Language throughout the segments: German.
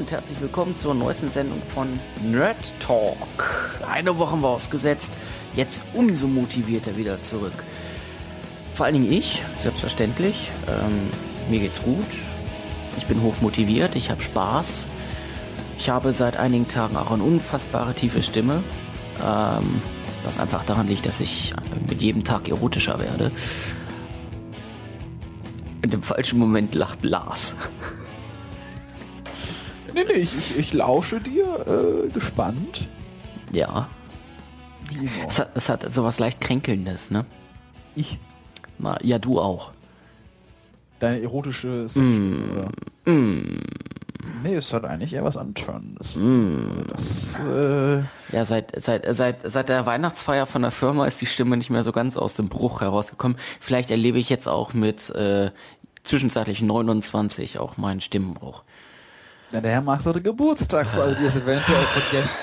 und herzlich willkommen zur neuesten Sendung von Nerd Talk. Eine Woche wir ausgesetzt, jetzt umso motivierter wieder zurück. Vor allen Dingen ich, selbstverständlich. Ähm, mir geht's gut. Ich bin hoch motiviert, ich habe Spaß. Ich habe seit einigen Tagen auch eine unfassbare tiefe Stimme. Ähm, was einfach daran liegt, dass ich mit jedem Tag erotischer werde. In dem falschen Moment lacht Lars. Nee, nee, ich, ich, ich lausche dir äh, gespannt. Ja. Es hat, es hat sowas leicht Kränkelndes, ne? Ich? Na, ja, du auch. Deine erotische Section, mm. Mm. Nee, es hat eigentlich eher was Antörnendes. Mm. Das, äh ja, seit, seit, seit, seit der Weihnachtsfeier von der Firma ist die Stimme nicht mehr so ganz aus dem Bruch herausgekommen. Vielleicht erlebe ich jetzt auch mit äh, zwischenzeitlich 29 auch meinen Stimmenbruch. Na, der Herr Marx hatte Geburtstag, für alle, die es eventuell vergessen.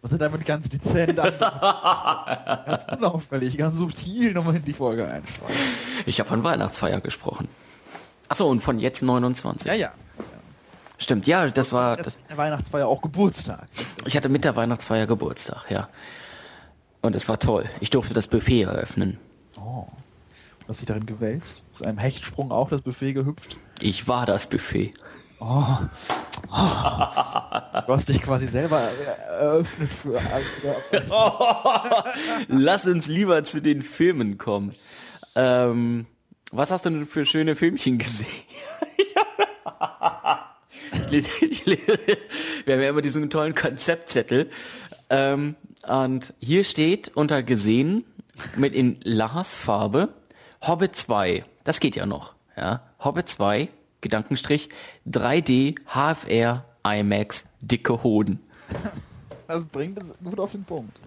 Was sind damit ganz dezent Ganz unauffällig, ganz subtil nochmal in die Folge einstreuen. Ich habe von Weihnachtsfeier gesprochen. Achso, und von jetzt 29. Ja, ja. Stimmt, ja, das war... Das der Weihnachtsfeier auch Geburtstag. Ich hatte mit der Weihnachtsfeier Geburtstag, ja. Und es war toll. Ich durfte das Buffet eröffnen. Oh. Hast dich darin gewälzt? Ist einem Hechtsprung auch das Buffet gehüpft? Ich war das Buffet. Oh. oh. Du hast dich quasi selber eröffnet für. Lass uns lieber zu den Filmen kommen. Ähm, was hast du denn für schöne Filmchen gesehen? ich lese, ich lese, wir haben ja immer diesen tollen Konzeptzettel. Ähm, und hier steht unter gesehen mit in Lars Farbe Hobbit 2. Das geht ja noch. Ja? Hobbit 2 Gedankenstrich, 3D, HFR, IMAX, dicke Hoden. Das bringt es gut auf den Punkt.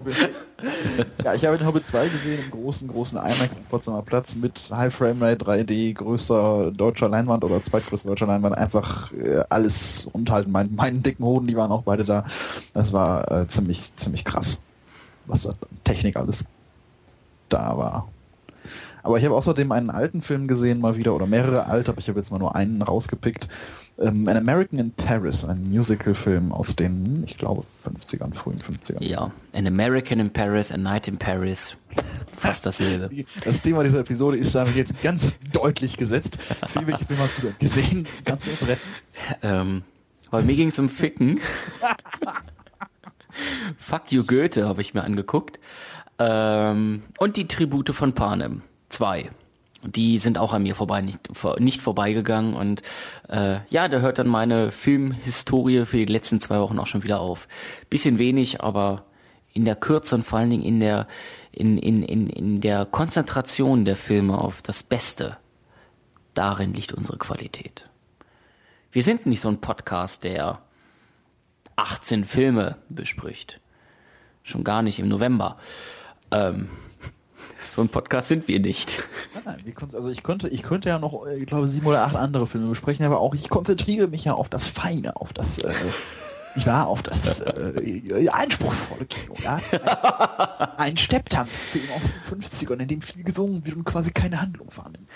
ja, ich habe den Hobbit 2 gesehen im großen, großen IMAX am Potsdamer Platz mit High Frame Rate, 3D, größter deutscher Leinwand oder zweitgrößter deutscher Leinwand. Einfach äh, alles und halt mein, meinen dicken Hoden, die waren auch beide da. Das war äh, ziemlich, ziemlich krass, was da Technik alles da war. Aber ich habe außerdem einen alten Film gesehen, mal wieder, oder mehrere alte, aber ich habe jetzt mal nur einen rausgepickt. Ähm, An American in Paris, ein Musical-Film aus den, ich glaube, 50ern, frühen 50ern. Ja, An American in Paris, A Night in Paris. Fast dasselbe. Das Thema dieser Episode ist damit jetzt ganz deutlich gesetzt. Viel, welche Film hast du denn gesehen? Kannst du uns retten? Ähm, weil mir ging es um Ficken. Fuck you Goethe habe ich mir angeguckt. Ähm, und die Tribute von Panem zwei. Die sind auch an mir vorbei, nicht, nicht vorbeigegangen und äh, ja, da hört dann meine Filmhistorie für die letzten zwei Wochen auch schon wieder auf. Bisschen wenig, aber in der Kürze und vor allen Dingen in der, in, in, in, in der Konzentration der Filme auf das Beste, darin liegt unsere Qualität. Wir sind nicht so ein Podcast, der 18 Filme bespricht. Schon gar nicht im November. Ähm, so ein Podcast sind wir nicht. Nein, nein, also ich könnte, ich könnte ja noch, äh, ich glaube, sieben oder acht andere Filme besprechen, aber auch ich konzentriere mich ja auf das Feine, auf das, äh, ich war auf das äh, anspruchsvolle Kino, ja. Ein Stepptanzfilm aus den 50ern, in dem viel gesungen wird und quasi keine Handlung vorhanden.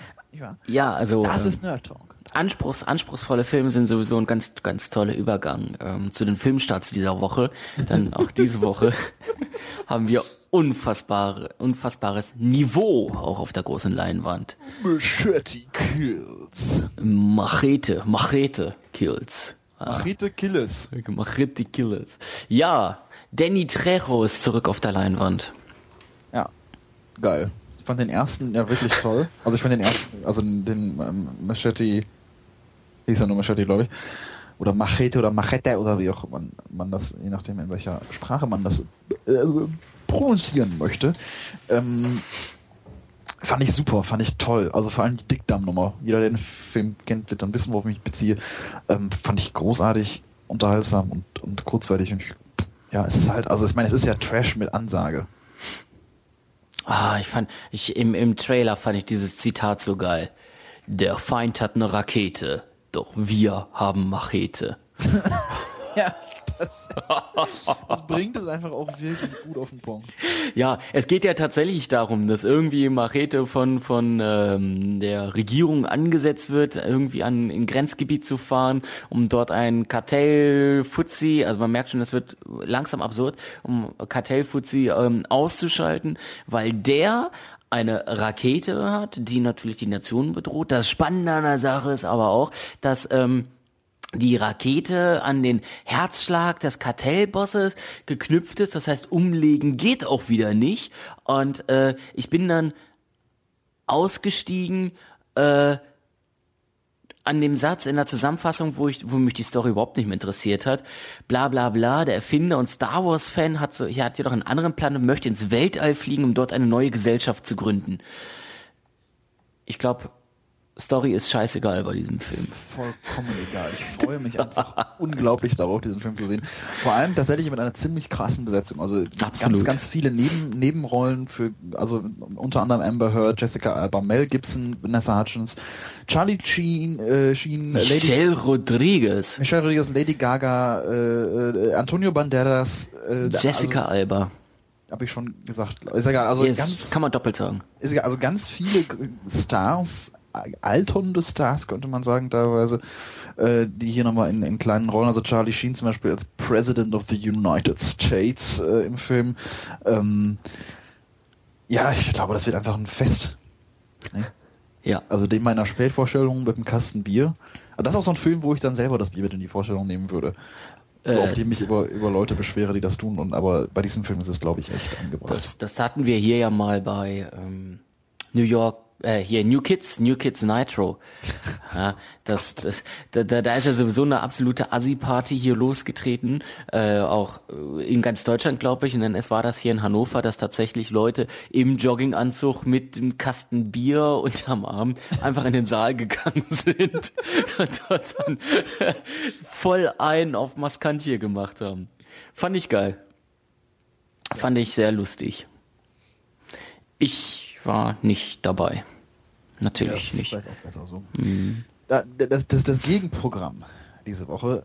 Ja, also. Das ist Nerd Talk. Anspruchs, anspruchsvolle Filme sind sowieso ein ganz, ganz toller Übergang ähm, zu den Filmstarts dieser Woche. Dann auch diese Woche haben wir unfassbare, unfassbares Niveau auch auf der großen Leinwand. Machete Kills. Machete, Machete Kills. Machete Kills. Machete Kills. Ja, Danny Trejo ist zurück auf der Leinwand. Ja, geil. Ich fand den ersten ja wirklich toll. Also ich fand den ersten, also den ähm, Machete, hieß er nur Machete, glaube ich. Oder Machete oder Machete oder wie auch man, man das, je nachdem in welcher Sprache man das äh, prononcieren möchte. Ähm, fand ich super, fand ich toll. Also vor allem die Dickdarmnummer. Jeder, der den Film kennt, wird dann wissen, worauf ich mich beziehe. Ähm, fand ich großartig, unterhaltsam und, und kurzweilig. Und ich, ja, es ist halt, also ich meine, es ist ja Trash mit Ansage. Ah, ich fand, ich, im, im Trailer fand ich dieses Zitat so geil. Der Feind hat eine Rakete, doch wir haben Machete. ja, das, das bringt es einfach auch wirklich gut auf den Punkt. Ja, es geht ja tatsächlich darum, dass irgendwie Machete von, von ähm, der Regierung angesetzt wird, irgendwie an ein Grenzgebiet zu fahren, um dort ein Kartell-Fuzzi, also man merkt schon, das wird langsam absurd, um Kartell-Fuzzi ähm, auszuschalten, weil der eine Rakete hat, die natürlich die Nation bedroht. Das Spannende an der Sache ist aber auch, dass ähm, die Rakete an den Herzschlag des Kartellbosses geknüpft ist. Das heißt, umlegen geht auch wieder nicht. Und äh, ich bin dann ausgestiegen äh, an dem Satz in der Zusammenfassung, wo ich, wo mich die Story überhaupt nicht mehr interessiert hat. Bla bla bla, der Erfinder und Star Wars Fan hat so, hier hat jedoch einen anderen Plan und möchte ins Weltall fliegen, um dort eine neue Gesellschaft zu gründen. Ich glaube, Story ist scheißegal bei diesem Film. vollkommen egal. Ich freue mich einfach unglaublich darauf, diesen Film zu sehen. Vor allem tatsächlich mit einer ziemlich krassen Besetzung. Also Absolut. ganz, ganz viele Neben Nebenrollen für, also unter anderem Amber Heard, Jessica Alba, Mel Gibson, Vanessa Hutchins, Charlie Sheen, äh, Sheen Lady Michelle Rodriguez, Michelle Rodriguez, Lady Gaga, äh, äh, Antonio Banderas, äh, Jessica also, Alba habe ich schon gesagt. Ist egal, also yes, ganz, kann man doppelt sagen. Ist egal, also ganz viele Stars alternde Stars, könnte man sagen, teilweise, äh, die hier nochmal in, in kleinen Rollen, also Charlie Sheen zum Beispiel als President of the United States äh, im Film. Ähm, ja, ich glaube, das wird einfach ein Fest. Ne? Ja. Also dem meiner Spätvorstellung mit einem Kasten Bier. Aber das ist auch so ein Film, wo ich dann selber das Bier mit in die Vorstellung nehmen würde. So oft äh, ich mich über, über Leute beschwere, die das tun, und aber bei diesem Film ist es, glaube ich, echt angebracht. Das, das hatten wir hier ja mal bei ähm, New York äh, hier New Kids, New Kids Nitro. Ja, das, das da, da ist ja sowieso eine absolute Assi-Party hier losgetreten, äh, auch äh, in ganz Deutschland, glaube ich. Und dann es war das hier in Hannover, dass tatsächlich Leute im Jogginganzug mit dem Kasten Bier unterm Arm einfach in den Saal gegangen sind und dort dann voll ein auf Maskantje gemacht haben. Fand ich geil. Fand ich sehr lustig. Ich war nicht dabei. Natürlich ja, nicht. Vielleicht auch besser so. Mhm. Das, das, das Gegenprogramm diese Woche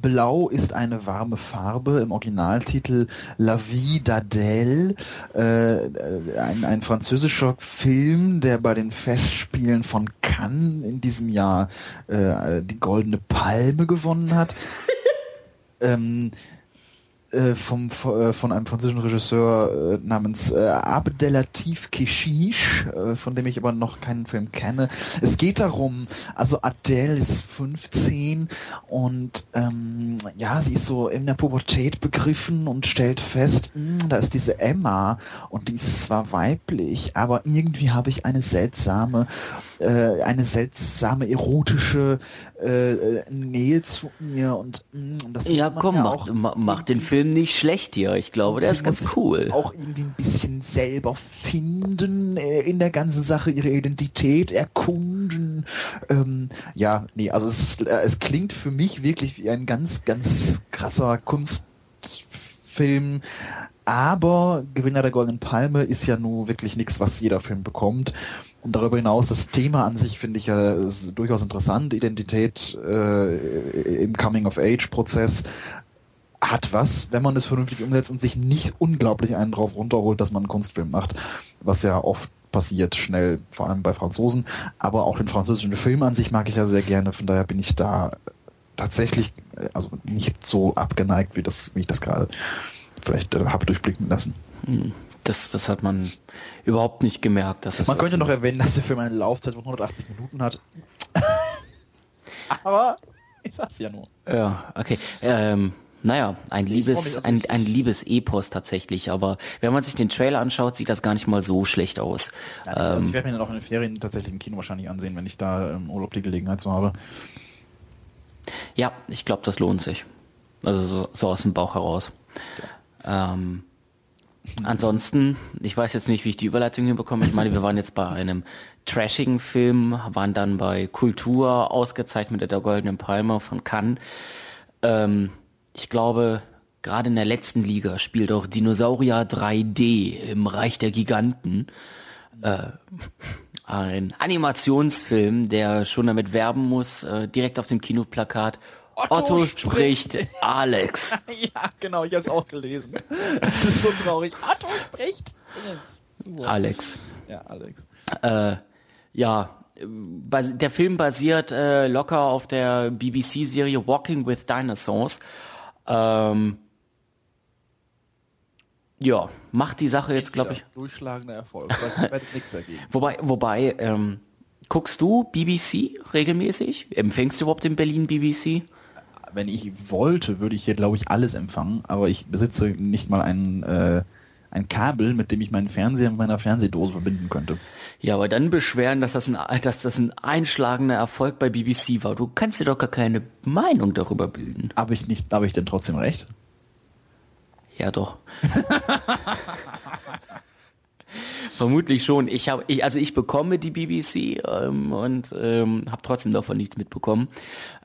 Blau ist eine warme Farbe im Originaltitel La Vie d'Adèle, äh, ein, ein französischer Film, der bei den Festspielen von Cannes in diesem Jahr äh, die Goldene Palme gewonnen hat. ähm, äh, vom, äh, von einem französischen Regisseur äh, namens äh, Abdelatif Keshish, äh, von dem ich aber noch keinen Film kenne. Es geht darum, also Adele ist 15 und ähm, ja, sie ist so in der Pubertät begriffen und stellt fest, mh, hm, da ist diese Emma und die ist zwar weiblich, aber irgendwie habe ich eine seltsame äh, eine seltsame erotische äh, Nähe zu ihr und mh, mm, das ja komm ja macht, macht den Film nicht schlecht hier. Ich glaube der ist ganz cool. auch irgendwie ein bisschen selber finden äh, in der ganzen Sache ihre Identität erkunden. Ähm, ja nee also es, äh, es klingt für mich wirklich wie ein ganz ganz krasser Kunstfilm aber Gewinner der Goldenen Palme ist ja nur wirklich nichts, was jeder Film bekommt. Und darüber hinaus, das Thema an sich finde ich ja durchaus interessant. Identität äh, im Coming-of-Age-Prozess hat was, wenn man es vernünftig umsetzt und sich nicht unglaublich einen drauf runterholt, dass man einen Kunstfilm macht. Was ja oft passiert, schnell, vor allem bei Franzosen. Aber auch den französischen Film an sich mag ich ja sehr gerne. Von daher bin ich da tatsächlich also nicht so abgeneigt, wie, das, wie ich das gerade vielleicht äh, habe durchblicken lassen. Hm. Das, das hat man überhaupt nicht gemerkt. Dass das man könnte noch erwähnen, dass der Film eine Laufzeit von 180 Minuten hat. Aber ich sag's ja nur. Ja, okay. Ähm, naja, ein liebes, ein, ein liebes Epos tatsächlich, aber wenn man sich den Trailer anschaut, sieht das gar nicht mal so schlecht aus. Ja, also ähm, ich werde mir dann auch in den Ferien tatsächlich im Kino wahrscheinlich ansehen, wenn ich da im Urlaub die Gelegenheit so habe. Ja, ich glaube, das lohnt sich. Also so, so, aus dem Bauch heraus. Ja. Ähm, Ansonsten, ich weiß jetzt nicht, wie ich die Überleitung hinbekomme. Ich meine, wir waren jetzt bei einem trashigen Film, waren dann bei Kultur ausgezeichnet mit der Goldenen Palme von Cannes. Ähm, ich glaube, gerade in der letzten Liga spielt auch Dinosaurier 3D im Reich der Giganten. Äh, ein Animationsfilm, der schon damit werben muss, äh, direkt auf dem Kinoplakat Otto, Otto spricht, spricht Alex. ja, genau, ich habe es auch gelesen. Das ist so traurig. Otto spricht Alex. Ja, Alex. Äh, ja, der Film basiert äh, locker auf der BBC-Serie Walking with Dinosaurs. Ähm, ja, macht die Sache jetzt, glaube ich. Durchschlagender Erfolg. Wobei, wobei, ähm, guckst du BBC regelmäßig? Empfängst du überhaupt in Berlin BBC? Wenn ich wollte, würde ich hier, glaube ich, alles empfangen, aber ich besitze nicht mal ein, äh, ein Kabel, mit dem ich meinen Fernseher mit meiner Fernsehdose verbinden könnte. Ja, aber dann beschweren, dass das ein, dass das ein einschlagender Erfolg bei BBC war. Du kannst dir doch gar keine Meinung darüber bilden. Habe ich nicht, habe ich denn trotzdem recht? Ja, doch. Vermutlich schon. Ich habe, ich, also ich bekomme die BBC ähm, und ähm, habe trotzdem davon nichts mitbekommen.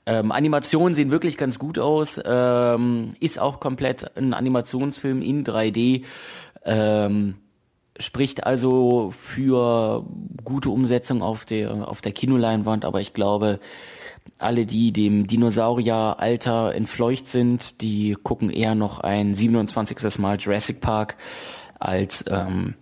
Ähm, Animationen sehen wirklich ganz gut aus. Ähm, ist auch komplett ein Animationsfilm in 3D. Ähm, spricht also für gute Umsetzung auf der, auf der Kinoleinwand, aber ich glaube, alle, die dem Dinosaurieralter entfleucht sind, die gucken eher noch ein 27. Mal Jurassic Park als ähm,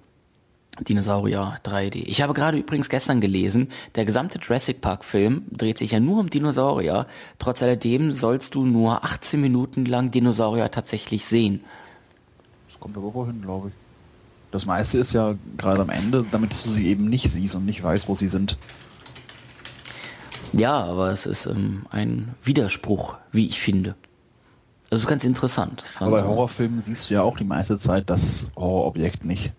Dinosaurier 3D. Ich habe gerade übrigens gestern gelesen, der gesamte Jurassic Park Film dreht sich ja nur um Dinosaurier. Trotz alledem sollst du nur 18 Minuten lang Dinosaurier tatsächlich sehen. Das kommt aber wohin, glaube ich. Das meiste ist ja gerade am Ende, damit du sie eben nicht siehst und nicht weißt, wo sie sind. Ja, aber es ist ähm, ein Widerspruch, wie ich finde. Also ganz interessant. Aber bei Horrorfilmen siehst du ja auch die meiste Zeit das Horrorobjekt nicht.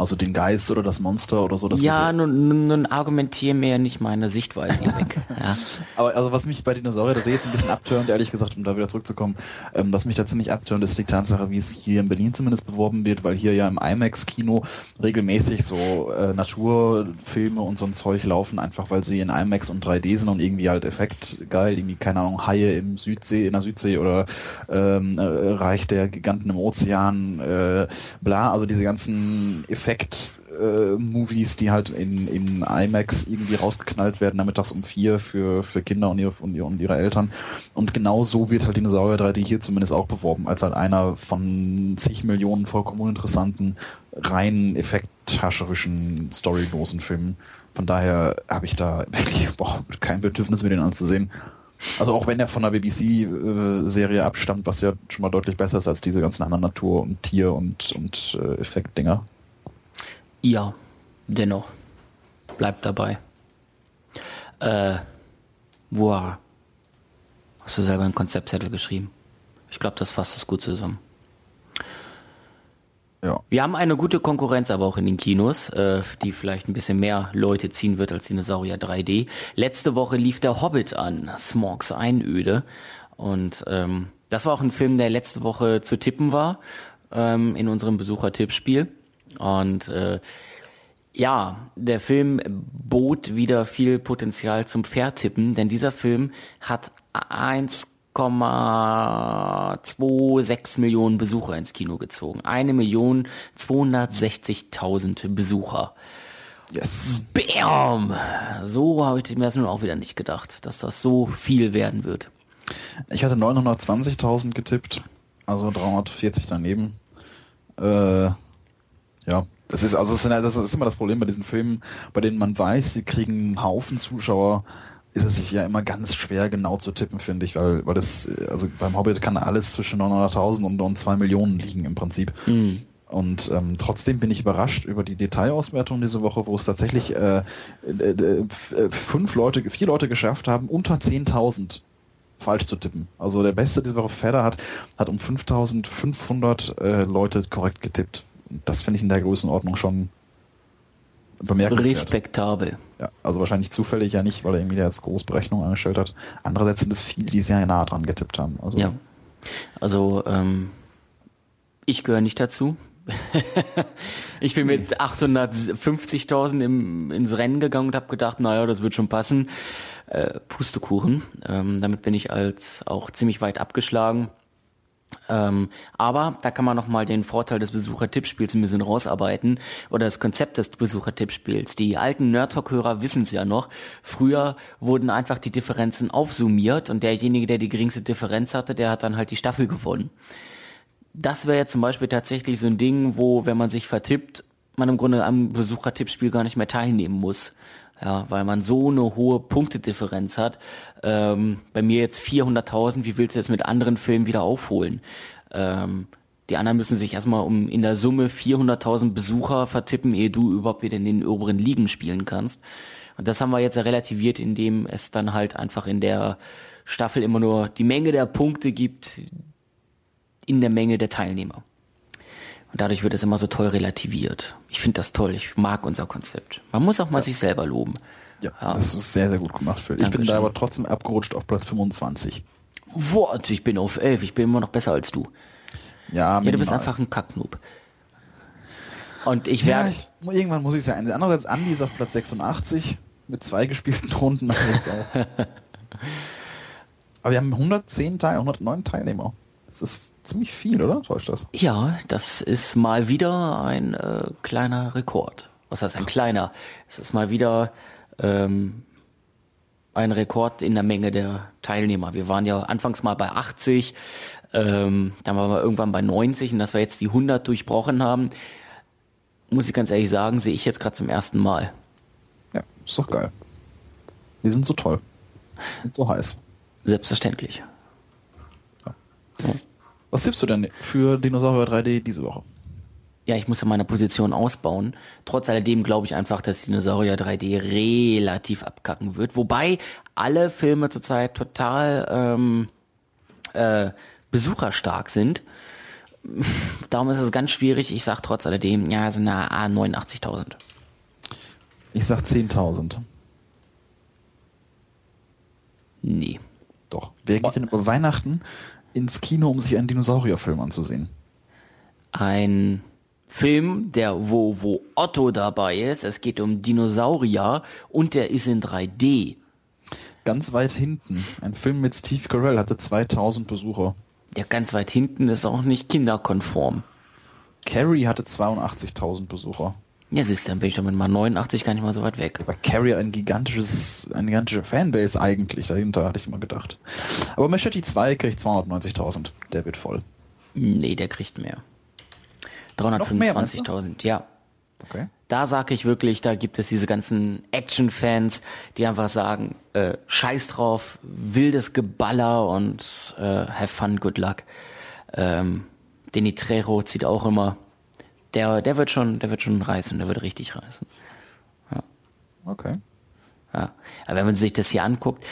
Also den Geist oder das Monster oder so. Das ja, nun, nun argumentiere mir nicht meine Sichtweise weg. Ja. Aber also was mich bei Dinosaurier da jetzt ein bisschen abtönt, ehrlich gesagt, um da wieder zurückzukommen, ähm, was mich da ziemlich abtönt, ist die Tatsache, wie es hier in Berlin zumindest beworben wird, weil hier ja im IMAX-Kino regelmäßig so äh, Naturfilme und so ein Zeug laufen, einfach weil sie in IMAX und 3D sind und irgendwie halt Effekt geil, irgendwie, keine Ahnung, Haie im Südsee, in der Südsee oder ähm, äh, Reich der Giganten im Ozean, äh, bla, also diese ganzen Effekte Effekt-Movies, äh, die halt in, in IMAX irgendwie rausgeknallt werden, damit das um vier für, für Kinder und ihre, und, und ihre Eltern. Und genau so wird halt Dinosaurier 3D hier zumindest auch beworben, als halt einer von zig Millionen vollkommen uninteressanten, rein effekthascherischen, storylosen Filmen. Von daher habe ich da wirklich boah, kein Bedürfnis, mir den anzusehen. Also auch wenn er von der BBC-Serie abstammt, was ja schon mal deutlich besser ist als diese ganzen anderen Natur- und Tier- und, und äh, Effektdinger. Ja, dennoch. Bleibt dabei. Äh, wow. Hast du selber einen Konzeptzettel geschrieben? Ich glaube, das fasst das gut zusammen. Ja. Wir haben eine gute Konkurrenz aber auch in den Kinos, äh, die vielleicht ein bisschen mehr Leute ziehen wird als Dinosaurier 3D. Letzte Woche lief der Hobbit an, Smogs Einöde. Und ähm, das war auch ein Film, der letzte Woche zu tippen war ähm, in unserem Besuchertippspiel. Und äh, ja, der Film bot wieder viel Potenzial zum Vertippen, denn dieser Film hat 1,26 Millionen Besucher ins Kino gezogen. Eine Million 260.000 Besucher. Yes. Bam! So habe ich mir das nun auch wieder nicht gedacht, dass das so viel werden wird. Ich hatte 920.000 getippt, also 340 daneben. Äh, ja, das ist also das ist immer das Problem bei diesen Filmen, bei denen man weiß, sie kriegen einen Haufen Zuschauer, ist es sich ja immer ganz schwer genau zu tippen, finde ich, weil weil das also beim Hobbit kann alles zwischen 900.000 und, und 2 Millionen liegen im Prinzip. Mhm. Und ähm, trotzdem bin ich überrascht über die Detailauswertung diese Woche, wo es tatsächlich äh, äh, fünf Leute, vier Leute geschafft haben, unter 10.000 falsch zu tippen. Also der Beste diese Woche, Fedder, hat, hat um 5.500 äh, Leute korrekt getippt das finde ich in der Größenordnung schon bemerkenswert. Respektabel. Ja, also wahrscheinlich zufällig ja nicht, weil er irgendwie da jetzt Großberechnung angestellt hat. Andererseits sind es viele, die sehr nah dran getippt haben. Also ja. Also ähm, ich gehöre nicht dazu. ich bin mit 850.000 ins Rennen gegangen und habe gedacht, naja, das wird schon passen. Äh, Pustekuchen. Ähm, damit bin ich als auch ziemlich weit abgeschlagen. Ähm, aber da kann man nochmal den Vorteil des Besuchertippspiels ein bisschen rausarbeiten oder das Konzept des Besuchertippspiels. Die alten Nerd-Talk-Hörer wissen es ja noch. Früher wurden einfach die Differenzen aufsummiert und derjenige, der die geringste Differenz hatte, der hat dann halt die Staffel gewonnen. Das wäre jetzt zum Beispiel tatsächlich so ein Ding, wo, wenn man sich vertippt, man im Grunde am Besuchertippspiel gar nicht mehr teilnehmen muss. Ja, weil man so eine hohe Punktedifferenz hat. Ähm, bei mir jetzt 400.000, wie willst du jetzt mit anderen Filmen wieder aufholen? Ähm, die anderen müssen sich erstmal um in der Summe 400.000 Besucher vertippen, ehe du überhaupt wieder in den oberen Ligen spielen kannst. Und das haben wir jetzt relativiert, indem es dann halt einfach in der Staffel immer nur die Menge der Punkte gibt in der Menge der Teilnehmer. Und dadurch wird es immer so toll relativiert. Ich finde das toll. Ich mag unser Konzept. Man muss auch mal ja. sich selber loben. Ja, ja, das ist sehr, sehr gut gemacht, Phil. Ich bin da aber trotzdem abgerutscht auf Platz 25. What? Ich bin auf 11. Ich bin immer noch besser als du. Ja, ja du bist einfach ein Kacknoob. Und ich werde... Ja, irgendwann muss ich sagen. Andererseits, Andi ist auf Platz 86 mit zwei gespielten Runden. aber wir haben 110 Teilnehmer, 109 Teilnehmer. Das ist ziemlich viel, oder? Täuscht das? Ja, das ist mal wieder ein äh, kleiner Rekord. Was heißt ein kleiner? Es ist mal wieder ähm, ein Rekord in der Menge der Teilnehmer. Wir waren ja anfangs mal bei 80, ähm, dann waren wir irgendwann bei 90 und dass wir jetzt die 100 durchbrochen haben, muss ich ganz ehrlich sagen, sehe ich jetzt gerade zum ersten Mal. Ja, ist doch geil. Wir sind so toll. Und so heiß. Selbstverständlich. Was tippst du denn für Dinosaurier 3D diese Woche? Ja, ich muss ja meine Position ausbauen. Trotz alledem glaube ich einfach, dass Dinosaurier 3D relativ abkacken wird. Wobei alle Filme zurzeit total ähm, äh, besucherstark sind. Darum ist es ganz schwierig. Ich sage trotz alledem, ja, sind na 89.000. Ich sag 10.000. Nee. Doch. Wer geht denn über Weihnachten ins Kino, um sich einen Dinosaurierfilm anzusehen? Ein Film, der wo wo Otto dabei ist. Es geht um Dinosaurier und der ist in 3D. Ganz weit hinten. Ein Film mit Steve Carell hatte 2000 Besucher. Ja, ganz weit hinten ist auch nicht kinderkonform. Carrie hatte 82.000 Besucher. Ja, siehst du, dann bin ich damit mal 89 gar nicht mal so weit weg. Aber Carrie ein gigantisches, eine gigantische Fanbase eigentlich dahinter, hatte ich immer gedacht. Aber Machete 2 kriegt 290.000. Der wird voll. Nee, der kriegt mehr. 325.000, ja. Okay. Da sage ich wirklich, da gibt es diese ganzen Action-Fans, die einfach sagen, äh, scheiß drauf, wildes Geballer und äh, have fun, good luck. Ähm, Denny Trejo zieht auch immer der, der wird schon, der wird schon reißen, der wird richtig reißen. Ja. Okay. Ja. Aber wenn man sich das hier anguckt,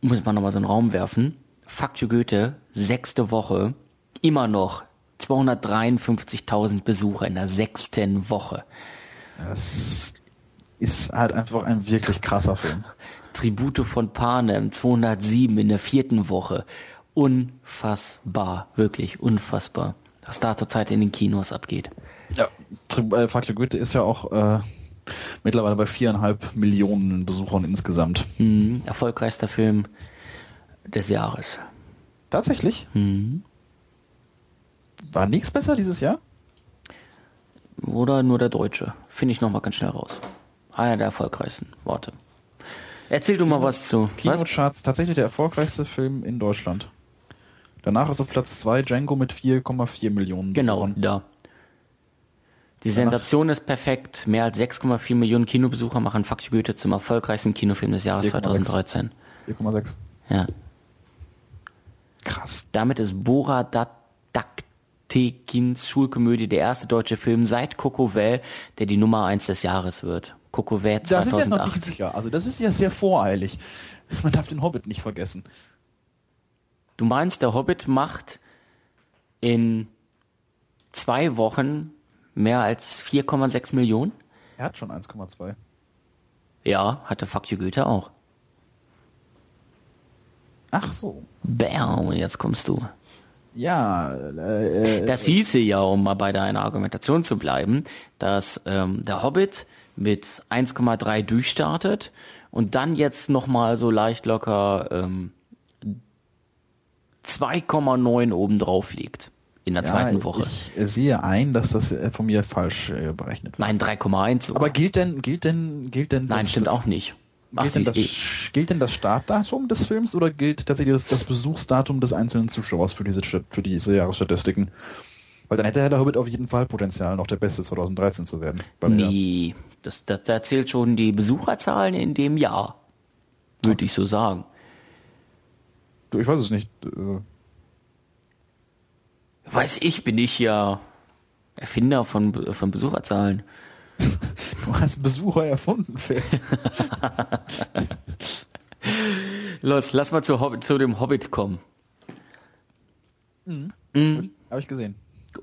muss man nochmal so einen Raum werfen. Fuck you Goethe, sechste Woche, immer noch 253.000 Besucher in der sechsten Woche. Das ist halt einfach ein wirklich krasser Film. Tribute von Panem 207 in der vierten Woche. Unfassbar, wirklich unfassbar was da zurzeit in den Kinos abgeht. Ja, äh, Faktor Goethe ist ja auch äh, mittlerweile bei viereinhalb Millionen Besuchern insgesamt. Mhm, erfolgreichster Film des Jahres. Tatsächlich? Mhm. War nichts besser dieses Jahr? Oder nur der Deutsche? Finde ich nochmal ganz schnell raus. Einer der erfolgreichsten Worte. Erzähl du mal was zu. Kinocharts, tatsächlich der erfolgreichste Film in Deutschland. Danach ist auf Platz 2 Django mit 4,4 Millionen. Genau, Besuchern. da. Die Sensation ist perfekt. Mehr als 6,4 Millionen Kinobesucher machen Fuck you Goethe zum erfolgreichsten Kinofilm des Jahres 2013. 4,6. Ja. Krass. Damit ist Bora Daktekins Schulkomödie der erste deutsche Film seit Cocovel, der die Nummer 1 des Jahres wird. Cocovel 2008. Das ist ja noch nicht sicher. Also das ist ja sehr voreilig. Man darf den Hobbit nicht vergessen. Du meinst, der Hobbit macht in zwei Wochen mehr als 4,6 Millionen? Er hat schon 1,2. Ja, hatte Fuck you Goethe auch. Ach so. Bam, jetzt kommst du. Ja, äh, äh, das hieße ja, um mal bei deiner Argumentation zu bleiben, dass ähm, der Hobbit mit 1,3 durchstartet und dann jetzt nochmal so leicht locker ähm, 2,9 obendrauf liegt. In der Ja, zweiten Woche. Ich äh, sehe ein, dass das äh, von mir falsch äh, berechnet wird. Nein, 3,1 sogar. Aber gilt denn, gilt denn, gilt denn Nein, das, stimmt das, auch nicht. Ach, Gilt denn, das, eh- gilt denn das Startdatum des Films oder gilt tatsächlich das, das Besuchsdatum des einzelnen Zuschauers für diese, für diese Jahresstatistiken? Weil dann hätte Herr der Hobbit auf jeden Fall Potenzial, noch der Beste 2013 zu werden. Er- Nee, das, das, da zählt schon die Besucherzahlen in dem Jahr. Würde ich so sagen. Ich weiß es nicht. äh, Weiß ich, bin ich ja Erfinder von, von Besucherzahlen. Du hast Besucher erfunden, Phil. Los, lass mal zu, Hobbit, zu dem Hobbit kommen. Habe ich gesehen.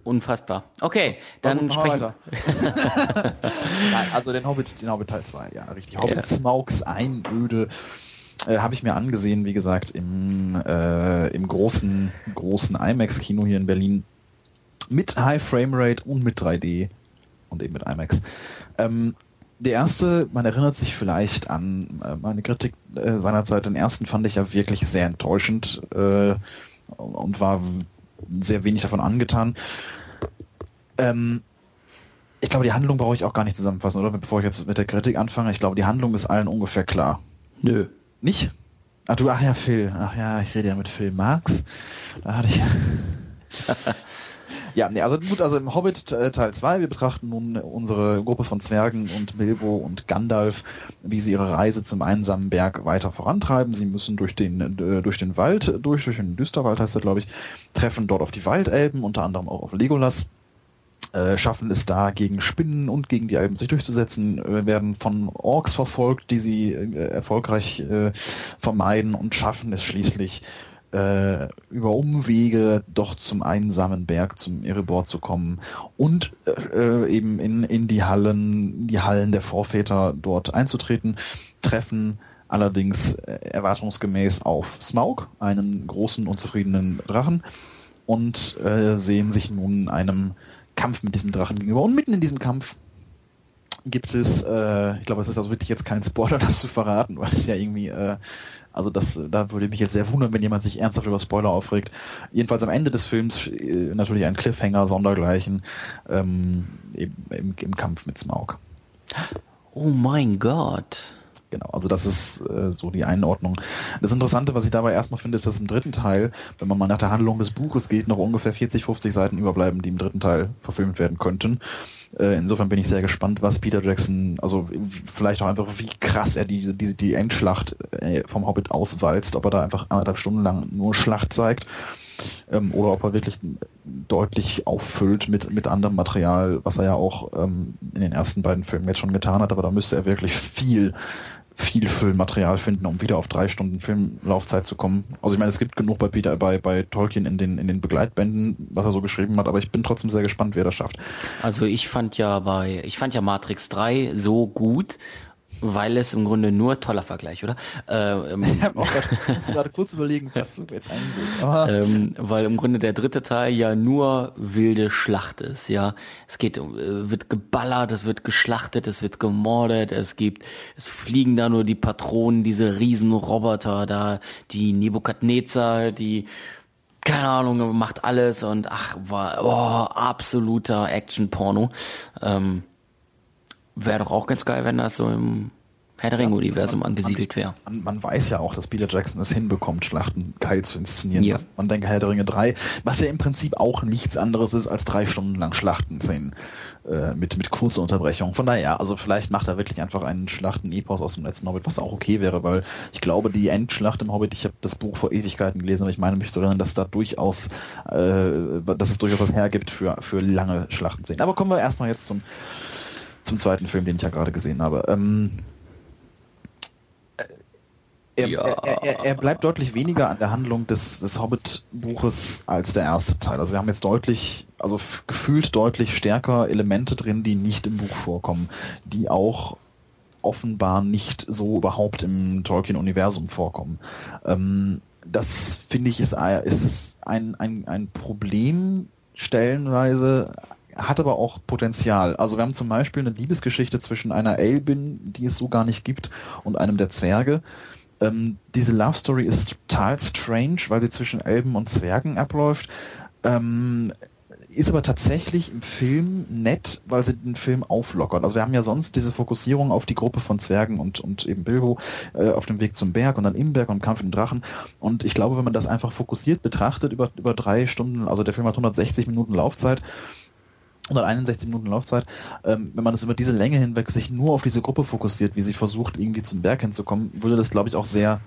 Unfassbar. Okay, dann wir sprechen weiter. Nein, also den Hobbit, den Hobbit Teil 2, ja, richtig. Hobbit Ja. Smaugs Einöde äh, habe ich mir angesehen, wie gesagt, im, äh, im großen, großen IMAX-Kino hier in Berlin. Mit High Frame Rate und mit 3D und eben mit IMAX. Ähm, der erste, man erinnert sich vielleicht an äh, meine Kritik äh, seinerzeit, den ersten fand ich ja wirklich sehr enttäuschend äh, und war sehr wenig davon angetan. Ähm, ich glaube, die Handlung brauche ich auch gar nicht zusammenfassen, oder? Bevor ich jetzt mit der Kritik anfange. Ich glaube, die Handlung ist allen ungefähr klar. Nö. Nicht? Ach du, ach ja, Phil. Ach ja, ich rede ja mit Phil Marx. Da hatte ich ja. ja, nee, also gut, also im Hobbit äh, Teil 2, wir betrachten nun unsere Gruppe von Zwergen und Bilbo und Gandalf, wie sie ihre Reise zum einsamen Berg weiter vorantreiben. Sie müssen durch den, äh, durch den Wald, durch, durch den Düsterwald heißt er, glaube ich, treffen dort auf die Waldelben, unter anderem auch auf Legolas äh, schaffen es da gegen Spinnen und gegen die Alben sich durchzusetzen, äh, werden von Orks verfolgt, die sie äh, erfolgreich äh, vermeiden und schaffen es schließlich über Umwege doch zum einsamen Berg, zum Erebor zu kommen und eben in, in die Hallen, die Hallen der Vorväter dort einzutreten, treffen allerdings erwartungsgemäß auf Smaug, einen großen, unzufriedenen Drachen, und sehen sich nun einem Kampf mit diesem Drachen gegenüber. Und mitten in diesem Kampf gibt es, äh, ich glaube, es ist also wirklich jetzt kein Spoiler, das zu verraten, weil es ja irgendwie, äh, also das, da würde mich jetzt sehr wundern, wenn jemand sich ernsthaft über Spoiler aufregt. Jedenfalls am Ende des Films äh, natürlich ein Cliffhanger, Sondergleichen, ähm, im, im, im Kampf mit Smaug. Oh mein Gott. Genau, also das ist äh, so die Einordnung. Das Interessante, was ich dabei erstmal finde, ist, dass im dritten Teil, wenn man mal nach der Handlung des Buches geht, noch ungefähr 40, 50 Seiten überbleiben, die im dritten Teil verfilmt werden könnten. Äh, insofern bin ich sehr gespannt, was Peter Jackson, also vielleicht auch einfach, wie krass er die, die, die Endschlacht äh, vom Hobbit auswalzt, ob er da einfach anderthalb Stunden lang nur Schlacht zeigt ähm, oder ob er wirklich deutlich auffüllt mit, mit anderem Material, was er ja auch ähm, in den ersten beiden Filmen jetzt schon getan hat, aber da müsste er wirklich viel, viel Füllmaterial finden, um wieder auf drei Stunden Filmlaufzeit zu kommen. Also ich meine, es gibt genug bei Peter, bei, bei Tolkien in den, in den Begleitbänden, was er so geschrieben hat, aber ich bin trotzdem sehr gespannt, wer das schafft. Also ich fand ja bei, ich fand ja Matrix 3 so gut, weil es im Grunde nur toller Vergleich, oder? Äh, ähm, Ich hab auch gerade kurz überlegen, was du jetzt. Aber ähm, weil im Grunde der dritte Teil ja nur wilde Schlacht ist, ja. Es geht, äh, wird geballert, es wird geschlachtet, es wird gemordet, es gibt, es fliegen da nur die Patronen, diese riesen Roboter da, die Nebukadnezar, die, keine Ahnung, macht alles und ach, war, oh, absoluter Action-Porno. Ähm, Wäre doch auch ganz geil, wenn das so im Herr der Ringe-Universum angesiedelt wäre. man, man weiß ja auch, dass Peter Jackson es hinbekommt, Schlachten geil zu inszenieren. Ja. Man denkt Herr der Ringe 3, was ja im Prinzip auch nichts anderes ist als drei Stunden lang Schlachtenszenen äh, mit, mit kurzer Unterbrechung. Von daher, also vielleicht macht er wirklich einfach einen Schlachten-Epos aus dem letzten Hobbit, was auch okay wäre, weil ich glaube, die Endschlacht im Hobbit, ich habe das Buch vor Ewigkeiten gelesen, aber ich meine mich zu erinnern, dass da durchaus, äh, dass es durchaus was hergibt für, für lange Schlachtenszenen. Aber kommen wir erstmal jetzt zum, zum zweiten Film, den ich ja gerade gesehen habe. Ähm, er, Ja. er, er, er bleibt deutlich weniger an der Handlung des, des Hobbit-Buches als der erste Teil. Also wir haben jetzt deutlich, also gefühlt deutlich stärker Elemente drin, die nicht im Buch vorkommen, die auch offenbar nicht so überhaupt im Tolkien-Universum vorkommen. Ähm, das finde ich ist, ist ein, ein, ein Problem stellenweise, hat aber auch Potenzial. Also wir haben zum Beispiel eine Liebesgeschichte zwischen einer Elbin, die es so gar nicht gibt, und einem der Zwerge. Ähm, diese Love Story ist total strange, weil sie zwischen Elben und Zwergen abläuft. Ähm, ist aber tatsächlich im Film nett, weil sie den Film auflockert. Also wir haben ja sonst diese Fokussierung auf die Gruppe von Zwergen und, und eben Bilbo äh, auf dem Weg zum Berg und dann im Berg und Kampf den Drachen. Und ich glaube, wenn man das einfach fokussiert betrachtet über, über drei Stunden, also der Film hat 160 Minuten Laufzeit, 161 Minuten Laufzeit, ähm, wenn man das über diese Länge hinweg sich nur auf diese Gruppe fokussiert, wie sie versucht, irgendwie zum Berg hinzukommen, würde das, glaube ich, auch sehr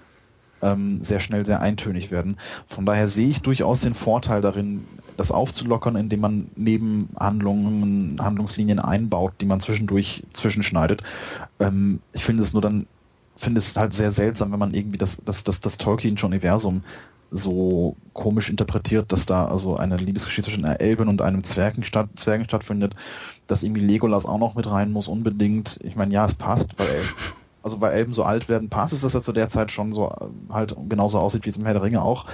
ähm, sehr schnell sehr eintönig werden. Von daher sehe ich durchaus den Vorteil darin, das aufzulockern, indem man Nebenhandlungen, Handlungslinien einbaut, die man zwischendurch zwischenschneidet. Ähm, ich finde es nur dann, finde es halt sehr seltsam, wenn man irgendwie das, das, das, das Tolkien-Universum so komisch interpretiert, dass da also eine Liebesgeschichte zwischen einer Elben und einem Zwergen, statt, Zwergen stattfindet, dass irgendwie Legolas auch noch mit rein muss, unbedingt. Ich meine, ja, es passt, weil also weil Elben so alt werden, passt es, dass er zu der Zeit schon so äh, halt genauso aussieht wie zum Herr der Ringe auch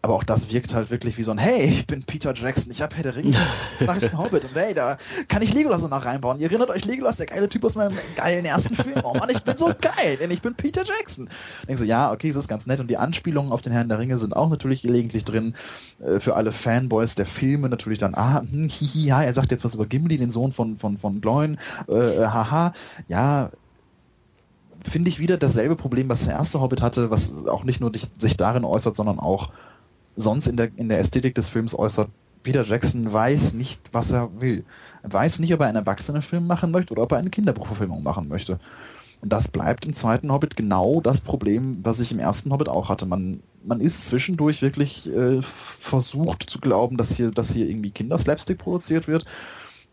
aber auch das wirkt halt wirklich wie so ein Hey, ich bin Peter Jackson, ich hab Herr der Ringe, jetzt mache ich einen Hobbit und hey, da kann ich Legolas noch reinbauen. Ihr erinnert euch Legolas, der geile Typ aus meinem geilen ersten Film. Oh Mann, ich bin so geil, denn ich bin Peter Jackson. Denkst so, ja, okay, es ist ganz nett und die Anspielungen auf den Herrn der Ringe sind auch natürlich gelegentlich drin. Äh, für alle Fanboys der Filme natürlich dann, ah, hm, hihi, ja, er sagt jetzt was über Gimli, den Sohn von, von, von Gloin, äh, haha, ja, finde ich wieder dasselbe Problem, was der erste Hobbit hatte, was auch nicht nur sich darin äußert, sondern auch sonst in der, in der Ästhetik des Films äußert. Peter Jackson weiß nicht, was er will. Er weiß nicht, ob er einen Erwachsenenfilm machen möchte oder ob er eine Kinderbuchverfilmung machen möchte. Und das bleibt im zweiten Hobbit genau das Problem, was ich im ersten Hobbit auch hatte. Man, man ist zwischendurch wirklich äh, versucht zu glauben, dass hier, dass hier irgendwie Kinderslapstick produziert wird.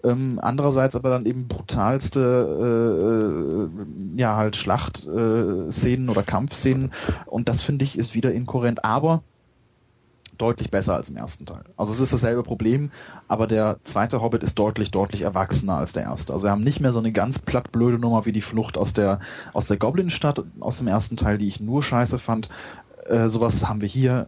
Ähm, andererseits aber dann eben brutalste äh, äh ja halt Schlachtszenen äh, oder Kampfszenen und das finde ich ist wieder inkohärent. Aber deutlich besser als im ersten Teil. Also es ist dasselbe Problem, aber der zweite Hobbit ist deutlich, deutlich erwachsener als der erste. Also wir haben nicht mehr so eine ganz plattblöde Nummer wie die Flucht aus der, aus der Goblin-Stadt aus dem ersten Teil, die ich nur scheiße fand. Äh, sowas haben wir hier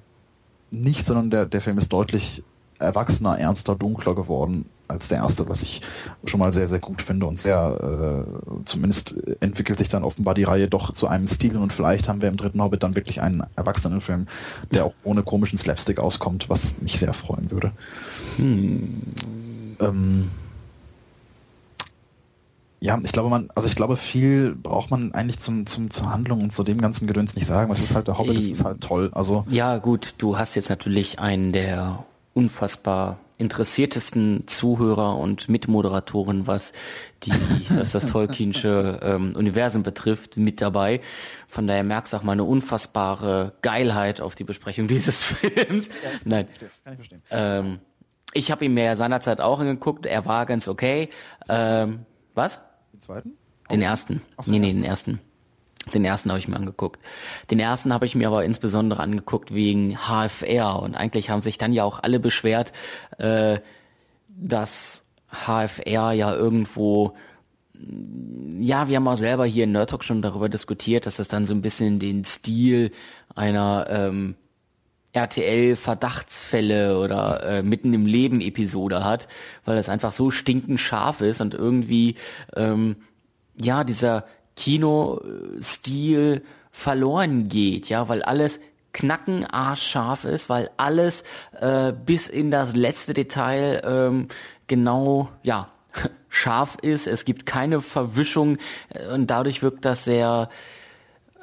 nicht, sondern der, der Film ist deutlich erwachsener, ernster, dunkler geworden als der erste, was ich schon mal sehr, sehr gut finde und sehr, äh, zumindest entwickelt sich dann offenbar die Reihe doch zu einem Stil und vielleicht haben wir im dritten Hobbit dann wirklich einen Erwachsenenfilm, der auch ohne komischen Slapstick auskommt, was mich sehr freuen würde. Hm. Ähm, ja, ich glaube, man, also ich glaube, viel braucht man eigentlich zum, zum, zur Handlung und zu dem ganzen Gedöns nicht sagen. Was ist halt der Hobbit, das ist halt toll. Also ja, gut, du hast jetzt natürlich einen der unfassbar interessiertesten Zuhörer und Mitmoderatoren, was die, was das Tolkienische ähm, Universum betrifft, mit dabei. Von daher merkst du auch mal eine unfassbare Geilheit auf die Besprechung dieses Films. Ja, Nein. Kann ich verstehen. Ähm, ich habe ihn mir seinerzeit auch angeguckt. Er war ganz okay. Ähm, was? Den zweiten? Den ersten. So, nee, nee, den ersten. Den ersten habe ich mir angeguckt. Den ersten habe ich mir aber insbesondere angeguckt wegen HFR. Und eigentlich haben sich dann ja auch alle beschwert, äh, dass HFR ja irgendwo ja, wir haben auch selber hier in Nerd schon darüber diskutiert, dass das dann so ein bisschen den Stil einer ähm, RTL-Verdachtsfälle oder äh, mitten im Leben Episode hat, weil das einfach so stinkend scharf ist und irgendwie ähm, ja dieser Kinostil verloren geht, ja, weil alles knacken arschscharf ist, weil alles äh, bis in das letzte Detail ähm, genau, ja, scharf ist. Es gibt keine Verwischung äh, und dadurch wirkt das sehr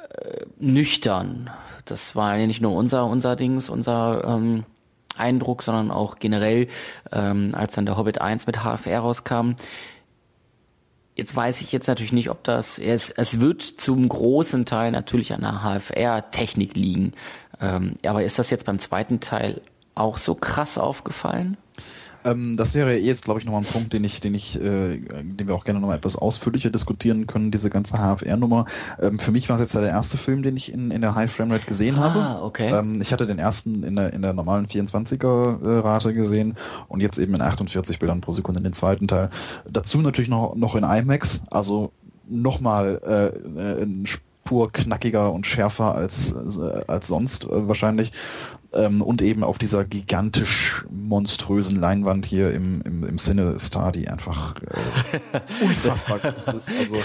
äh, nüchtern. Das war ja nicht nur unser, unser Dings, unser ähm, Eindruck, sondern auch generell, ähm, als dann der Hobbit 1 mit HFR rauskam, Jetzt weiß ich jetzt natürlich nicht, ob das, es, es wird zum großen Teil natürlich an der HFR-Technik liegen. Ähm, aber ist das jetzt beim zweiten Teil auch so krass aufgefallen? Ähm, das wäre jetzt, glaube ich, nochmal ein Punkt, den ich, den ich, äh, den wir auch gerne nochmal etwas ausführlicher diskutieren können, diese ganze HFR-Nummer. Ähm, für mich war es jetzt ja der erste Film, den ich in, in der High Frame Rate gesehen ah, habe. Okay. Ähm, ich hatte den ersten in der, in der normalen 24er-Rate gesehen und jetzt eben in 48 Bildern pro Sekunde in den zweiten Teil. Dazu natürlich noch, noch in IMAX, also nochmal äh, ein Spur knackiger und schärfer als, äh, als sonst äh, wahrscheinlich. Ähm, und eben auf dieser gigantisch monströsen Leinwand hier im, im, im Cine Star, die einfach äh, unfassbar groß ist. Also,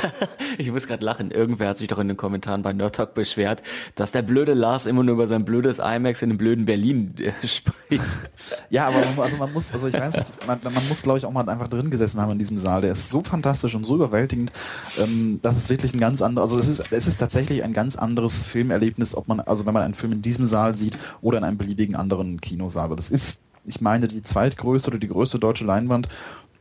ich muss gerade lachen. Irgendwer hat sich doch in den Kommentaren bei Nerd Talk beschwert, dass der blöde Lars immer nur über sein blödes IMAX in dem blöden Berlin äh, spricht. Ja, aber man, also man muss, also ich weiß nicht, man, man muss glaube ich auch mal einfach drin gesessen haben in diesem Saal. Der ist so fantastisch und so überwältigend, ähm, dass es wirklich ein ganz anderes, also es ist, es ist tatsächlich ein ganz anderes Filmerlebnis, ob man, also wenn man einen Film in diesem Saal sieht oder in einem beliebigen anderen Kinosaal. Das ist, ich meine, die zweitgrößte oder die größte deutsche Leinwand.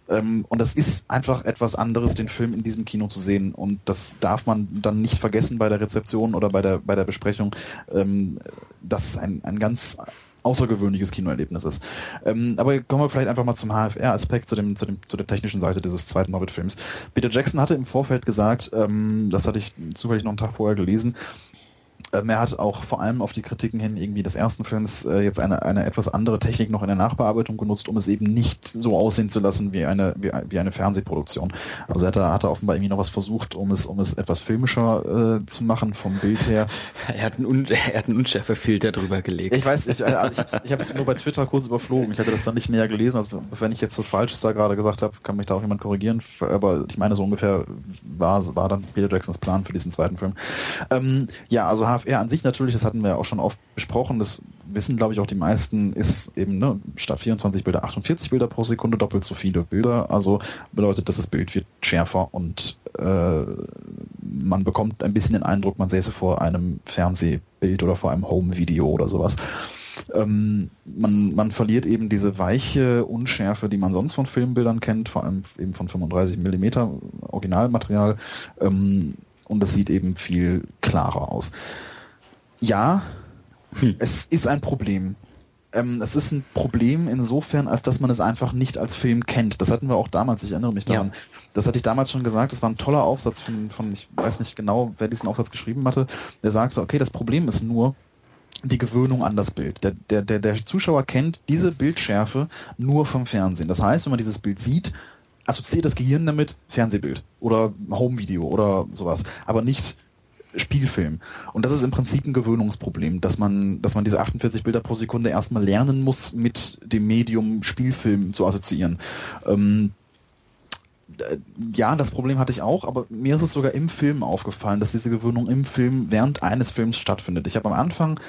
Ähm, und das ist einfach etwas anderes, den Film in diesem Kino zu sehen. Und das darf man dann nicht vergessen bei der Rezeption oder bei der, bei der Besprechung. Ähm, das ist ein, ein ganz außergewöhnliches Kinoerlebnis ist. Ähm, aber kommen wir vielleicht einfach mal zum HFR-Aspekt, zu, dem, zu, dem, zu der technischen Seite dieses zweiten Hobbit-Films. Peter Jackson hatte im Vorfeld gesagt, ähm, das hatte ich zufällig noch einen Tag vorher gelesen, ähm, er hat auch vor allem auf die Kritiken hin irgendwie des ersten Films äh, jetzt eine, eine etwas andere Technik noch in der Nachbearbeitung genutzt, um es eben nicht so aussehen zu lassen wie eine, wie, wie eine Fernsehproduktion. Also er hat, er offenbar irgendwie noch was versucht, um es, um es etwas filmischer äh, zu machen vom Bild her. Er hat einen, Un er hat einen Unschärfefilter drüber gelegt. Ich weiß, ich, also ich, ich habe es nur bei Twitter kurz überflogen. Ich hatte das dann nicht näher gelesen. Also wenn ich jetzt was Falsches da gerade gesagt habe, kann mich da auch jemand korrigieren. Aber ich meine, so ungefähr war, war dann Peter Jacksons Plan für diesen zweiten Film. Ähm, ja, also HFR an sich natürlich, das hatten wir auch schon oft besprochen, das wissen glaube ich auch die meisten, ist eben ne, statt 24 Bilder 48 Bilder pro Sekunde doppelt so viele Bilder. Also bedeutet, dass das Bild wird schärfer und äh, man bekommt ein bisschen den Eindruck, man säße vor einem Fernsehbild oder vor einem Home-Video oder sowas. Ähm, man, man verliert eben diese weiche Unschärfe, die man sonst von Filmbildern kennt, vor allem eben von 35 Millimeter Originalmaterial. Ähm, und es sieht eben viel klarer aus. Ja, hm. es ist ein Problem. Ähm, es ist ein Problem insofern, als dass man es einfach nicht als Film kennt. Das hatten wir auch damals, ich erinnere mich daran. Ja. Das hatte ich damals schon gesagt, das war ein toller Aufsatz von, von, ich weiß nicht genau, wer diesen Aufsatz geschrieben hatte, der sagte, okay, das Problem ist nur, die Gewöhnung an das Bild. Der, der, der, der Zuschauer kennt diese Bildschärfe nur vom Fernsehen. Das heißt, wenn man dieses Bild sieht, assoziiert das Gehirn damit Fernsehbild oder Homevideo oder sowas, aber nicht Spielfilm. Und das ist im Prinzip ein Gewöhnungsproblem, dass man, dass man diese 48 Bilder pro Sekunde erstmal lernen muss, mit dem Medium Spielfilm zu assoziieren. Ähm, ja, das Problem hatte ich auch, aber mir ist es sogar im Film aufgefallen, dass diese Gewöhnung im Film während eines Films stattfindet. Ich habe am Anfang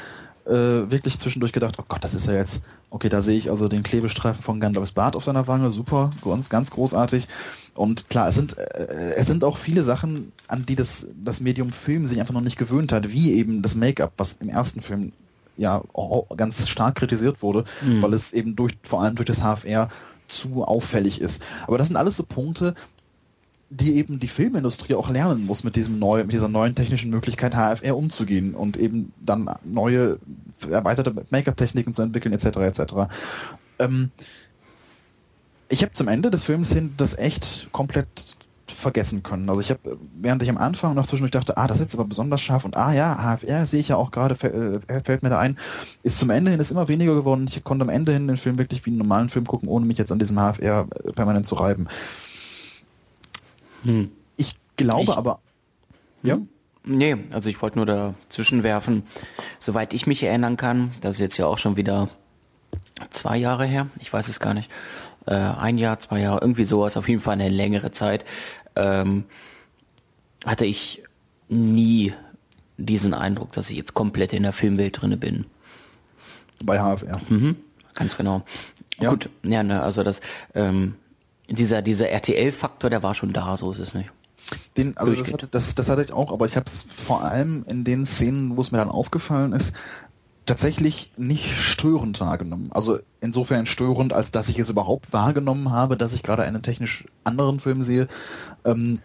äh, wirklich zwischendurch gedacht, oh Gott, das ist ja jetzt, okay, da sehe ich also den Klebestreifen von Gandalfs Bart auf seiner Wange, super, ganz, ganz großartig. Und klar, es sind, äh, es sind auch viele Sachen, an die das, das Medium Film sich einfach noch nicht gewöhnt hat, wie eben das Make-up, was im ersten Film ja ganz stark kritisiert wurde, mhm. weil es eben durch, vor allem durch das HFR zu auffällig ist. Aber das sind alles so Punkte, die eben die Filmindustrie auch lernen muss, mit diesem neu, mit dieser neuen technischen Möglichkeit HFR umzugehen und eben dann neue erweiterte Make-up-Techniken zu entwickeln etc. etc. Ähm, ich habe zum Ende des Films hin das echt komplett vergessen können. Also ich habe, während ich am Anfang noch zwischendurch dachte, ah, das ist jetzt aber besonders scharf und ah ja, HFR sehe ich ja auch gerade, äh, fällt mir da ein, ist zum Ende hin ist immer weniger geworden. Ich konnte am Ende hin den Film wirklich wie einen normalen Film gucken, ohne mich jetzt an diesem HFR äh, permanent zu reiben. Hm. Ich glaube ich, aber. Ja? Nee, also ich wollte nur dazwischen werfen, soweit ich mich erinnern kann, das ist jetzt ja auch schon wieder zwei Jahre her, ich weiß es gar nicht, äh, ein Jahr, zwei Jahre, irgendwie sowas, auf jeden Fall eine längere Zeit, ähm, hatte ich nie diesen Eindruck, dass ich jetzt komplett in der Filmwelt drinne bin. Bei HFR. Mhm, ganz genau. Ja. Gut, ja, ne, also das, ähm, dieser, dieser RTL-Faktor, der war schon da, so ist es nicht. Den, also das, hatte, das, das hatte ich auch, aber ich habe es vor allem in den Szenen, wo es mir dann aufgefallen ist, tatsächlich nicht störend wahrgenommen. Also insofern störend, als dass ich es überhaupt wahrgenommen habe, dass ich gerade einen technisch anderen Film sehe. Ähm,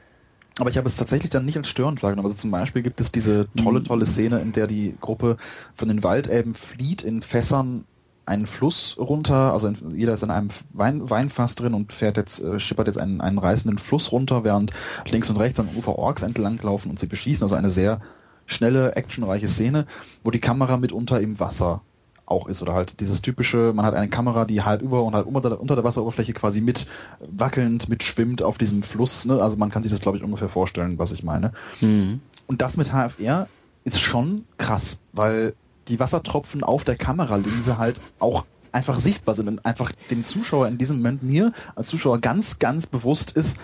aber ich habe es tatsächlich dann nicht als störend wahrgenommen. Also zum Beispiel gibt es diese tolle, tolle Szene, in der die Gruppe von den Waldelben flieht in Fässern einen Fluss runter, also jeder ist in einem Wein, Weinfass drin und fährt jetzt, äh, schippert jetzt einen, einen reißenden Fluss runter, während links und rechts am Ufer Orks entlang laufen und sie beschießen. Also eine sehr schnelle, actionreiche Szene, wo die Kamera mitunter im Wasser auch ist oder halt dieses typische, man hat eine Kamera, die halt über und halt unter der, unter der Wasseroberfläche quasi mit wackelnd, mitschwimmt auf diesem Fluss. Ne? Also man kann sich das, glaube ich, ungefähr vorstellen, was ich meine. Mhm. Und das mit HFR ist schon krass, weil die Wassertropfen auf der Kameralinse halt auch einfach sichtbar sind und einfach dem Zuschauer in diesem Moment mir als Zuschauer ganz, ganz bewusst ist,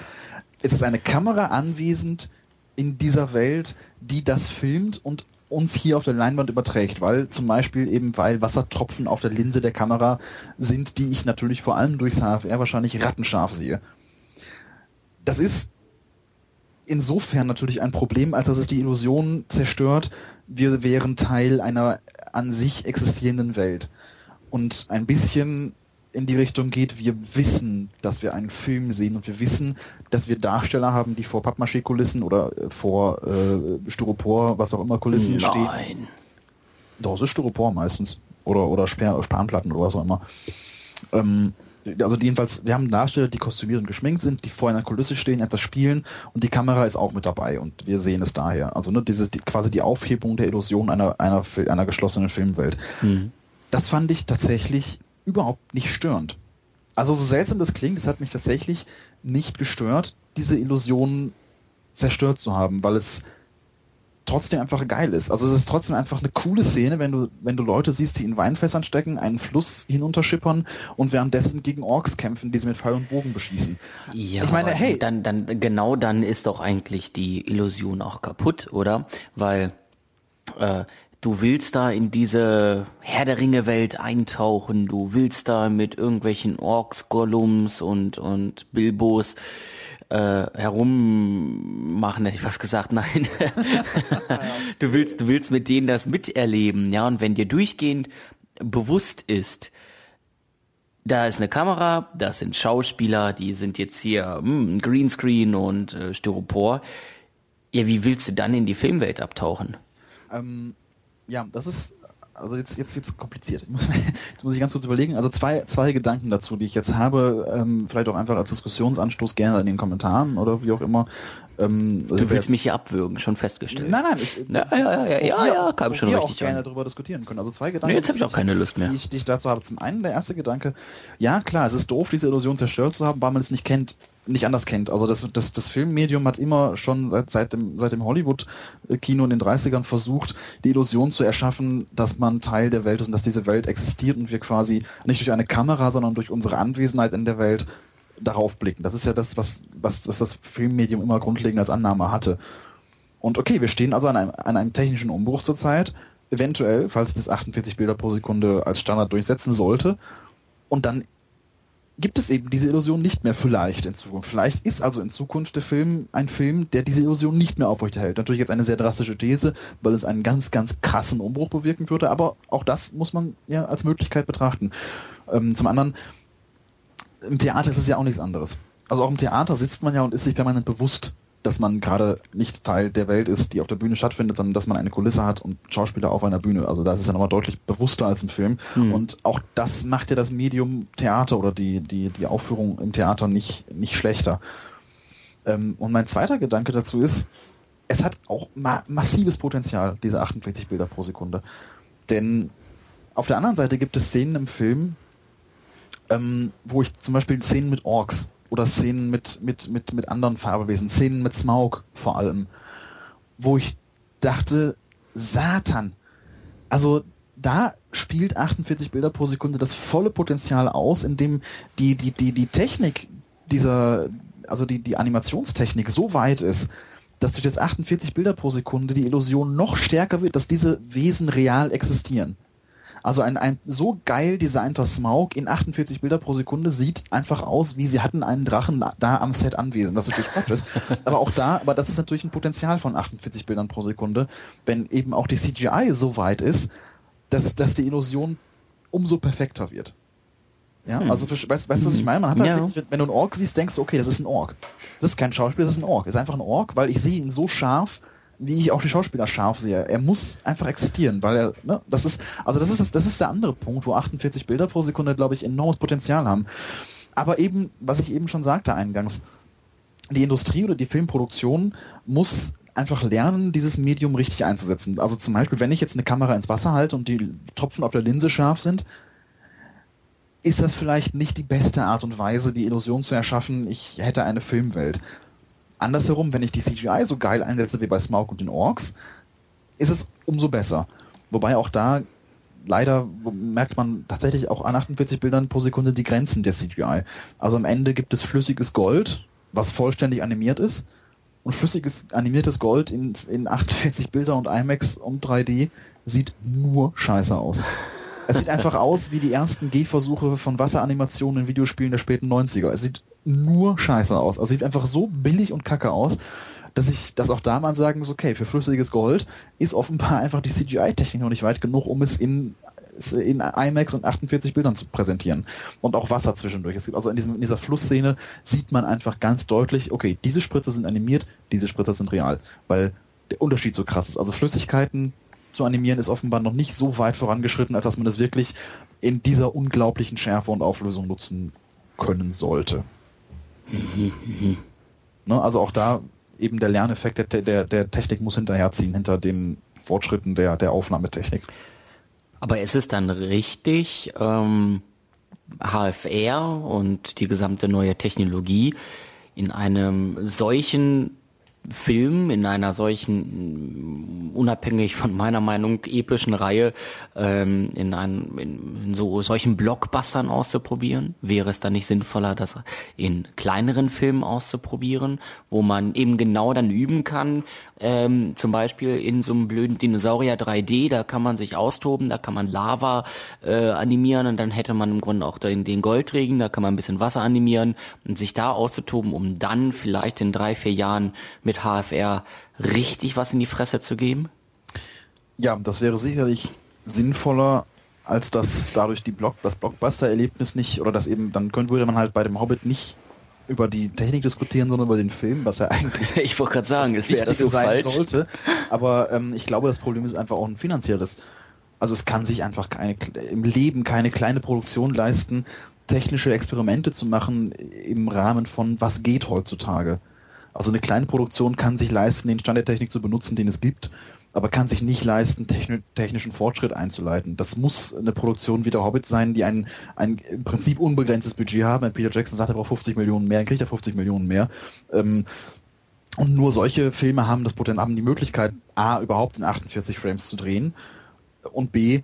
es ist eine Kamera anwesend in dieser Welt, die das filmt und uns hier auf der Leinwand überträgt, weil zum Beispiel eben, weil Wassertropfen auf der Linse der Kamera sind, die ich natürlich vor allem durchs HFR wahrscheinlich rattenscharf sehe. Das ist insofern natürlich ein Problem, als dass es die Illusion zerstört, wir wären Teil einer an sich existierenden Welt. Und ein bisschen in die Richtung geht, wir wissen, dass wir einen Film sehen und wir wissen, dass wir Darsteller haben, die vor Pappmaché-Kulissen oder äh, vor äh, Styropor, was auch immer Kulissen Nein. stehen. Nein. Das ist Styropor meistens. Oder, oder Spanplatten oder was auch immer. Ähm, also jedenfalls, wir haben Darsteller, die kostümiert und geschminkt sind, die vor einer Kulisse stehen, etwas spielen und die Kamera ist auch mit dabei und wir sehen es daher. Also ne, diese die, quasi die Aufhebung der Illusion einer, einer, einer geschlossenen Filmwelt. Mhm. Das fand ich tatsächlich überhaupt nicht störend. Also so seltsam das klingt, es hat mich tatsächlich nicht gestört, diese Illusion zerstört zu haben, weil es trotzdem einfach geil ist. Also es ist trotzdem einfach eine coole Szene, wenn du, wenn du Leute siehst, die in Weinfässern stecken, einen Fluss hinunterschippern und währenddessen gegen Orks kämpfen, die sie mit Pfeil und Bogen beschießen. Ja, ich meine, hey. Dann, dann, genau dann ist doch eigentlich die Illusion auch kaputt, oder? Weil, äh, du willst da in diese Herr der Ringe Welt eintauchen, du willst da mit irgendwelchen Orks, Gollums und, und Bilbos äh, herummachen, hätte ich was gesagt, nein. du willst, du willst mit denen das miterleben, ja, und wenn dir durchgehend bewusst ist, da ist eine Kamera, das sind Schauspieler, die sind jetzt hier hm, Greenscreen und äh, Styropor. Ja, wie willst du dann in die Filmwelt abtauchen? Ähm, ja, das ist, also jetzt, jetzt wird es kompliziert. Jetzt muss ich ganz kurz überlegen. Also zwei, zwei Gedanken dazu, die ich jetzt habe, ähm, vielleicht auch einfach als Diskussionsanstoß gerne in den Kommentaren oder wie auch immer. Ähm, du willst mich hier abwürgen, schon festgestellt. Nein, nein, ich, ja, ja, ja, ja, ja, ja kam schon richtig auch gerne an. darüber diskutieren können. Also zwei Gedanken. Nee, jetzt habe ich auch keine Lust mehr. Die ich, die ich dazu habe. Zum einen der erste Gedanke, ja klar, es ist doof, diese Illusion zerstört zu haben, weil man es nicht kennt nicht anders kennt. Also das, das, das Filmmedium hat immer schon seit, seit dem, seit dem Hollywood-Kino in den 30ern versucht, die Illusion zu erschaffen, dass man Teil der Welt ist und dass diese Welt existiert und wir quasi nicht durch eine Kamera, sondern durch unsere Anwesenheit in der Welt darauf blicken. Das ist ja das, was, was, was das Filmmedium immer grundlegend als Annahme hatte. Und okay, wir stehen also an einem, an einem technischen Umbruch zurzeit, eventuell, falls bis 48 Bilder pro Sekunde als Standard durchsetzen sollte. Und dann gibt es eben diese Illusion nicht mehr vielleicht in Zukunft. Vielleicht ist also in Zukunft der Film ein Film, der diese Illusion nicht mehr aufrechterhält. Natürlich jetzt eine sehr drastische These, weil es einen ganz, ganz krassen Umbruch bewirken würde, aber auch das muss man ja als Möglichkeit betrachten. Ähm, zum anderen, im Theater ist es ja auch nichts anderes. Also auch im Theater sitzt man ja und ist sich permanent bewusst, dass man gerade nicht Teil der Welt ist, die auf der Bühne stattfindet, sondern dass man eine Kulisse hat und Schauspieler auf einer Bühne. Also da ist es ja nochmal deutlich bewusster als im Film. Mhm. Und auch das macht ja das Medium Theater oder die, die, die Aufführung im Theater nicht, nicht schlechter. Ähm, und mein zweiter Gedanke dazu ist, es hat auch ma massives Potenzial, diese 48 Bilder pro Sekunde. Denn auf der anderen Seite gibt es Szenen im Film, ähm, wo ich zum Beispiel Szenen mit Orks oder Szenen mit, mit, mit, mit anderen Farbewesen, Szenen mit Smaug vor allem, wo ich dachte, Satan. Also da spielt 48 Bilder pro Sekunde das volle Potenzial aus, indem die, die, die, die Technik dieser, also die, die Animationstechnik so weit ist, dass durch das 48 Bilder pro Sekunde die Illusion noch stärker wird, dass diese Wesen real existieren. Also ein, ein so geil designter Smaug in 48 Bilder pro Sekunde sieht einfach aus, wie sie hatten einen Drachen da am Set anwesend, was natürlich Quatsch ist. Aber auch da, aber das ist natürlich ein Potenzial von 48 Bildern pro Sekunde, wenn eben auch die CGI so weit ist, dass, dass die Illusion umso perfekter wird. Ja, hm. also weißt, weißt du, was ich meine? Man hat halt ja. wirklich, wenn du einen Ork siehst, denkst du, okay, das ist ein Ork. Das ist kein Schauspiel, das ist ein Ork. Das ist einfach ein Ork, weil ich sehe ihn so scharf, wie ich auch die Schauspieler scharf sehe. Er muss einfach existieren, weil er, ne, das ist, also das ist, das ist der andere Punkt, wo 48 Bilder pro Sekunde, glaube ich, enormes Potenzial haben. Aber eben, was ich eben schon sagte eingangs, die Industrie oder die Filmproduktion muss einfach lernen, dieses Medium richtig einzusetzen. Also zum Beispiel, wenn ich jetzt eine Kamera ins Wasser halte und die Tropfen auf der Linse scharf sind, ist das vielleicht nicht die beste Art und Weise, die Illusion zu erschaffen, ich hätte eine Filmwelt. Andersherum, wenn ich die CGI so geil einsetze wie bei Smaug und den Orks, ist es umso besser. Wobei auch da leider merkt man tatsächlich auch an 48 Bildern pro Sekunde die Grenzen der CGI. Also am Ende gibt es flüssiges Gold, was vollständig animiert ist. Und flüssiges animiertes Gold in, in 48 Bilder und IMAX und 3D sieht nur scheiße aus. Es sieht einfach aus wie die ersten Gehversuche von Wasseranimationen in Videospielen der späten 90er. Es sieht nur scheiße aus. Also sieht einfach so billig und kacke aus, dass ich, dass auch da mal sagen muss, okay, für flüssiges Gold ist offenbar einfach die CGI-Technik noch nicht weit genug, um es in in IMAX und 48 Bildern zu präsentieren. Und auch Wasser zwischendurch. Es gibt also in, diesem, in dieser Flussszene sieht man einfach ganz deutlich, okay, diese Spritzer sind animiert, diese Spritzer sind real. Weil der Unterschied so krass ist. Also Flüssigkeiten zu animieren ist offenbar noch nicht so weit vorangeschritten, als dass man das wirklich in dieser unglaublichen Schärfe und Auflösung nutzen können sollte. Ne, also auch da eben der Lerneffekt der, der, der Technik muss hinterherziehen, hinter den Fortschritten der, der Aufnahmetechnik. Aber ist es dann richtig, ähm, HFR und die gesamte neue Technologie in einem solchen Film in einer solchen, unabhängig von meiner Meinung, epischen Reihe ähm, in, einem, in, in so solchen Blockbustern auszuprobieren? Wäre es dann nicht sinnvoller, das in kleineren Filmen auszuprobieren, wo man eben genau dann üben kann, ähm, zum Beispiel in so einem blöden Dinosaurier 3D, da kann man sich austoben, da kann man Lava äh, animieren und dann hätte man im Grunde auch den, den Goldregen, da kann man ein bisschen Wasser animieren und sich da auszutoben, um dann vielleicht in drei, vier Jahren mit HFR richtig was in die Fresse zu geben? Ja, das wäre sicherlich sinnvoller, als dass dadurch die Block, das Blockbuster-Erlebnis nicht, oder das eben, dann könnte, würde man halt bei dem Hobbit nicht über die Technik diskutieren, sondern über den Film, was ja eigentlich ich wollte gerade sagen, es wäre das so sein falsch. sollte. Aber ähm, ich glaube, das Problem ist einfach auch ein finanzielles. Also es kann sich einfach keine, im Leben keine kleine Produktion leisten, technische Experimente zu machen im Rahmen von was geht heutzutage. Also eine kleine Produktion kann sich leisten, den Stand der Technik zu benutzen, den es gibt aber kann sich nicht leisten, technischen Fortschritt einzuleiten. Das muss eine Produktion wie der Hobbit sein, die ein, ein im Prinzip unbegrenztes Budget haben. Wenn Peter Jackson sagt, er braucht 50 Millionen mehr, dann kriegt er 50 Millionen mehr. Ähm, und nur solche Filme haben das Potenzial, haben die Möglichkeit, A, überhaupt in 48 Frames zu drehen und B,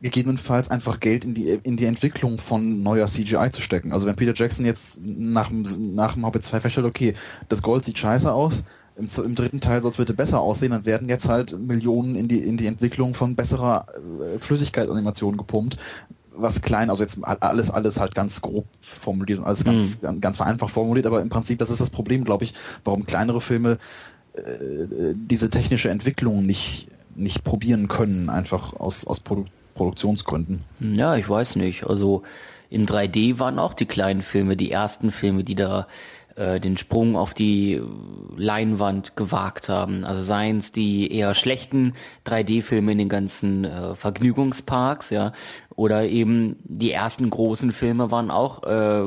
gegebenenfalls einfach Geld in die, in die Entwicklung von neuer CGI zu stecken. Also wenn Peter Jackson jetzt nach, nach dem Hobbit 2 feststellt, okay, das Gold sieht scheiße aus, im, im dritten Teil soll es bitte besser aussehen, dann werden jetzt halt Millionen in die, in die Entwicklung von besserer äh, Flüssigkeitsanimation gepumpt, was klein, also jetzt alles, alles halt ganz grob formuliert und alles ganz, mhm. ganz vereinfacht formuliert, aber im Prinzip, das ist das Problem, glaube ich, warum kleinere Filme äh, diese technische Entwicklung nicht, nicht probieren können, einfach aus, aus Produ Produktionsgründen. Ja, ich weiß nicht. Also in 3D waren auch die kleinen Filme, die ersten Filme, die da äh, den Sprung auf die Leinwand gewagt haben. Also seien es die eher schlechten 3D-Filme in den ganzen äh, Vergnügungsparks, ja, oder eben die ersten großen Filme waren auch äh,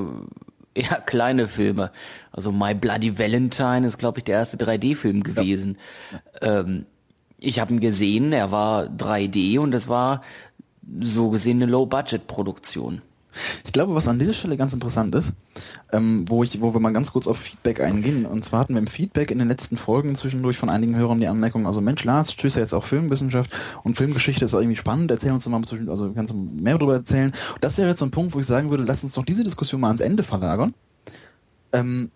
eher kleine Filme. Also My Bloody Valentine ist, glaube ich, der erste 3D-Film gewesen. Ja. Ähm, ich habe ihn gesehen, er war 3D und es war so gesehen eine Low-Budget-Produktion. Ich glaube, was an dieser Stelle ganz interessant ist, ähm, wo, ich, wo wir mal ganz kurz auf Feedback eingehen, und zwar hatten wir im Feedback in den letzten Folgen zwischendurch von einigen Hörern die Anmerkung, also Mensch, Lars, du ja jetzt auch Filmwissenschaft und Filmgeschichte ist auch irgendwie spannend, erzähl uns mal zwischen, also kannst du mehr darüber erzählen. Das wäre jetzt so ein Punkt, wo ich sagen würde, lass uns doch diese Diskussion mal ans Ende verlagern. Ähm,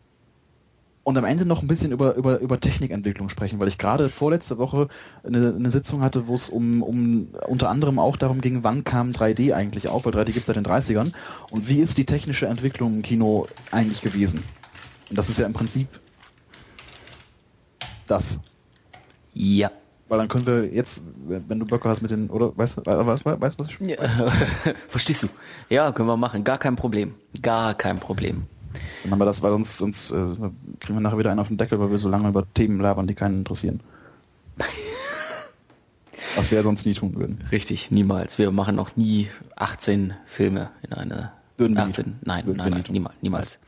und am Ende noch ein bisschen über, über, über Technikentwicklung sprechen, weil ich gerade vorletzte Woche eine, eine Sitzung hatte, wo es um, um unter anderem auch darum ging, wann kam 3D eigentlich auf, weil 3D gibt es seit den 30ern und wie ist die technische Entwicklung im Kino eigentlich gewesen. Und das ist ja im Prinzip das. Ja. Weil dann können wir jetzt, wenn du Böcke hast mit den, oder weißt du, weißt, weißt, weißt, was ich ja. Verstehst du? Ja, können wir machen. Gar kein Problem. Gar kein Problem. Dann haben wir das, weil sonst, sonst äh, kriegen wir nachher wieder einen auf den Deckel, weil wir so lange über Themen labern, die keinen interessieren. Was wir ja sonst nie tun würden. Richtig, niemals. Wir machen auch nie 18 Filme in einer. Würden 18, nie. Nein, würden nein, nein, niemals, niemals.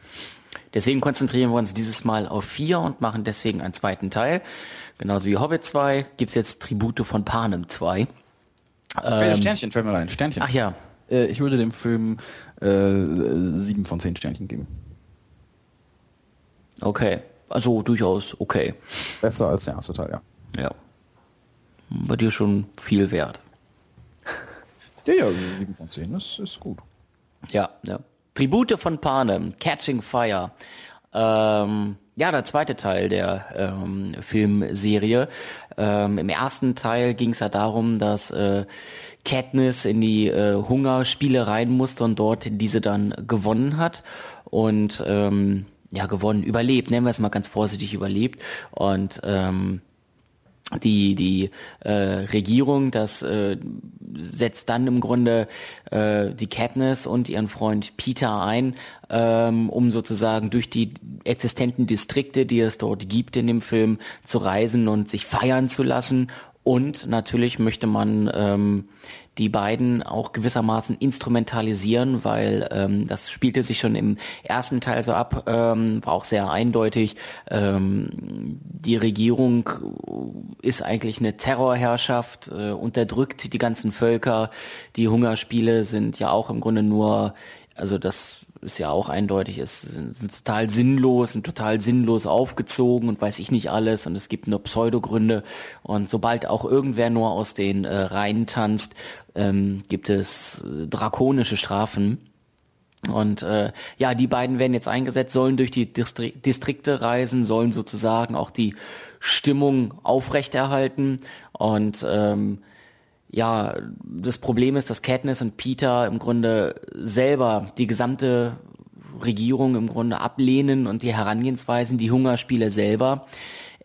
Deswegen konzentrieren wir uns dieses Mal auf vier und machen deswegen einen zweiten Teil. Genauso wie Hobbit 2 gibt es jetzt Tribute von Panem 2. Ähm, Sternchen, fällt mir rein. Sternchen. Ach ja. Äh, ich würde dem Film äh, sieben von zehn Sternchen geben. Okay, also durchaus okay. Besser als der erste Teil, ja. Ja. Bei dir schon viel wert. Ja, ja, 7 von 10 ist, ist gut. Ja, ja. Tribute von Panem, Catching Fire. Ähm, ja, der zweite Teil der ähm, Filmserie. Ähm, Im ersten Teil ging es ja darum, dass äh, Katniss in die äh, Hungerspiele rein musste und dort diese dann gewonnen hat. Und ähm, ja, gewonnen, überlebt, nennen wir es mal ganz vorsichtig überlebt. Und ähm, die die äh, Regierung, das äh, setzt dann im Grunde äh, die Katniss und ihren Freund Peter ein, ähm, um sozusagen durch die existenten Distrikte, die es dort gibt in dem Film, zu reisen und sich feiern zu lassen. Und natürlich möchte man ähm, die beiden auch gewissermaßen instrumentalisieren, weil ähm, das spielte sich schon im ersten Teil so ab, ähm, war auch sehr eindeutig. Ähm, die Regierung ist eigentlich eine Terrorherrschaft, äh, unterdrückt die ganzen Völker. Die Hungerspiele sind ja auch im Grunde nur, also das ist ja auch eindeutig, es sind, sind total sinnlos und total sinnlos aufgezogen und weiß ich nicht alles und es gibt nur Pseudogründe und sobald auch irgendwer nur aus den äh, Reihen tanzt, ähm, gibt es äh, drakonische Strafen. Und äh, ja, die beiden werden jetzt eingesetzt, sollen durch die Distri Distrikte reisen, sollen sozusagen auch die Stimmung aufrechterhalten. Und ähm, ja, das Problem ist, dass Katniss und Peter im Grunde selber die gesamte Regierung im Grunde ablehnen und die Herangehensweisen, die Hungerspiele selber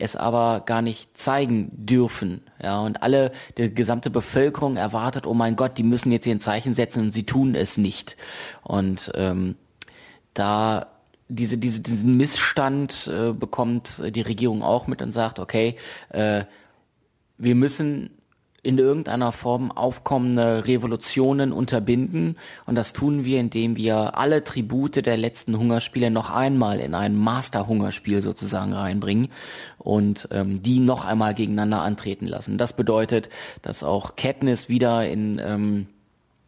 es aber gar nicht zeigen dürfen. Ja, und alle, die gesamte Bevölkerung erwartet, oh mein Gott, die müssen jetzt hier ein Zeichen setzen und sie tun es nicht. Und ähm, da diese, diese, diesen Missstand äh, bekommt die Regierung auch mit und sagt, okay, äh, wir müssen in irgendeiner Form aufkommende Revolutionen unterbinden. Und das tun wir, indem wir alle Tribute der letzten Hungerspiele noch einmal in ein Master-Hungerspiel sozusagen reinbringen und ähm, die noch einmal gegeneinander antreten lassen. Das bedeutet, dass auch Katniss wieder in, ähm,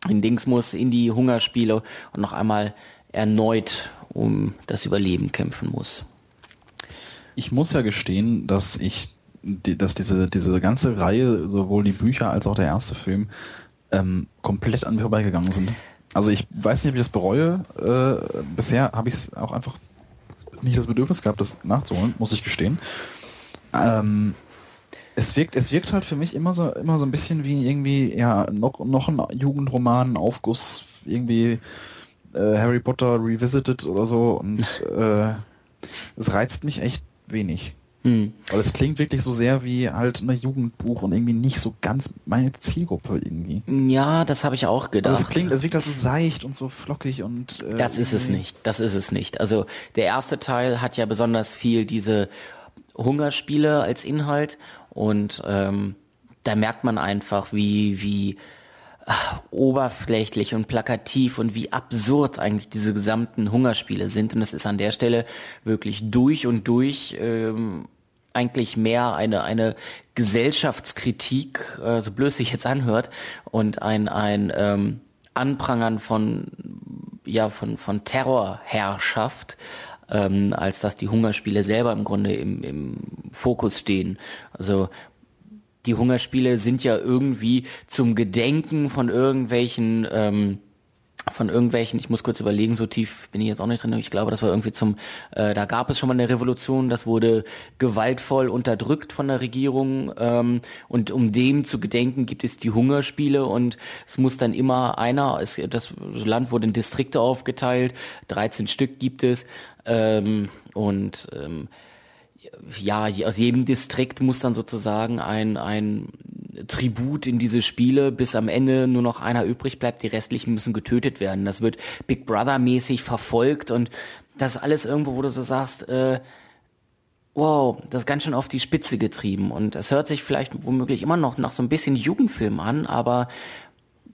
in Dings muss, in die Hungerspiele und noch einmal erneut um das Überleben kämpfen muss. Ich muss ja gestehen, dass ich die, dass diese, diese ganze Reihe, sowohl die Bücher als auch der erste Film, ähm, komplett an mir vorbeigegangen sind. Also ich weiß nicht, ob ich das bereue. Äh, bisher habe ich es auch einfach nicht das Bedürfnis gehabt, das nachzuholen, muss ich gestehen. Ähm, es wirkt, es wirkt halt für mich immer so, immer so ein bisschen wie irgendwie, ja, noch, noch ein Jugendroman, Aufguss, irgendwie äh, Harry Potter Revisited oder so und äh, es reizt mich echt wenig. Hm. Aber es klingt wirklich so sehr wie halt ein Jugendbuch und irgendwie nicht so ganz meine Zielgruppe irgendwie. Ja, das habe ich auch gedacht. Also es klingt, es wirkt halt so seicht und so flockig und. Äh, das ist es nicht. Das ist es nicht. Also der erste Teil hat ja besonders viel diese Hungerspiele als Inhalt und ähm, da merkt man einfach, wie wie ach, oberflächlich und plakativ und wie absurd eigentlich diese gesamten Hungerspiele sind. Und es ist an der Stelle wirklich durch und durch ähm, eigentlich mehr eine, eine Gesellschaftskritik, äh, so blöd sich jetzt anhört, und ein, ein ähm, Anprangern von, ja, von, von Terrorherrschaft, ähm, als dass die Hungerspiele selber im Grunde im, im Fokus stehen. Also die Hungerspiele sind ja irgendwie zum Gedenken von irgendwelchen ähm, von irgendwelchen, ich muss kurz überlegen, so tief bin ich jetzt auch nicht drin, ich glaube, das war irgendwie zum, äh, da gab es schon mal eine Revolution, das wurde gewaltvoll unterdrückt von der Regierung ähm, und um dem zu gedenken gibt es die Hungerspiele und es muss dann immer einer, es, das Land wurde in Distrikte aufgeteilt, 13 Stück gibt es ähm, und ähm, ja, aus jedem Distrikt muss dann sozusagen ein, ein Tribut in diese Spiele, bis am Ende nur noch einer übrig bleibt, die restlichen müssen getötet werden. Das wird Big Brother mäßig verfolgt und das alles irgendwo, wo du so sagst, äh, wow, das ist ganz schön auf die Spitze getrieben und es hört sich vielleicht womöglich immer noch nach so ein bisschen Jugendfilm an, aber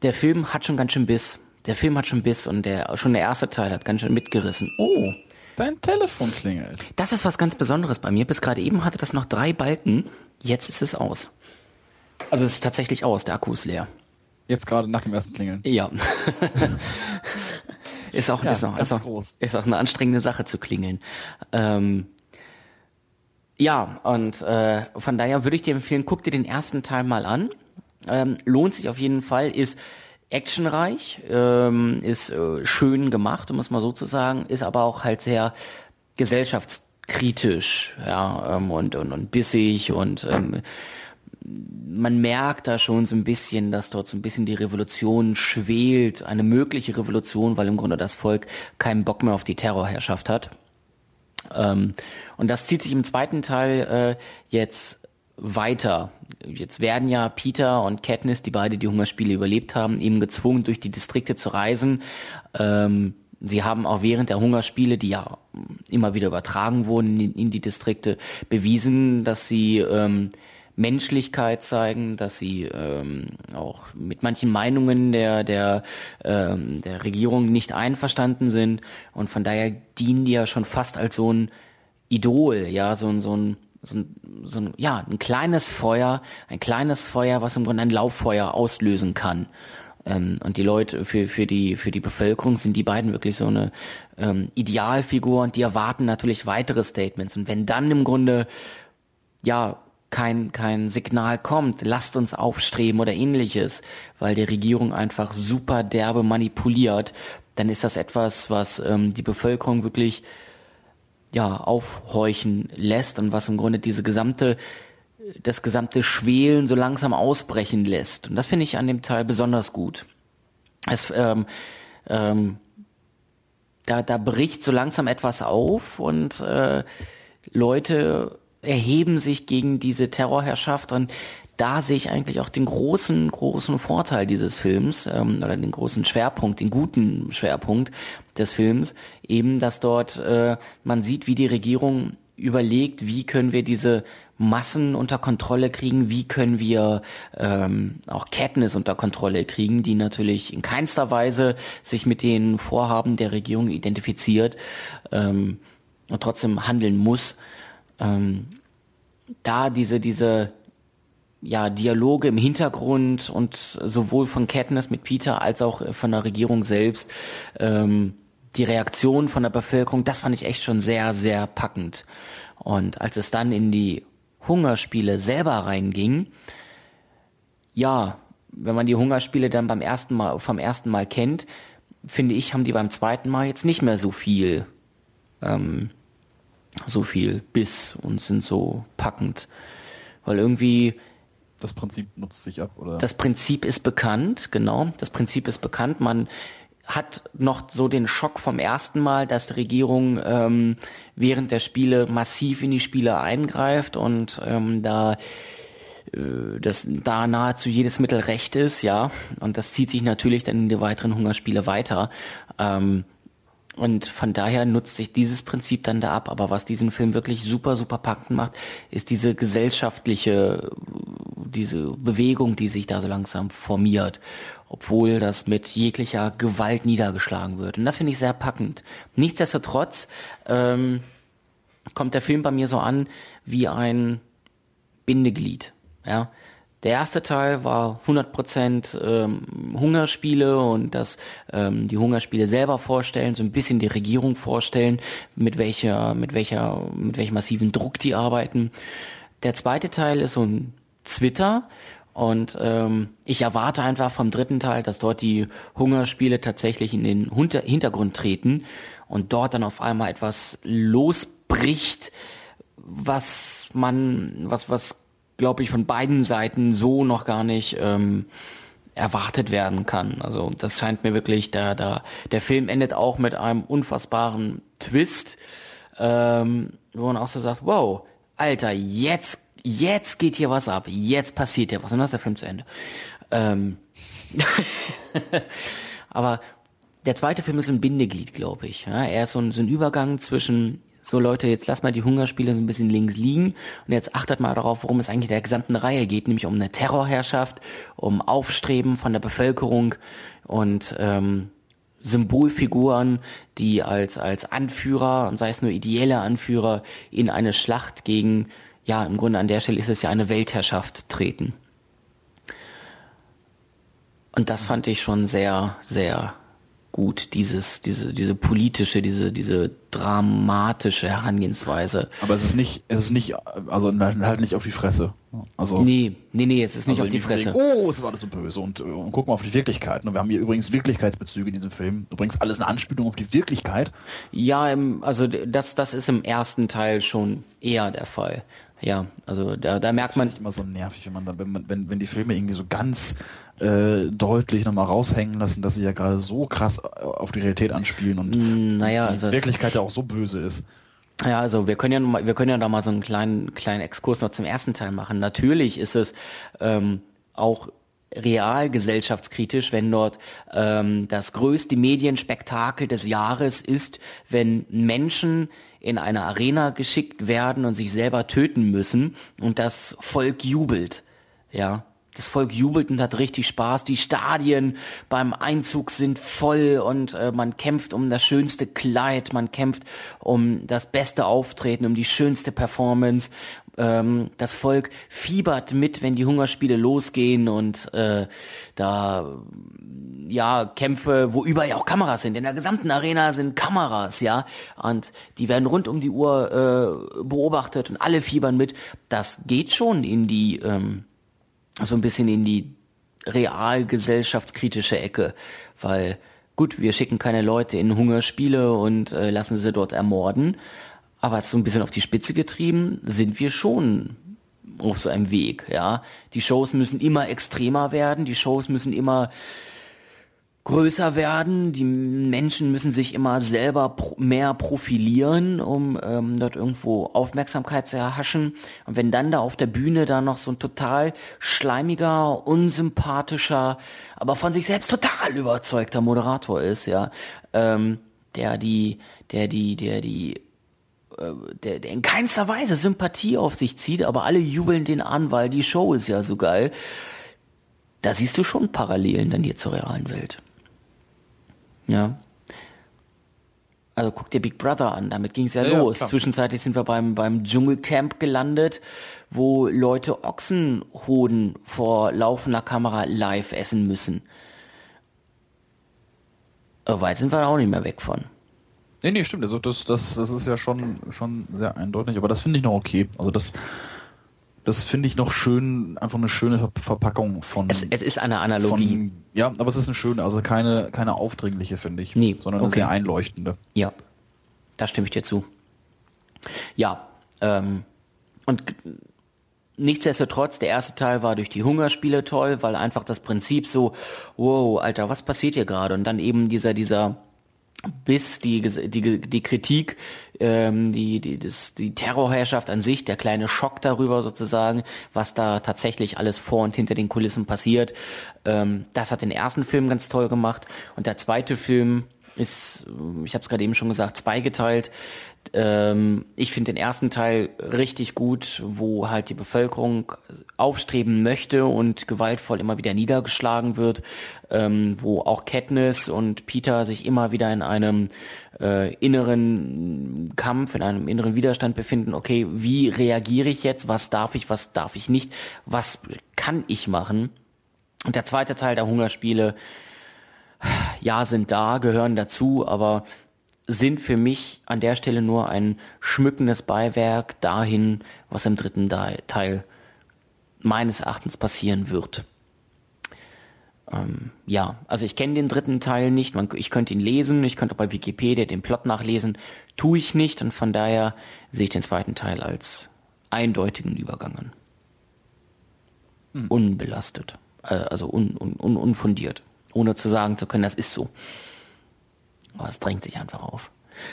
der Film hat schon ganz schön Biss. Der Film hat schon Biss und der, schon der erste Teil hat ganz schön mitgerissen. Oh, Dein Telefon klingelt. Das ist was ganz Besonderes bei mir. Bis gerade eben hatte das noch drei Balken. Jetzt ist es aus. Also es ist tatsächlich aus. Der Akku ist leer. Jetzt gerade nach dem ersten Klingeln. Ja. ist auch, ja, ist, auch, ist, auch, groß. ist auch eine anstrengende Sache zu klingeln. Ähm, ja, und äh, von daher würde ich dir empfehlen, guck dir den ersten Teil mal an. Ähm, lohnt sich auf jeden Fall, ist actionreich, ähm, ist äh, schön gemacht, um es mal so zu sagen, ist aber auch halt sehr gesellschaftskritisch, ja, ähm, und, und, und bissig und ähm, man merkt da schon so ein bisschen, dass dort so ein bisschen die Revolution schwelt, eine mögliche Revolution, weil im Grunde das Volk keinen Bock mehr auf die Terrorherrschaft hat. Ähm, und das zieht sich im zweiten Teil äh, jetzt weiter. Jetzt werden ja Peter und Katniss, die beide die Hungerspiele überlebt haben, eben gezwungen, durch die Distrikte zu reisen. Ähm, sie haben auch während der Hungerspiele, die ja immer wieder übertragen wurden in, in die Distrikte, bewiesen, dass sie ähm, Menschlichkeit zeigen, dass sie ähm, auch mit manchen Meinungen der, der, ähm, der Regierung nicht einverstanden sind. Und von daher dienen die ja schon fast als so ein Idol, ja, so ein, so ein, so ein, so ein, ja, ein kleines Feuer, ein kleines Feuer, was im Grunde ein Lauffeuer auslösen kann. Ähm, und die Leute, für, für, die, für die Bevölkerung sind die beiden wirklich so eine ähm, Idealfigur und die erwarten natürlich weitere Statements. Und wenn dann im Grunde, ja, kein, kein Signal kommt, lasst uns aufstreben oder ähnliches, weil die Regierung einfach super derbe manipuliert, dann ist das etwas, was ähm, die Bevölkerung wirklich ja, aufhorchen lässt und was im Grunde diese gesamte, das gesamte Schwelen so langsam ausbrechen lässt. Und das finde ich an dem Teil besonders gut. Es, ähm, ähm, da, da bricht so langsam etwas auf und äh, Leute erheben sich gegen diese Terrorherrschaft und da sehe ich eigentlich auch den großen, großen Vorteil dieses Films ähm, oder den großen Schwerpunkt, den guten Schwerpunkt des Films, eben, dass dort äh, man sieht, wie die Regierung überlegt, wie können wir diese Massen unter Kontrolle kriegen, wie können wir ähm, auch Katniss unter Kontrolle kriegen, die natürlich in keinster Weise sich mit den Vorhaben der Regierung identifiziert ähm, und trotzdem handeln muss. Ähm, da diese, diese ja, Dialoge im Hintergrund und sowohl von Katniss mit Peter als auch von der Regierung selbst, ähm, die Reaktion von der Bevölkerung, das fand ich echt schon sehr, sehr packend. Und als es dann in die Hungerspiele selber reinging, ja, wenn man die Hungerspiele dann beim ersten Mal, vom ersten Mal kennt, finde ich, haben die beim zweiten Mal jetzt nicht mehr so viel ähm, so viel Biss und sind so packend. Weil irgendwie. Das Prinzip nutzt sich ab, oder? Das Prinzip ist bekannt, genau. Das Prinzip ist bekannt. Man hat noch so den Schock vom ersten Mal, dass die Regierung ähm, während der Spiele massiv in die Spiele eingreift und ähm, da äh, dass da nahezu jedes Mittel recht ist, ja. Und das zieht sich natürlich dann in die weiteren Hungerspiele weiter. Ähm, und von daher nutzt sich dieses Prinzip dann da ab. Aber was diesen Film wirklich super, super packend macht, ist diese gesellschaftliche, diese Bewegung, die sich da so langsam formiert. Obwohl das mit jeglicher Gewalt niedergeschlagen wird. Und das finde ich sehr packend. Nichtsdestotrotz ähm, kommt der Film bei mir so an wie ein Bindeglied. Ja, der erste Teil war 100% ähm, Hungerspiele und das ähm, die Hungerspiele selber vorstellen, so ein bisschen die Regierung vorstellen, mit welcher mit welcher mit welchem massiven Druck die arbeiten. Der zweite Teil ist so ein Twitter und ähm, ich erwarte einfach vom dritten Teil, dass dort die Hungerspiele tatsächlich in den Hintergrund treten und dort dann auf einmal etwas losbricht, was man, was, was glaube ich, von beiden Seiten so noch gar nicht ähm, erwartet werden kann. Also das scheint mir wirklich, da, da, der Film endet auch mit einem unfassbaren Twist, ähm, wo man auch so sagt, wow, Alter, jetzt, jetzt geht hier was ab, jetzt passiert hier was und dann ist der Film zu Ende. Ähm, aber der zweite Film ist ein Bindeglied, glaube ich. Ja, er ist so ein, so ein Übergang zwischen so Leute, jetzt lass mal die Hungerspiele so ein bisschen links liegen und jetzt achtet mal darauf, worum es eigentlich der gesamten Reihe geht, nämlich um eine Terrorherrschaft, um Aufstreben von der Bevölkerung und ähm, Symbolfiguren, die als, als Anführer, und sei es nur ideelle Anführer, in eine Schlacht gegen, ja, im Grunde an der Stelle ist es ja eine Weltherrschaft treten. Und das fand ich schon sehr, sehr gut, dieses, diese, diese politische, diese, diese dramatische Herangehensweise. Aber es ist nicht, es ist nicht, also halt nicht auf die Fresse. Also, nee, nee, nee, es ist nicht also auf die Fresse. Wegen, oh, es war das so böse und, und guck mal auf die Wirklichkeit. Und wir haben hier übrigens Wirklichkeitsbezüge in diesem Film. Übrigens alles eine Anspielung auf die Wirklichkeit. Ja, im, also das, das ist im ersten Teil schon eher der Fall. Ja, also da, da merkt das man. Das immer so nervig, wenn man dann, wenn, man, wenn, wenn die Filme irgendwie so ganz äh, deutlich nochmal raushängen lassen, dass sie ja gerade so krass auf die Realität anspielen und naja, die also Wirklichkeit ja auch so böse ist. Ja, also wir können ja noch mal, wir können ja da mal so einen kleinen kleinen Exkurs noch zum ersten Teil machen. Natürlich ist es ähm, auch real gesellschaftskritisch, wenn dort ähm, das größte Medienspektakel des Jahres ist, wenn Menschen in eine Arena geschickt werden und sich selber töten müssen und das Volk jubelt. Ja, das Volk jubelt und hat richtig Spaß. Die Stadien beim Einzug sind voll und äh, man kämpft um das schönste Kleid, man kämpft um das beste Auftreten, um die schönste Performance. Ähm, das Volk fiebert mit, wenn die Hungerspiele losgehen und äh, da ja Kämpfe, wo überall ja auch Kameras sind. In der gesamten Arena sind Kameras, ja, und die werden rund um die Uhr äh, beobachtet und alle fiebern mit. Das geht schon in die ähm, so ein bisschen in die real gesellschaftskritische Ecke, weil gut, wir schicken keine Leute in Hungerspiele und äh, lassen sie dort ermorden, aber so ein bisschen auf die Spitze getrieben sind wir schon auf so einem Weg, ja. Die Shows müssen immer extremer werden, die Shows müssen immer größer werden. Die Menschen müssen sich immer selber pro mehr profilieren, um ähm, dort irgendwo Aufmerksamkeit zu erhaschen. Und wenn dann da auf der Bühne da noch so ein total schleimiger, unsympathischer, aber von sich selbst total überzeugter Moderator ist, ja, ähm, der die, der die, der die äh, der, der in keinster Weise Sympathie auf sich zieht, aber alle jubeln den an, weil die Show ist ja so geil. Da siehst du schon Parallelen dann hier zur realen Welt. Ja. Also guck dir Big Brother an, damit ging es ja, ja, los. Ja, Zwischenzeitlich sind wir beim, beim Dschungelcamp gelandet, wo Leute Ochsenhoden vor laufender Kamera live essen müssen. Aber weit sind wir auch nicht mehr weg von. Nee, nee, stimmt. Also das, das, das ist ja schon, schon sehr eindeutig, aber das finde ich noch okay. Also das, das finde ich noch schön, einfach eine schöne Verpackung von. Es, es ist eine Analogie. Von, ja, aber es ist eine schöne, also keine, keine aufdringliche, finde ich. Nee, sondern eine sehr einleuchtende. Ja, da stimme ich dir zu. Ja, ähm, und nichtsdestotrotz, der erste Teil war durch die Hungerspiele toll, weil einfach das Prinzip so, wow, Alter, was passiert hier gerade? Und dann eben dieser, dieser bis die, die, die Kritik, ähm, die, die, das, die Terrorherrschaft an sich, der kleine Schock darüber sozusagen, was da tatsächlich alles vor und hinter den Kulissen passiert, ähm, das hat den ersten Film ganz toll gemacht. Und der zweite Film ist, ich habe es gerade eben schon gesagt, zweigeteilt. Ähm, ich finde den ersten Teil richtig gut, wo halt die Bevölkerung aufstreben möchte und gewaltvoll immer wieder niedergeschlagen wird, ähm, wo auch Katniss und Peter sich immer wieder in einem äh, inneren Kampf, in einem inneren Widerstand befinden. Okay, wie reagiere ich jetzt? Was darf ich, was darf ich nicht? Was kann ich machen? Und der zweite Teil der Hungerspiele, ja, sind da, gehören dazu, aber sind für mich an der Stelle nur ein schmückendes Beiwerk dahin, was im dritten Teil meines Erachtens passieren wird. Ähm, ja, also ich kenne den dritten Teil nicht. Man, ich könnte ihn lesen, ich könnte bei Wikipedia den Plot nachlesen. Tue ich nicht und von daher sehe ich den zweiten Teil als eindeutigen Übergang an. Hm. Unbelastet, äh, also un, un, un, unfundiert, ohne zu sagen zu können, das ist so. Aber es drängt sich einfach auf.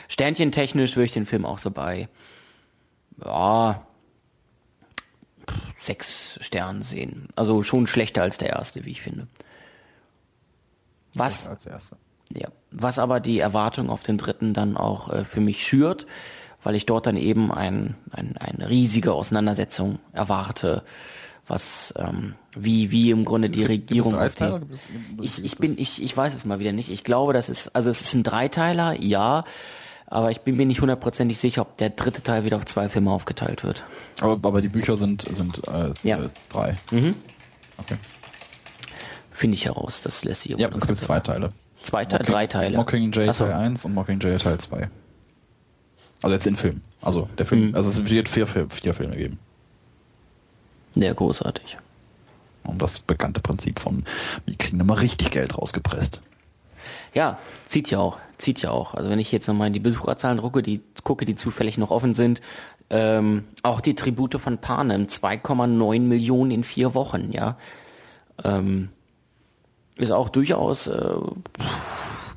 Sternchentechnisch würde ich den Film auch so bei, ja, sechs Sternen sehen. Also schon schlechter als der erste, wie ich finde. Was, ja, was aber die Erwartung auf den dritten dann auch äh, für mich schürt, weil ich dort dann eben ein, ein, eine riesige Auseinandersetzung erwarte, was ähm, wie wie im Grunde die Regierung auf die, ich, ich bin ich ich weiß es mal wieder nicht. Ich glaube das ist also es ist ein Dreiteiler ja aber ich bin mir nicht hundertprozentig sicher ob der dritte Teil wieder auf zwei Filme aufgeteilt wird. Aber, aber die Bücher sind sind äh, ja. äh, drei. Mhm. okay finde ich heraus das lässt sich ja es gibt zwei Teile Zwei Teile, drei Teile. Mockingjay. Teil 1 und Mockingjay Teil 2. Also jetzt in Film. Also der Film, Mhm. also es wird vier, vier, vier Filme geben. Sehr großartig. Um das bekannte Prinzip von, wir kriegen immer richtig Geld rausgepresst. Ja, zieht ja auch, zieht ja auch. Also wenn ich jetzt nochmal in die Besucherzahlen drucke, die gucke, die zufällig noch offen sind, ähm, auch die Tribute von Panem, 2,9 Millionen in vier Wochen, ja. Ähm, ist auch durchaus äh,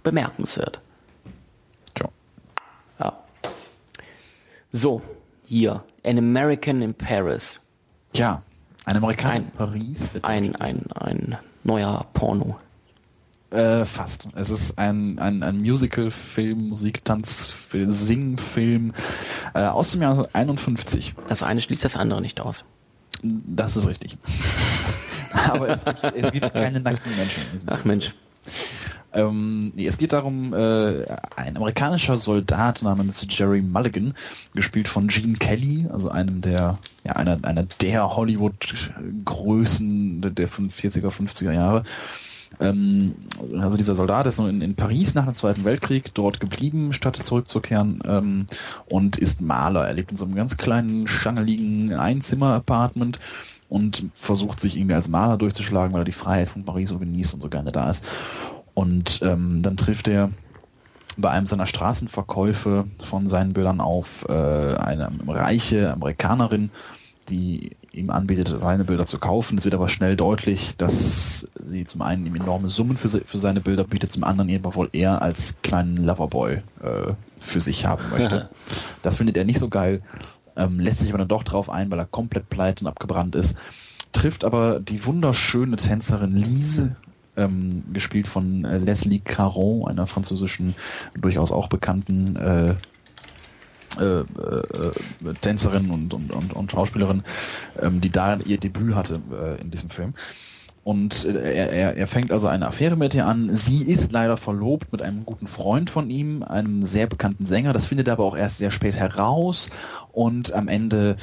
bemerkenswert. Tja. Ja. So, hier, An American in Paris. Ja, ein Amerikaner Ein- in Paris. Ein, ein, ein neuer Porno. Äh, fast. Es ist ein, ein, ein Musical-Film, Musiktanzfilm, Singfilm äh, aus dem Jahr 51. Das eine schließt das andere nicht aus. Das ist richtig. Aber es gibt, es gibt keine nackten Menschen. in diesem Ach Mensch. Ähm, nee, es geht darum, äh, ein amerikanischer Soldat namens Jerry Mulligan, gespielt von Gene Kelly, also einem der, ja, einer, einer der Hollywood-Größen der, der 40er, 50er Jahre. Ähm, also dieser Soldat ist in, in Paris nach dem Zweiten Weltkrieg dort geblieben, statt zurückzukehren ähm, und ist Maler. Er lebt in so einem ganz kleinen, schangeligen Einzimmer-Apartment und versucht sich irgendwie als Maler durchzuschlagen, weil er die Freiheit von Paris so genießt und so gerne da ist. Und ähm, dann trifft er bei einem seiner Straßenverkäufe von seinen Bildern auf äh, eine reiche Amerikanerin, die ihm anbietet, seine Bilder zu kaufen. Es wird aber schnell deutlich, dass sie zum einen ihm enorme Summen für, se- für seine Bilder bietet, zum anderen ihn aber wohl eher als kleinen Loverboy äh, für sich haben möchte. das findet er nicht so geil, ähm, lässt sich aber dann doch drauf ein, weil er komplett pleite und abgebrannt ist. Trifft aber die wunderschöne Tänzerin Lise, ähm, gespielt von äh, Leslie Caron, einer französischen, durchaus auch bekannten äh, äh, äh, Tänzerin und, und, und, und Schauspielerin, ähm, die da ihr Debüt hatte äh, in diesem Film. Und äh, er, er, er fängt also eine Affäre mit ihr an. Sie ist leider verlobt mit einem guten Freund von ihm, einem sehr bekannten Sänger. Das findet er aber auch erst sehr spät heraus. Und am Ende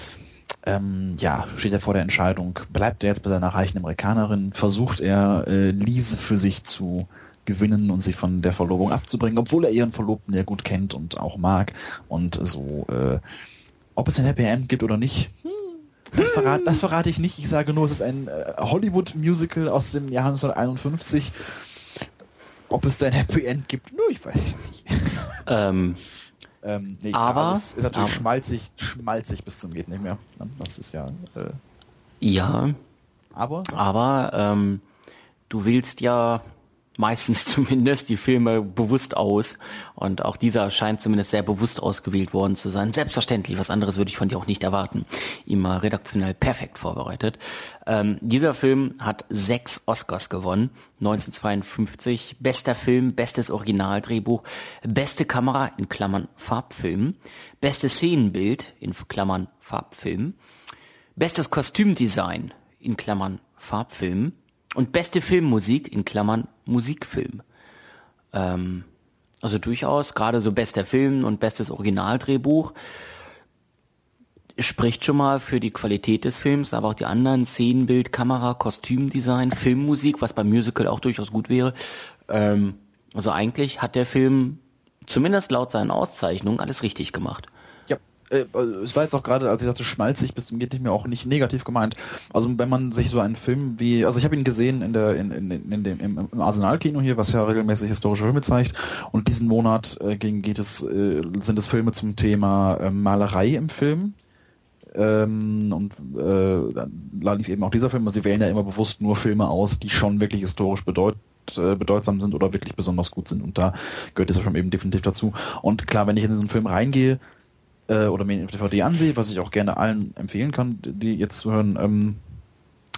ähm, ja, steht er vor der Entscheidung, bleibt er jetzt bei seiner reichen Amerikanerin, versucht er äh, Lise für sich zu gewinnen und sich von der Verlobung abzubringen, obwohl er ihren Verlobten ja gut kennt und auch mag. Und so, äh, ob es ein Happy End gibt oder nicht, hm, das, verrate, das verrate ich nicht. Ich sage nur, es ist ein äh, Hollywood-Musical aus dem Jahr 1951. Ob es da ein Happy End gibt, nur ich weiß nicht. Ähm, Ähm, nee, Aber- klar, es ist natürlich aber- schmalzig, schmalzig bis zum geht nicht mehr. ne? Das ist ja. Äh, ja, aber aber ähm, du wählst ja meistens zumindest die Filme bewusst aus und auch dieser scheint zumindest sehr bewusst ausgewählt worden zu sein. Selbstverständlich, was anderes würde ich von dir auch nicht erwarten. Immer redaktionell perfekt vorbereitet. Ähm, dieser Film hat sechs Oscars gewonnen. 1952, bester Film, bestes Originaldrehbuch, beste Kamera in Klammern Farbfilm, bestes Szenenbild in Klammern Farbfilm, Bestes Kostümdesign in Klammern Farbfilm und beste Filmmusik in Klammern Musikfilm. Ähm, also durchaus, gerade so bester Film und bestes Originaldrehbuch spricht schon mal für die Qualität des Films, aber auch die anderen Szenenbild, Kamera, Kostümdesign, Filmmusik, was beim Musical auch durchaus gut wäre. Ähm, also eigentlich hat der Film zumindest laut seinen Auszeichnungen alles richtig gemacht. Äh, also es war jetzt auch gerade, als ich sagte, schmalzig bis zum geht nicht mehr auch nicht negativ gemeint. Also wenn man sich so einen Film wie, also ich habe ihn gesehen in der in, in, in dem im, im Arsenal-Kino hier, was ja regelmäßig historische Filme zeigt. Und diesen Monat äh, ging, geht es, äh, sind es Filme zum Thema äh, Malerei im Film. Ähm, und äh, da lief eben auch dieser Film. Sie wählen ja immer bewusst nur Filme aus, die schon wirklich historisch bedeut, äh, bedeutsam sind oder wirklich besonders gut sind. Und da gehört dieser Film eben definitiv dazu. Und klar, wenn ich in diesen Film reingehe äh, oder mir eine DVD ansehe, was ich auch gerne allen empfehlen kann, die jetzt zuhören, ähm,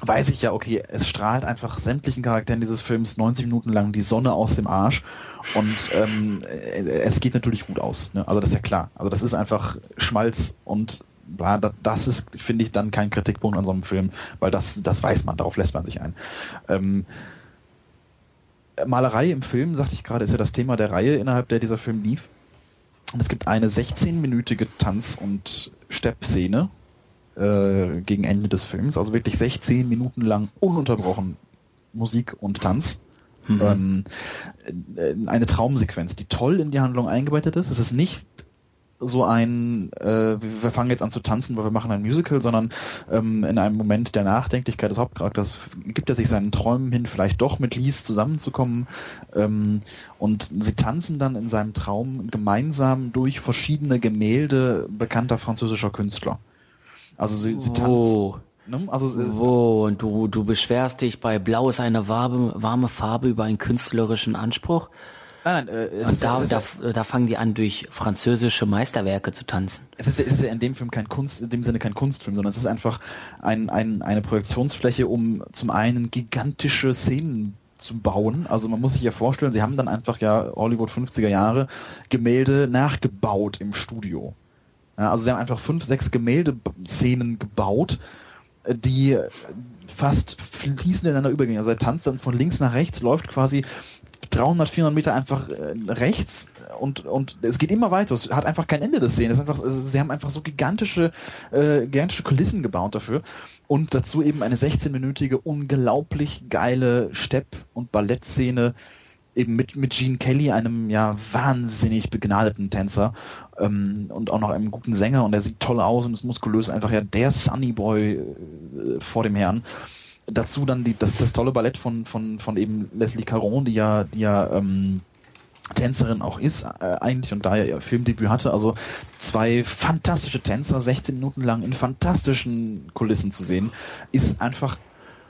weiß ich ja, okay, es strahlt einfach sämtlichen Charakteren dieses Films 90 Minuten lang die Sonne aus dem Arsch und ähm, äh, es geht natürlich gut aus. Ne? Also das ist ja klar. Also das ist einfach Schmalz und da- das ist, finde ich, dann kein Kritikpunkt an so einem Film, weil das, das weiß man, darauf lässt man sich ein. Ähm, Malerei im Film, sagte ich gerade, ist ja das Thema der Reihe, innerhalb der dieser Film lief. Und es gibt eine 16-minütige Tanz- und Steppszene äh, gegen Ende des Films, also wirklich 16 Minuten lang ununterbrochen Musik und Tanz. Mhm. Ähm, äh, eine Traumsequenz, die toll in die Handlung eingebettet ist. Es ist nicht so ein, äh, wir fangen jetzt an zu tanzen, weil wir machen ein Musical, sondern ähm, in einem Moment der Nachdenklichkeit des Hauptcharakters gibt er sich seinen Träumen hin, vielleicht doch mit Lies zusammenzukommen. Ähm, und sie tanzen dann in seinem Traum gemeinsam durch verschiedene Gemälde bekannter französischer Künstler. Also sie, sie tanzen. Ne? Also, Wo? Und du, du beschwerst dich bei Blau ist eine warme, warme Farbe über einen künstlerischen Anspruch? Nein, nein, äh, und da, ist, da, da, fangen die an, durch französische Meisterwerke zu tanzen. Es ist, es ist ja in dem Film kein Kunst, in dem Sinne kein Kunstfilm, sondern es ist einfach ein, ein, eine Projektionsfläche, um zum einen gigantische Szenen zu bauen. Also man muss sich ja vorstellen, sie haben dann einfach ja Hollywood 50er Jahre Gemälde nachgebaut im Studio. Ja, also sie haben einfach fünf, sechs Gemäldeszenen gebaut, die fast fließend ineinander übergehen. Also er tanzt dann von links nach rechts, läuft quasi 300, 400 Meter einfach äh, rechts und, und es geht immer weiter. Es hat einfach kein Ende des Szenen. Es einfach, sie haben einfach so gigantische, äh, gigantische Kulissen gebaut dafür. Und dazu eben eine 16-minütige, unglaublich geile Stepp- und Ballettszene eben mit, mit Gene Kelly, einem ja wahnsinnig begnadeten Tänzer ähm, und auch noch einem guten Sänger und er sieht toll aus und ist muskulös, einfach ja der Sunny Boy äh, vor dem Herrn dazu dann die, das, das tolle Ballett von, von, von eben Leslie Caron, die ja, die ja ähm, Tänzerin auch ist äh, eigentlich und da er ihr Filmdebüt hatte, also zwei fantastische Tänzer, 16 Minuten lang in fantastischen Kulissen zu sehen, ist einfach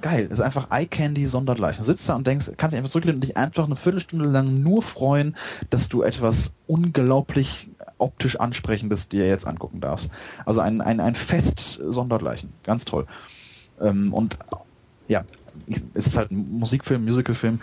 geil. Ist einfach Eye Candy sondergleichen. Sitzt da und denkst, kannst dich einfach zurücklehnen und dich einfach eine Viertelstunde lang nur freuen, dass du etwas unglaublich optisch ansprechendes dir jetzt angucken darfst. Also ein, ein, ein Fest sondergleichen. Ganz toll. Ähm, und ja, es ist halt ein Musikfilm, Musicalfilm.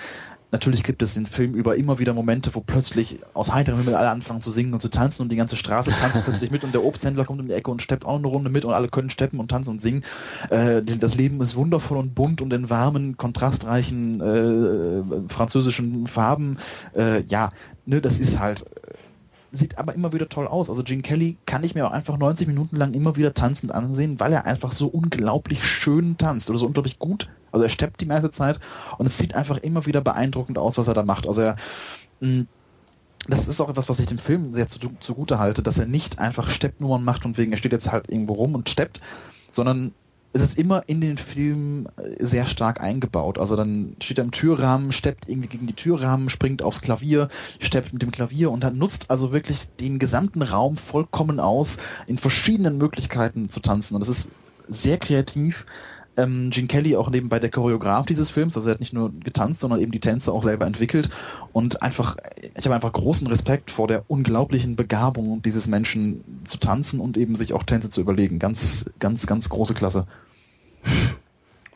Natürlich gibt es den Film über immer wieder Momente, wo plötzlich aus heiterem Himmel alle anfangen zu singen und zu tanzen und die ganze Straße tanzt plötzlich mit und der Obsthändler kommt um die Ecke und steppt auch eine Runde mit und alle können steppen und tanzen und singen. Äh, das Leben ist wundervoll und bunt und in warmen, kontrastreichen äh, französischen Farben. Äh, ja, ne, das ist halt sieht aber immer wieder toll aus. Also Gene Kelly kann ich mir auch einfach 90 Minuten lang immer wieder tanzend ansehen, weil er einfach so unglaublich schön tanzt oder so unglaublich gut. Also er steppt die meiste Zeit und es sieht einfach immer wieder beeindruckend aus, was er da macht. Also er mm, das ist auch etwas, was ich dem Film sehr zu, zugute halte, dass er nicht einfach Steppnummern macht und wegen, er steht jetzt halt irgendwo rum und steppt, sondern es ist immer in den Film äh, sehr stark eingebaut. Also dann steht er im Türrahmen, steppt irgendwie gegen die Türrahmen, springt aufs Klavier, steppt mit dem Klavier und dann nutzt also wirklich den gesamten Raum vollkommen aus, in verschiedenen Möglichkeiten zu tanzen. Und das ist sehr kreativ ähm, Gene Kelly auch nebenbei der Choreograf dieses Films, also er hat nicht nur getanzt, sondern eben die Tänze auch selber entwickelt und einfach, ich habe einfach großen Respekt vor der unglaublichen Begabung dieses Menschen zu tanzen und eben sich auch Tänze zu überlegen. Ganz, ganz, ganz große Klasse.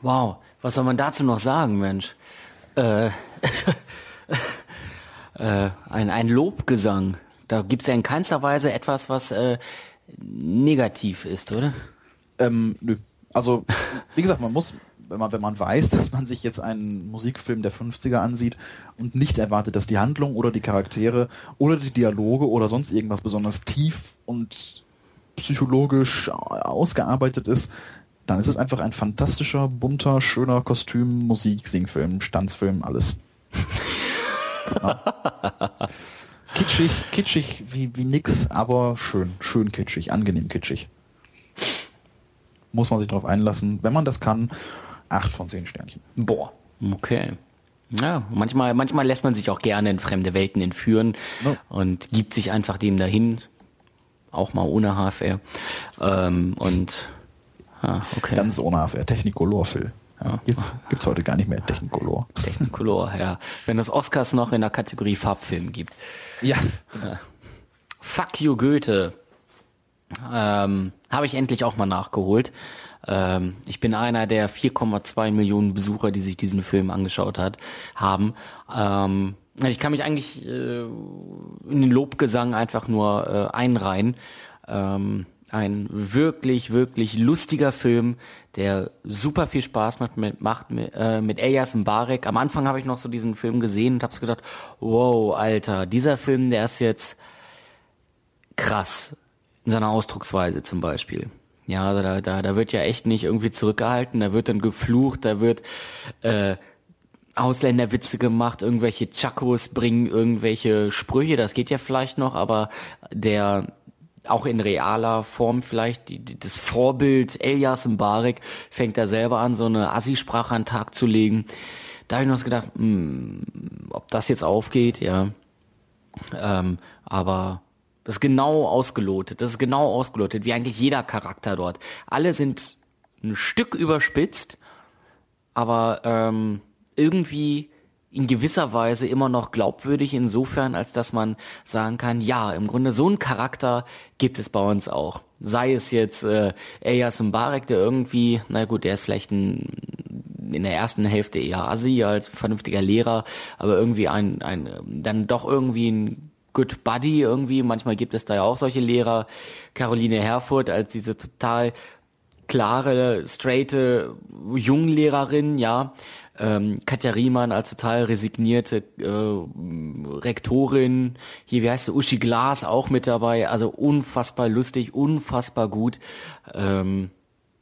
Wow, was soll man dazu noch sagen, Mensch? Äh, äh, ein, ein Lobgesang. Da gibt es ja in keinster Weise etwas, was äh, negativ ist, oder? Ähm, nö. Also, wie gesagt, man muss, wenn man, wenn man weiß, dass man sich jetzt einen Musikfilm der 50er ansieht und nicht erwartet, dass die Handlung oder die Charaktere oder die Dialoge oder sonst irgendwas besonders tief und psychologisch ausgearbeitet ist, dann ist es einfach ein fantastischer, bunter, schöner Kostüm, Musik, Singfilm, Stanzfilm, alles. ja. Kitschig, kitschig wie, wie nix, aber schön, schön kitschig, angenehm kitschig muss man sich darauf einlassen. Wenn man das kann, acht von zehn Sternchen. Boah. Okay. Ja, manchmal, manchmal lässt man sich auch gerne in fremde Welten entführen no. und gibt sich einfach dem dahin, auch mal ohne HFR. Ähm, und ah, okay. Ganz ohne HFR, Technicolor, Phil. Ja, gibt's, gibt's heute gar nicht mehr Technicolor. Technicolor, ja. Wenn es Oscars noch in der Kategorie Farbfilm gibt. Ja. ja. Fuck you Goethe. Ähm, Habe ich endlich auch mal nachgeholt. Ähm, ich bin einer der 4,2 Millionen Besucher, die sich diesen Film angeschaut hat, haben. Ähm, ich kann mich eigentlich äh, in den Lobgesang einfach nur äh, einreihen. Ähm, ein wirklich, wirklich lustiger Film, der super viel Spaß macht mit, macht mit, äh, mit Elias Mbarek. Am Anfang habe ich noch so diesen Film gesehen und habe gedacht, wow, Alter, dieser Film, der ist jetzt krass in seiner Ausdrucksweise zum Beispiel. Ja, also da, da, da wird ja echt nicht irgendwie zurückgehalten, da wird dann geflucht, da wird äh, Ausländerwitze gemacht, irgendwelche Chakos bringen irgendwelche Sprüche, das geht ja vielleicht noch, aber der auch in realer Form vielleicht, die, die, das Vorbild Elias Mbarek fängt da selber an, so eine Assi-Sprache an den Tag zu legen. Da habe ich noch gedacht, mh, hm, ob das jetzt aufgeht, ja. Ähm, aber das ist genau ausgelotet, das ist genau ausgelotet, wie eigentlich jeder Charakter dort. Alle sind ein Stück überspitzt, aber ähm, irgendwie in gewisser Weise immer noch glaubwürdig insofern, als dass man sagen kann, ja, im Grunde so einen Charakter gibt es bei uns auch. Sei es jetzt äh, Elias Mbarek, der irgendwie, na gut, der ist vielleicht ein, in der ersten Hälfte eher Assi als vernünftiger Lehrer, aber irgendwie ein, ein dann doch irgendwie ein Good Buddy irgendwie. Manchmal gibt es da ja auch solche Lehrer. Caroline Herfurth als diese total klare, straighte Junglehrerin, ja, ähm, Katja Riemann als total resignierte äh, Rektorin, hier, wie heißt sie, Uschi Glas auch mit dabei, also unfassbar lustig, unfassbar gut. Ähm,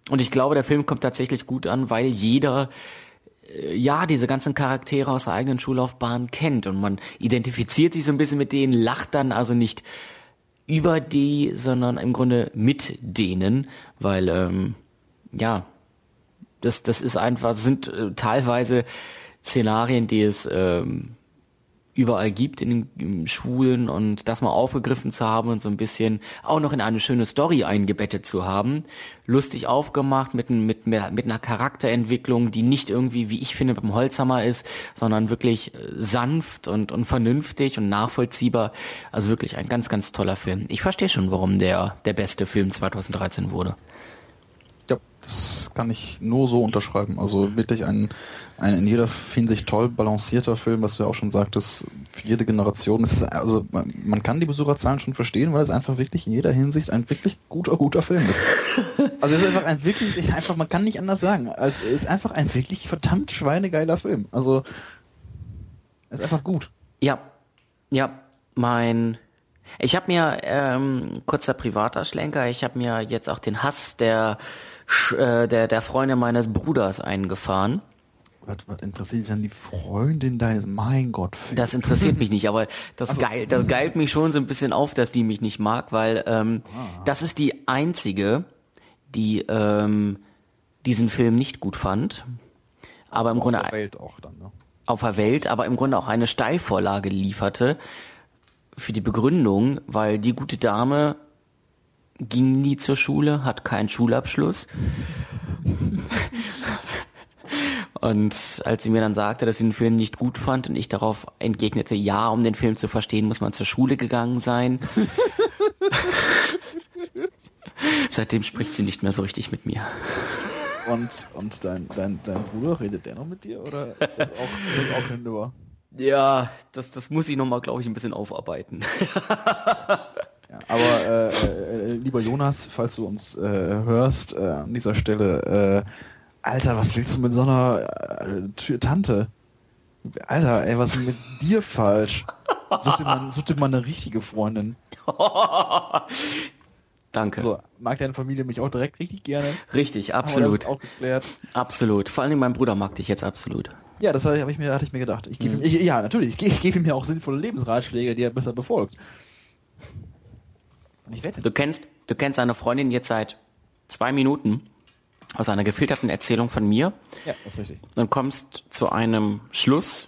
und ich glaube, der Film kommt tatsächlich gut an, weil jeder ja, diese ganzen Charaktere aus der eigenen Schullaufbahn kennt und man identifiziert sich so ein bisschen mit denen, lacht dann also nicht über die, sondern im Grunde mit denen, weil ähm, ja, das, das ist einfach, sind äh, teilweise Szenarien, die es ähm, überall gibt in den Schulen und das mal aufgegriffen zu haben und so ein bisschen auch noch in eine schöne Story eingebettet zu haben. Lustig aufgemacht mit, mit, mit einer Charakterentwicklung, die nicht irgendwie, wie ich finde, beim Holzhammer ist, sondern wirklich äh, sanft und, und vernünftig und nachvollziehbar. Also wirklich ein ganz, ganz toller Film. Ich verstehe schon, warum der der beste Film 2013 wurde. Das kann ich nur so unterschreiben. Also wirklich ein, ein in jeder Hinsicht toll balancierter Film, was du ja auch schon sagtest, für jede Generation. Ist, also man, man, kann die Besucherzahlen schon verstehen, weil es einfach wirklich in jeder Hinsicht ein wirklich guter, guter Film ist. Also es ist einfach ein wirklich, einfach, man kann nicht anders sagen, als es ist einfach ein wirklich verdammt schweinegeiler Film. Also es ist einfach gut. Ja, ja, mein ich habe mir ähm, kurzer privater Schlenker, ich habe mir jetzt auch den Hass der äh, der, der Freundin meines Bruders eingefahren. Was, was interessiert dich dann die Freundin deines, mein Gott. Das interessiert mich nicht, aber das, also, geil, das geilt mich schon so ein bisschen auf, dass die mich nicht mag, weil ähm, ah. das ist die einzige, die ähm, diesen Film nicht gut fand. Aber im auf Grunde. Auf der Welt auch dann, ne? Auf der Welt, aber im Grunde auch eine Steilvorlage lieferte für die Begründung, weil die gute Dame ging nie zur Schule, hat keinen Schulabschluss. Und als sie mir dann sagte, dass sie den Film nicht gut fand und ich darauf entgegnete, ja, um den Film zu verstehen, muss man zur Schule gegangen sein. Seitdem spricht sie nicht mehr so richtig mit mir. Und, und dein, dein, dein Bruder, redet der noch mit dir oder ist das auch, auch hinüber? Ja, das, das muss ich nochmal, glaube ich, ein bisschen aufarbeiten. Aber äh, äh, lieber Jonas, falls du uns äh, hörst, äh, an dieser Stelle, äh, Alter, was willst du mit so einer äh, Tante? Alter, ey, was ist mit dir falsch? Such dir, mal, such dir mal eine richtige Freundin. Danke. So, mag deine Familie mich auch direkt richtig gerne? Richtig, absolut. auch geklärt. Absolut. Vor allem mein Bruder mag dich jetzt absolut. Ja, das habe ich mir, hatte ich mir gedacht. Ich gebe mhm. ihm, ich, ja, natürlich, ich, ich gebe ihm ja auch sinnvolle Lebensratschläge, die er besser befolgt. Ich wette. Du kennst, du kennst seine Freundin jetzt seit zwei Minuten aus einer gefilterten Erzählung von mir. Ja, das ist richtig. Und kommst zu einem Schluss,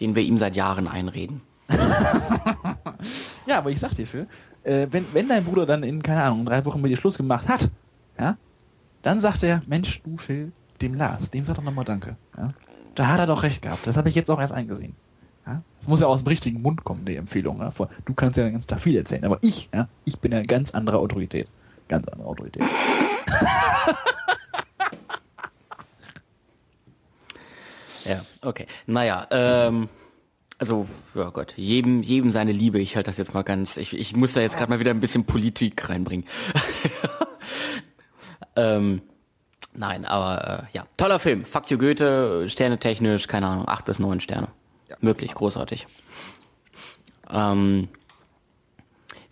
den wir ihm seit Jahren einreden. ja, aber ich sag dir, Phil, äh, wenn, wenn dein Bruder dann in, keine Ahnung, drei Wochen mit dir Schluss gemacht hat, ja, dann sagt er, Mensch, du Phil, dem Lars, dem sag doch nochmal Danke. Ja? Da hat er doch recht gehabt. Das habe ich jetzt auch erst eingesehen. Ja? Das muss ja aus dem richtigen Mund kommen, die Empfehlung. Ja? Du kannst ja ganz viel erzählen, aber ich, ja, ich bin ja eine ganz andere Autorität. Ganz andere Autorität. ja, okay. Naja, ähm, also, ja Gott, jedem, jedem seine Liebe. Ich halte das jetzt mal ganz, ich, ich muss da jetzt gerade mal wieder ein bisschen Politik reinbringen. ähm, nein, aber äh, ja, toller Film. Fuck you Goethe, Sterne technisch, keine Ahnung, acht bis neun Sterne. Ja. Wirklich großartig. Ähm,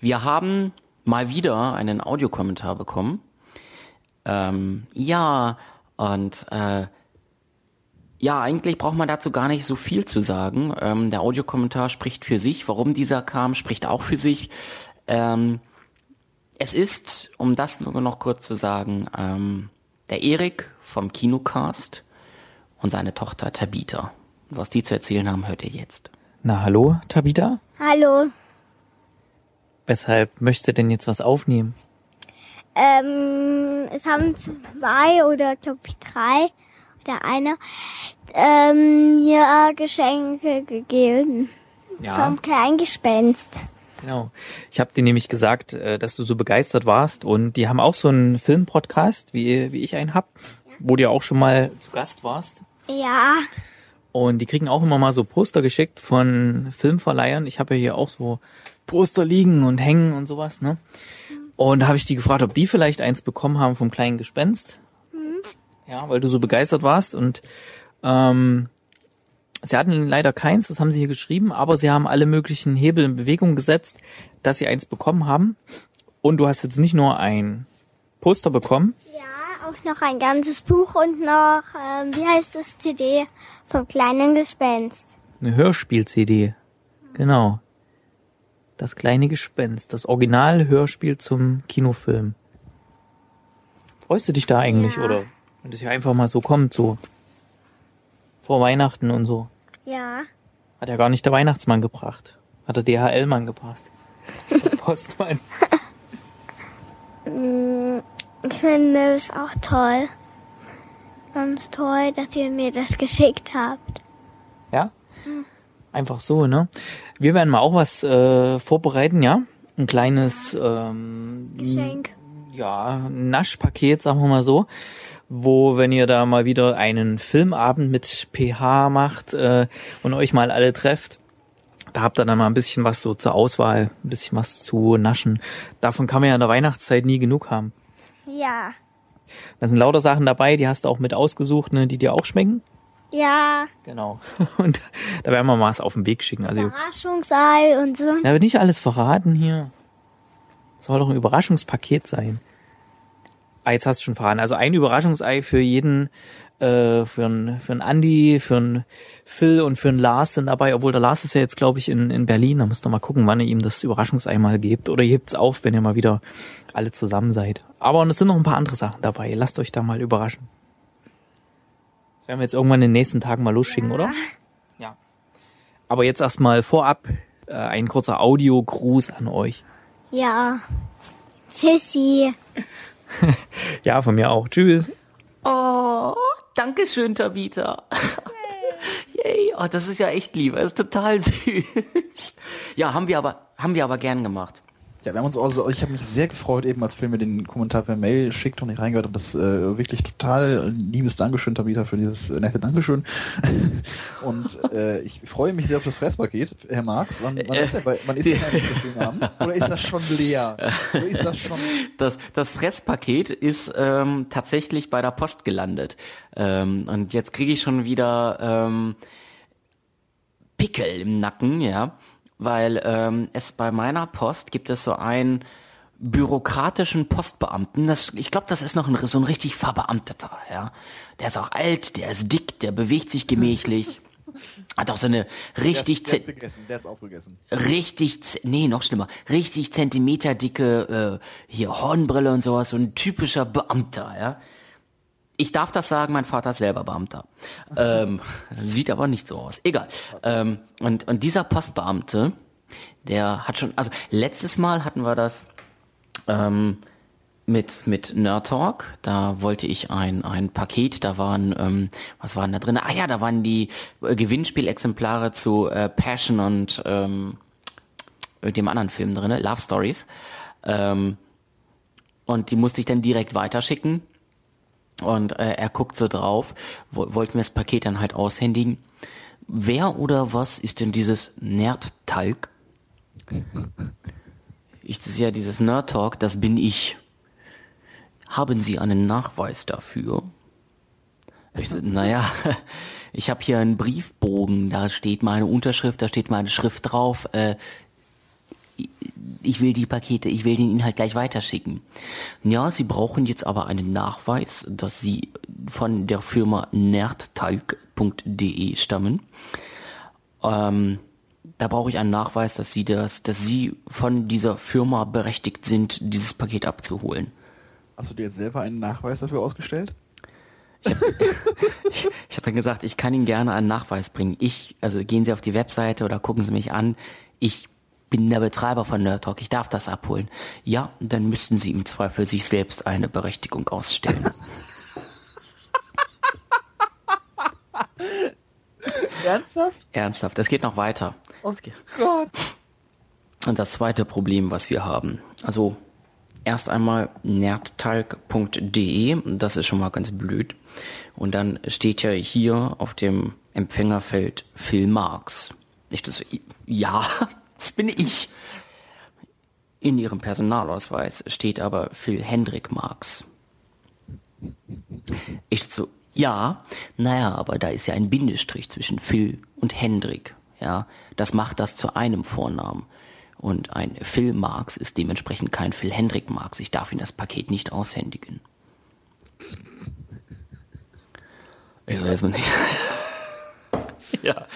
wir haben mal wieder einen Audiokommentar bekommen. Ähm, ja, und äh, Ja, eigentlich braucht man dazu gar nicht so viel zu sagen. Ähm, der Audiokommentar spricht für sich. Warum dieser kam, spricht auch für sich. Ähm, es ist, um das nur noch kurz zu sagen, ähm, der Erik vom Kinocast und seine Tochter Tabita. Was die zu erzählen haben, hört ihr jetzt. Na, hallo, Tabita? Hallo. Weshalb möchtest du denn jetzt was aufnehmen? Ähm, es haben zwei oder glaube ich drei oder einer ähm, mir Geschenke gegeben. Ja. Vom Kleingespenst. Genau. Ich habe dir nämlich gesagt, äh, dass du so begeistert warst und die haben auch so einen Filmpodcast, wie, wie ich einen hab, wo du ja auch schon mal zu Gast warst. Ja. Und die kriegen auch immer mal so Poster geschickt von Filmverleihern. Ich habe ja hier auch so Poster liegen und hängen und sowas, ne? Und da habe ich die gefragt, ob die vielleicht eins bekommen haben vom kleinen Gespenst. Ja, weil du so begeistert warst und ähm, sie hatten leider keins, das haben sie hier geschrieben, aber sie haben alle möglichen Hebel in Bewegung gesetzt, dass sie eins bekommen haben. Und du hast jetzt nicht nur ein Poster bekommen, Ja, auch noch ein ganzes Buch und noch, ähm, wie heißt das CD vom kleinen Gespenst. eine Hörspiel-CD. Genau. Das kleine Gespenst, das Original-Hörspiel zum Kinofilm. Freust du dich da eigentlich, Ja. oder? Wenn das ja einfach mal so kommt, so. Vor Weihnachten und so. Ja. Hat ja gar nicht der Weihnachtsmann gebracht. Hat der DHL-Mann gebracht. Der Postmann. Ich finde es auch toll. Ganz toll, dass ihr mir das geschickt habt. Ja? Einfach so, ne? Wir werden mal auch was äh, vorbereiten, ja? Ein kleines ähm, Geschenk. ja, Naschpaket, sagen wir mal so, wo, wenn ihr da mal wieder einen Filmabend mit PH macht äh, und euch mal alle trefft, da habt ihr dann mal ein bisschen was so zur Auswahl, ein bisschen was zu naschen. Davon kann man ja in der Weihnachtszeit nie genug haben. Ja. Da sind lauter Sachen dabei, die hast du auch mit ausgesucht, ne, die dir auch schmecken. Ja. Genau. Und da werden wir mal was auf den Weg schicken. Also, Überraschungsei und so. da wird nicht alles verraten hier. Soll doch ein Überraschungspaket sein. Ah, jetzt hast du schon verraten. Also ein Überraschungsei für jeden, äh, für einen für einen Andi, für einen Phil und für einen Lars sind dabei, obwohl der Lars ist ja jetzt, glaube ich, in, in Berlin. Da müsst ihr mal gucken, wann ihr ihm das Überraschungsei mal gebt. Oder ihr hebt's auf, wenn ihr mal wieder alle zusammen seid. Aber und es sind noch ein paar andere Sachen dabei. Lasst euch da mal überraschen. Das werden wir jetzt irgendwann in den nächsten Tagen mal losschicken, oder? Ja. Aber jetzt erstmal vorab äh, ein kurzer Audiogruß an euch. Ja. Tschüssi. Ja, von mir auch. Tschüss. Oh, danke schön, Tabita. Yay, oh, das ist ja echt lieb, das ist total süß. Ja, haben wir aber, haben wir aber gern gemacht. Ja, wir haben uns also, ich habe mich sehr gefreut, eben als Phil mir den Kommentar per Mail schickt und ich reingehört habe. Das äh, wirklich total liebes Dankeschön, Tabita, für dieses äh, nette Dankeschön. und äh, ich freue mich sehr auf das Fresspaket, Herr Marx. Wann, wann ist der bei, wann ist der beim nächsten Filmabend? Oder ist das schon leer? Oder ist das schon... Das, das Fresspaket ist ähm, tatsächlich bei der Post gelandet. Ähm, und jetzt kriege ich schon wieder ähm, Pickel im Nacken, ja. Weil ähm, es bei meiner Post gibt es so einen bürokratischen Postbeamten. Das, ich glaube, das ist noch ein, so ein richtig verbeamteter, ja. Der ist auch alt, der ist dick, der bewegt sich gemächlich. Hat auch so eine richtig... der, der, gegessen, der hat's aufgegessen. richtig, nee, noch schlimmer, richtig zentimeterdicke, äh, hier Hornbrille und sowas, so ein typischer Beamter, ja. Ich darf das sagen, mein Vater ist selber Beamter. Ähm, sieht aber nicht so aus. Egal. Ähm, und, und dieser Postbeamte, der hat schon, also letztes Mal hatten wir das ähm, mit, mit Nerd Talk. Da wollte ich ein, ein Paket, da waren, ähm, was waren da drin? Ah ja, da waren die äh, Gewinnspielexemplare zu äh, Passion und ähm, dem anderen Film drin, Love Stories. Ähm, und die musste ich dann direkt weiterschicken. Und äh, er guckt so drauf, wo, wollte mir das Paket dann halt aushändigen. Wer oder was ist denn dieses Nerdtalk? Ich ist ja dieses Nerd Talk, das bin ich. Haben Sie einen Nachweis dafür? Ich so, naja, ich habe hier einen Briefbogen, da steht meine Unterschrift, da steht meine Schrift drauf. Äh, ich will die Pakete, ich will den Inhalt gleich weiterschicken. Ja, Sie brauchen jetzt aber einen Nachweis, dass Sie von der Firma Nerdtalk netzwerk.de stammen. Ähm, da brauche ich einen Nachweis, dass sie das, dass sie von dieser Firma berechtigt sind, dieses Paket abzuholen. Hast du dir jetzt selber einen Nachweis dafür ausgestellt? Ich habe ich hab dann gesagt, ich kann Ihnen gerne einen Nachweis bringen. Ich, also gehen Sie auf die Webseite oder gucken Sie mich an. Ich bin der Betreiber von Nerd Talk, ich darf das abholen. Ja, dann müssten Sie im Zweifel sich selbst eine Berechtigung ausstellen. Ernsthaft? Ernsthaft, es geht noch weiter. Oh Gott. Und das zweite Problem, was wir haben, also erst einmal nerdtalk.de, das ist schon mal ganz blöd. Und dann steht ja hier auf dem Empfängerfeld Phil Marx. Nicht das, ja, das bin ich. In ihrem Personalausweis steht aber Phil Hendrik Marx. Ich so, ja, naja, aber da ist ja ein Bindestrich zwischen Phil und Hendrik. Ja, das macht das zu einem Vornamen. Und ein Phil Marx ist dementsprechend kein Phil Hendrik Marx. Ich darf Ihnen das Paket nicht aushändigen. Ich weiß nicht. ja.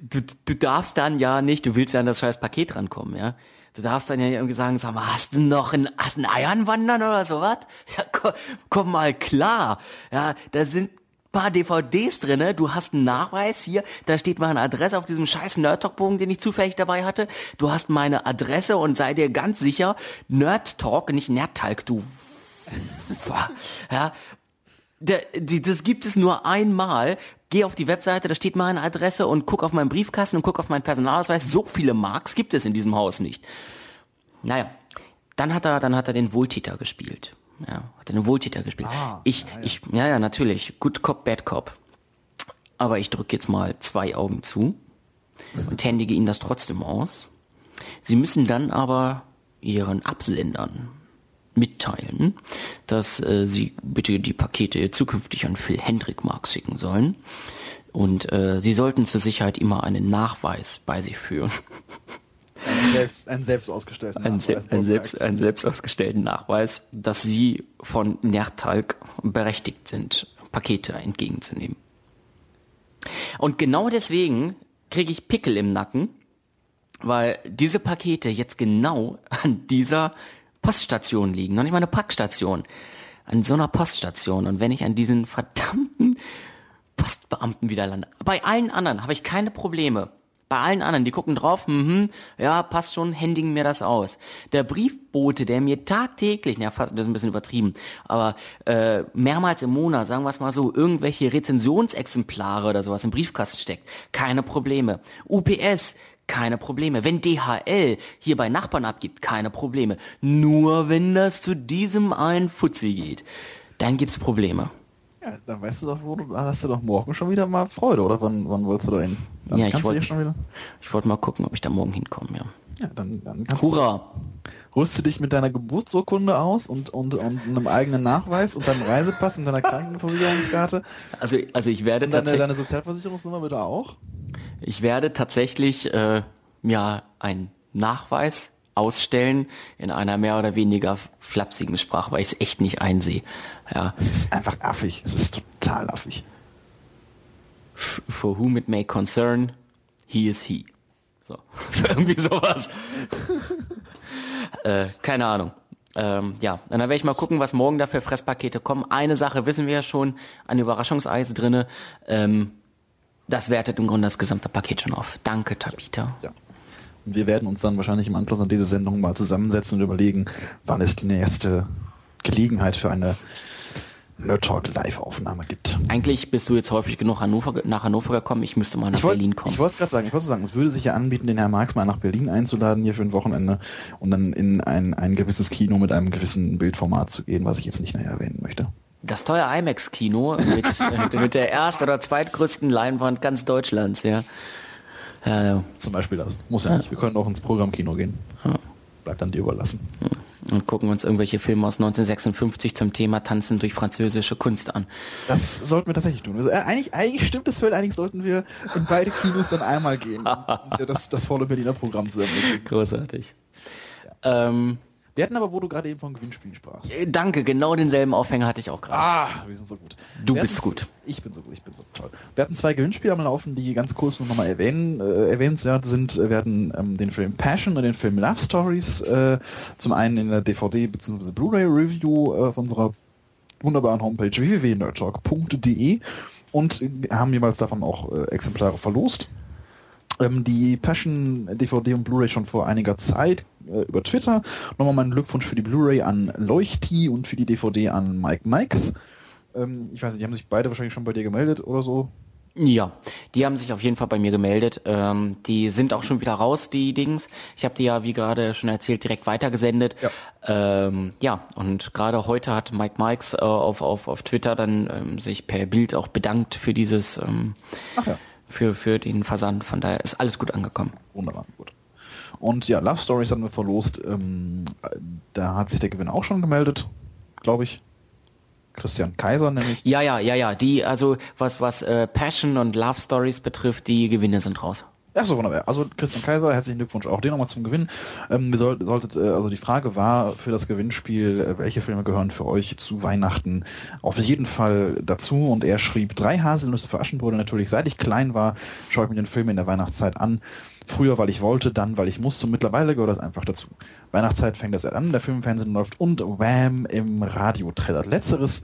Du, du darfst dann ja nicht, du willst ja an das scheiß Paket rankommen, ja. Du darfst dann ja irgendwie sagen, sag mal, hast du noch ein, hast ein Eiern wandern oder sowas? Ja, komm, komm mal klar. Ja, da sind paar DVDs drinne, du hast einen Nachweis hier, da steht meine Adresse auf diesem scheiß Nerdtalk-Bogen, den ich zufällig dabei hatte. Du hast meine Adresse und sei dir ganz sicher, Nerdtalk, nicht Nerdtalk, du. ja, das gibt es nur einmal. Geh auf die Webseite, da steht meine Adresse und guck auf meinen Briefkasten und guck auf meinen Personalausweis. So viele Marks gibt es in diesem Haus nicht. Naja, dann hat er, dann hat er den Wohltäter gespielt. Ja, hat er den Wohltäter gespielt. Ah, ich, ja, ja. ich, ja, ja, natürlich. Good Cop, Bad Cop. Aber ich drücke jetzt mal zwei Augen zu und händige Ihnen das trotzdem aus. Sie müssen dann aber Ihren Absendern mitteilen, dass äh, sie bitte die Pakete zukünftig an Phil Hendrik Marx schicken sollen. Und äh, sie sollten zur Sicherheit immer einen Nachweis bei sich führen. Ein selbst, ein selbst ausgestellten Ein, se ein, selbst, ein selbst ausgestellten Nachweis, dass sie von Nertalk berechtigt sind, Pakete entgegenzunehmen. Und genau deswegen kriege ich Pickel im Nacken, weil diese Pakete jetzt genau an dieser Poststation liegen, noch nicht mal eine Packstation, an so einer Poststation. Und wenn ich an diesen verdammten Postbeamten wieder lande, bei allen anderen habe ich keine Probleme. Bei allen anderen, die gucken drauf, mhm, ja, passt schon, händigen mir das aus. Der Briefbote, der mir tagtäglich, ja, fast, das ist ein bisschen übertrieben, aber äh, mehrmals im Monat, sagen wir es mal so, irgendwelche Rezensionsexemplare oder sowas im Briefkasten steckt, keine Probleme. UPS, keine Probleme. Wenn DHL hier bei Nachbarn abgibt, keine Probleme. Nur wenn das zu diesem einen Fuzzi geht, dann gibt's Probleme. Ja, dann weißt du doch, wo du hast du doch morgen schon wieder mal Freude, oder wann, wann wolltest du da hin? Dann Ja, ich du wollt- wieder. Wollte mal gucken, ob ich da morgen hinkomme, ja. Ja, dann, dann Hurra! du, rüste dich mit deiner Geburtsurkunde aus und, und, und einem eigenen Nachweis und deinem Reisepass und deiner Krankenversicherungskarte. Also, also ich werde Und deine, deine Sozialversicherungsnummer bitte auch. Ich werde tatsächlich äh, ja einen Nachweis ausstellen in einer mehr oder weniger flapsigen Sprache, weil ich es echt nicht einsehe. Ja, Es ist einfach affig. Es ist total affig. for whom it may concern, he is he. So, irgendwie sowas. äh, keine Ahnung. Ähm, ja, und dann werde ich mal gucken, was morgen da für Fresspakete kommen. Eine Sache wissen wir ja schon, ein Überraschungseis drinne. Ähm, das wertet im Grunde das gesamte Paket schon auf. Danke, Tabita. Ja. Und wir werden uns dann wahrscheinlich im Anschluss an diese Sendung mal zusammensetzen und überlegen, wann es die nächste Gelegenheit für eine Nerd Talk Live-Aufnahme gibt. Eigentlich bist du jetzt häufig genug Hannover, nach Hannover gekommen. Ich müsste mal nach Ich wollte Berlin kommen. ich wollte es gerade sagen, ich wollte sagen, es würde sich ja anbieten, den Herrn Marx mal nach Berlin einzuladen hier für ein Wochenende und dann in ein, ein gewisses Kino mit einem gewissen Bildformat zu gehen, was ich jetzt nicht näher erwähnen möchte. Das teure IMAX-Kino mit, mit der erst- oder zweitgrößten Leinwand ganz Deutschlands, ja. Ja, ja. Zum Beispiel das. Muss ja nicht. Wir können auch ins Programmkino gehen. Bleibt dann dir überlassen. Und gucken uns irgendwelche Filme aus 1956 zum Thema Tanzen durch französische Kunst an. Das sollten wir tatsächlich tun. Also, äh, eigentlich, eigentlich stimmt es völlig. Eigentlich sollten wir in beide Kinos dann einmal gehen, um das, das volle Berliner Programm zu ermöglichen. Großartig. Ähm, Wir hatten aber, wo du gerade eben von Gewinnspielen sprachst. Äh, Danke, genau denselben Aufhänger hatte ich auch gerade. Ah, wir sind so gut. Du Wir bist hatten- gut. Ich bin so gut, ich bin so toll. Wir hatten zwei Gewinnspiele am Laufen, die ganz kurz nur nochmal erwähnen, äh, erwähnenswert sind. Wir hatten ähm, den Film Passion und den Film Love Stories. Äh, zum einen in der DVD bzw. Blu-ray Review äh, auf unserer wunderbaren Homepage www.nerdtalk.de und äh, haben jeweils davon auch äh, Exemplare verlost. Ähm, die Passion DVD und Blu-ray schon vor einiger Zeit äh, über Twitter. Nochmal meinen Glückwunsch für die Blu-ray an Leuchti und für die DVD an Mike Mikes. Ähm, ich weiß nicht, die haben sich beide wahrscheinlich schon bei dir gemeldet oder so. Ja, die haben sich auf jeden Fall bei mir gemeldet. Ähm, die sind auch schon wieder raus, die Dings. Ich habe die ja, wie gerade schon erzählt, direkt weitergesendet. Ja. Ähm, ja, und gerade heute hat Mike Mikes äh, auf, auf, auf Twitter dann ähm, sich per Bild auch bedankt für dieses, ähm, Ach ja. Für, für den Versand. Von daher ist alles gut angekommen. Wunderbar, gut. Und ja, Love Stories hatten wir verlost. Ähm, da hat sich der Gewinn auch schon gemeldet, glaube ich. Christian Kaiser nämlich. Ja, ja, ja, ja. Die, also was, was äh, Passion und Love Stories betrifft, die Gewinne sind raus. Ja, so wunderbar. Also Christian Kaiser, herzlichen Glückwunsch auch dir nochmal zum Gewinn. Ähm, wir soll, solltet, äh, also die Frage war für das Gewinnspiel, äh, welche Filme gehören für euch zu Weihnachten auf jeden Fall dazu? Und er schrieb drei Haselnüsse für Aschenbrödel. Natürlich, seit ich klein war, schaue ich mir den Film in der Weihnachtszeit an. Früher, weil ich wollte, dann, weil ich musste. Mittlerweile gehört das einfach dazu. Weihnachtszeit fängt das an, der Film im Fernsehen läuft und Wham im Radio trällert. Letzteres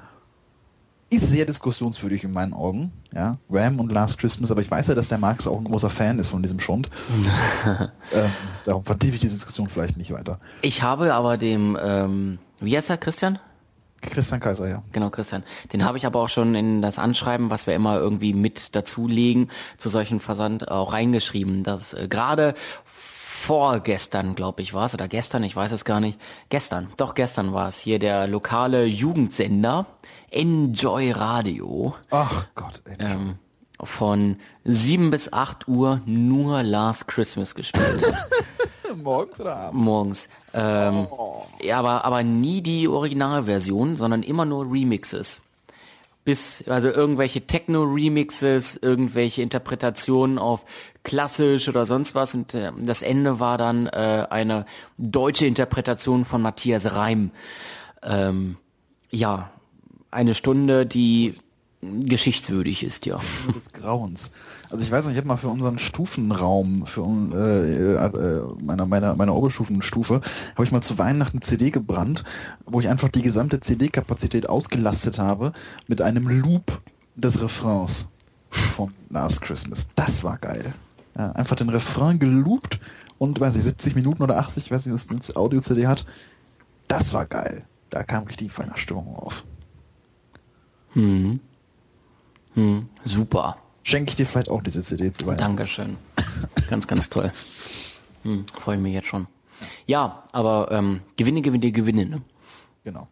ist sehr diskussionswürdig in meinen Augen. Ja, Wham und Last Christmas, aber ich weiß ja, dass der Marx auch ein großer Fan ist von diesem Schund. ähm, darum vertiefe ich diese Diskussion vielleicht nicht weiter. Ich habe aber dem, ähm, wie heißt er, Christian? Christian Kaiser, ja. Genau, Christian. Den habe ich aber auch schon in das Anschreiben, was wir immer irgendwie mit dazulegen, zu solchen Versand auch reingeschrieben, dass äh, gerade vorgestern, glaube ich, war es, oder gestern, ich weiß es gar nicht, gestern, doch gestern war es, hier der lokale Jugendsender Enjoy Radio Ach Gott, ähm, von 7 bis 8 Uhr nur Last Christmas gespielt. Morgens oder abends? morgens. Ähm, ja, aber, aber nie die Originalversion, sondern immer nur Remixes. Bis, also irgendwelche Techno-Remixes, irgendwelche Interpretationen auf klassisch oder sonst was. Und äh, das Ende war dann äh, eine deutsche Interpretation von Matthias Reim. Ähm, ja, eine Stunde, die geschichtswürdig ist, ja. des Grauens. Also ich weiß nicht, ich habe mal für unseren Stufenraum, für un- äh, äh, meiner meiner meiner Oberstufenstufe, habe ich mal zu Weihnachten eine CD gebrannt, wo ich einfach die gesamte CD-Kapazität ausgelastet habe mit einem Loop des Refrains von Last Christmas. Das war geil. Ja, einfach den Refrain geloopt und weiß ich 70 Minuten oder 80, ich weiß nicht, was das Audio-CD hat. Das war geil. Da kam richtig Weihnachtsstimmung auf. Hm. Hm. Super. Schenke ich dir vielleicht auch diese CD zu Weihnachten. Dankeschön. Ganz, ganz toll. Hm, Freue ich mich jetzt schon. Ja, aber ähm, Gewinne, Gewinne, Gewinne. Ne? Genau.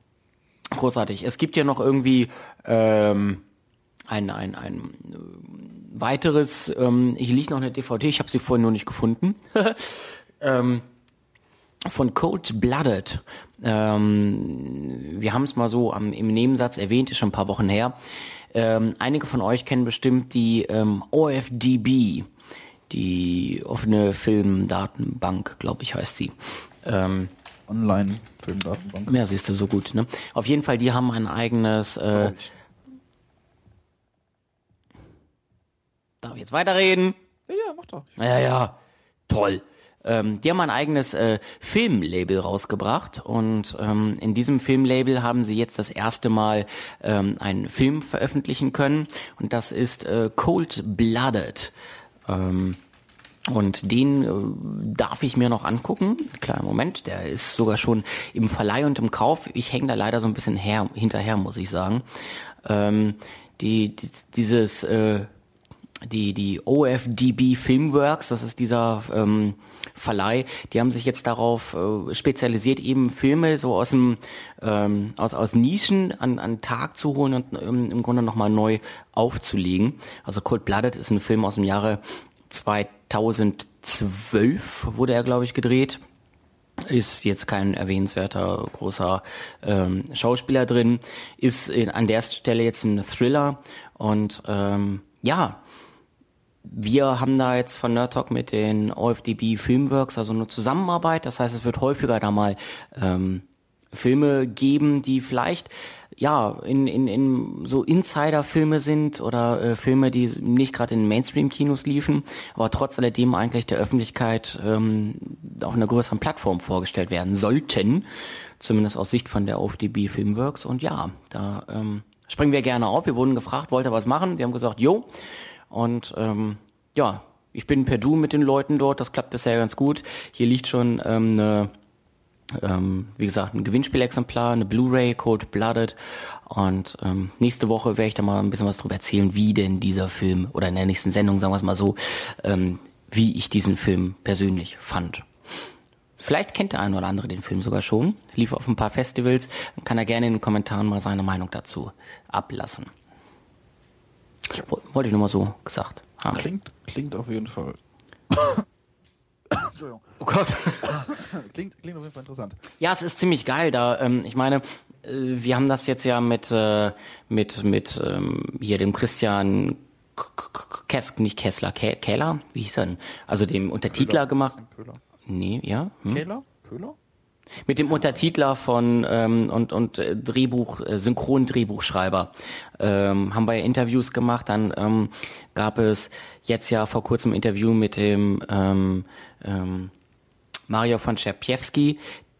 Großartig. Es gibt ja noch irgendwie ähm, ein, ein, ein äh, weiteres, ähm, hier liegt noch eine DVD, ich habe sie vorhin noch nicht gefunden. ähm, von Cold Blooded. Ähm, wir haben es mal so am, im Nebensatz erwähnt, ist schon ein paar Wochen her. Ähm, einige von euch kennen bestimmt die ähm, OFDB, die offene Filmdatenbank, glaube ich, heißt sie. Ähm, Online-Filmdatenbank. ja, siehst du, so gut, ne? Auf jeden Fall, die haben ein eigenes, äh, darf ich jetzt weiterreden? Ja, ja, mach doch. Ja, ja, toll. Ähm, die haben ein eigenes äh, Filmlabel rausgebracht und ähm, in diesem Filmlabel haben sie jetzt das erste Mal ähm, einen Film veröffentlichen können und das ist äh, Cold Blooded. Ähm, und den äh, darf ich mir noch angucken. Kleiner Moment, der ist sogar schon im Verleih und im Kauf. Ich hänge da leider so ein bisschen her, hinterher, muss ich sagen. Ähm, die, die, dieses äh, die, die OFDB Filmworks, das ist dieser ähm, Verleih, die haben sich jetzt darauf äh, spezialisiert, eben Filme so aus dem ähm, aus, aus Nischen an, an Tag zu holen und ähm, im Grunde nochmal neu aufzulegen. Also Cold Blooded ist ein Film aus dem Jahre 2012, wurde er, glaube ich, gedreht ist jetzt kein erwähnenswerter großer ähm, Schauspieler drin, ist in, an der Stelle jetzt ein Thriller und ähm, ja, wir haben da jetzt von Nerd Talk mit den OFDB Filmworks also eine Zusammenarbeit. Das heißt, es wird häufiger da mal ähm, Filme geben, die vielleicht ja in, in, in so Insider-Filme sind oder äh, Filme, die nicht gerade in Mainstream-Kinos liefen, aber trotz alledem eigentlich der Öffentlichkeit ähm, auf einer größeren Plattform vorgestellt werden sollten, zumindest aus Sicht von der OFDB Filmworks. Und ja, da ähm, springen wir gerne auf. Wir wurden gefragt, wollt ihr was machen? Wir haben gesagt, jo. Und ähm, ja, ich bin per Du mit den Leuten dort, das klappt bisher ganz gut. Hier liegt schon ähm, eine ähm, wie gesagt, ein Gewinnspielexemplar, eine Blu-ray, Cold Blooded. Und ähm, nächste Woche werde ich da mal ein bisschen was drüber erzählen, wie denn dieser Film, oder in der nächsten Sendung, sagen wir es mal so, ähm, wie ich diesen Film persönlich fand. Vielleicht kennt der eine oder andere den Film sogar schon, lief auf ein paar Festivals, kann er gerne in den Kommentaren mal seine Meinung dazu ablassen. Wollte ich nur mal so gesagt haben. Klingt, klingt auf jeden Fall. Entschuldigung. Oh Gott. klingt, klingt auf jeden Fall interessant. Ja, es ist ziemlich geil. Da, ähm, ich meine, äh, wir haben das jetzt ja mit äh, mit mit ähm, hier dem Christian Kess, nicht Kessler, Keller, wie hieß er denn? Also dem Untertitler Köhler. gemacht. Köhler. Nee, ja. Hm? Keller? Köhler? Mit dem Untertitler von ähm, und und äh, Drehbuch äh, Synchron-Drehbuchschreiber ähm, haben wir ja Interviews gemacht. Dann ähm, gab es jetzt ja vor kurzem Interview mit dem ähm, ähm, Mario von Czerpiewski,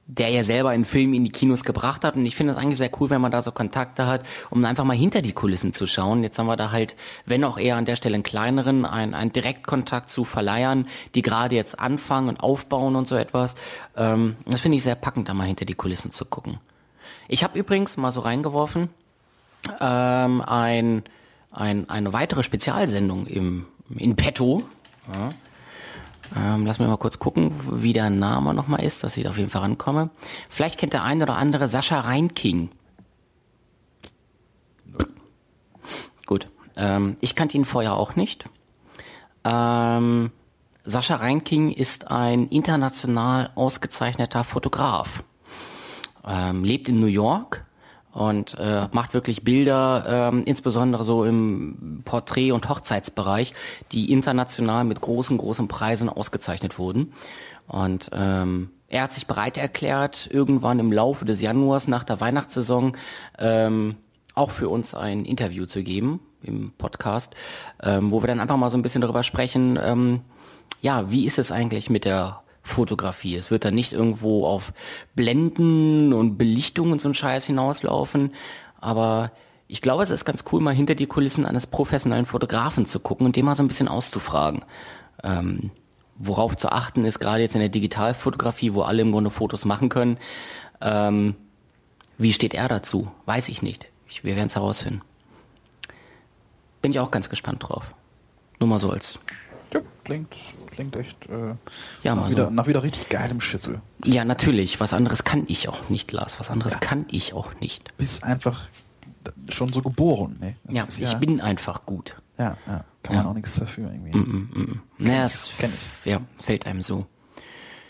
der ja selber einen Film in die Kinos gebracht hat. Und ich finde das eigentlich sehr cool, wenn man da so Kontakte hat, um einfach mal hinter die Kulissen zu schauen. Jetzt haben wir da halt, wenn auch eher an der Stelle einen kleineren, einen, einen Direktkontakt zu Verleihern, die gerade jetzt anfangen und aufbauen und so etwas. Ähm, das finde ich sehr packend, da mal hinter die Kulissen zu gucken. Ich habe übrigens mal so reingeworfen, ähm, ein, ein, eine weitere Spezialsendung im, in petto. Ja ähm, lass mir mal kurz gucken, wie der Name nochmal ist, dass ich auf jeden Fall rankomme. Vielleicht kennt der eine oder andere Sascha Reinking. Gut. Ähm, ich kannte ihn vorher auch nicht. Ähm, Sascha Reinking ist ein international ausgezeichneter Fotograf. Ähm, lebt in New York und äh, macht wirklich Bilder, ähm, insbesondere so im Porträt- und Hochzeitsbereich, die international mit großen, großen Preisen ausgezeichnet wurden. Und ähm, er hat sich bereit erklärt, irgendwann im Laufe des Januars nach der Weihnachtssaison ähm, auch für uns ein Interview zu geben im Podcast, ähm, wo wir dann einfach mal so ein bisschen darüber sprechen, ähm, ja, wie ist es eigentlich mit der Fotografie. Es wird dann nicht irgendwo auf Blenden und Belichtung und so ein Scheiß hinauslaufen, aber ich glaube, es ist ganz cool, mal hinter die Kulissen eines professionellen Fotografen zu gucken und dem mal so ein bisschen auszufragen. Ähm, worauf zu achten ist, gerade jetzt in der Digitalfotografie, wo alle im Grunde Fotos machen können. Ähm, wie steht er dazu? Weiß ich nicht. Ich, wir werden es herausfinden. Bin ich auch ganz gespannt drauf. Nur mal so als. Ja, klingt klingt echt äh, ja, nach, wieder, nach wieder richtig geilem Schüssel. Ja, natürlich. Was anderes kann ich auch nicht, Lars. Was anderes ja. kann ich auch nicht. Du bist einfach schon so geboren. Ne? Ja, ist, ich ja, bin einfach gut. Ja, ja. Kann ja. man auch nichts dafür irgendwie. Mm, mm, mm. Naja, es kenn ich. Ja, fällt einem so.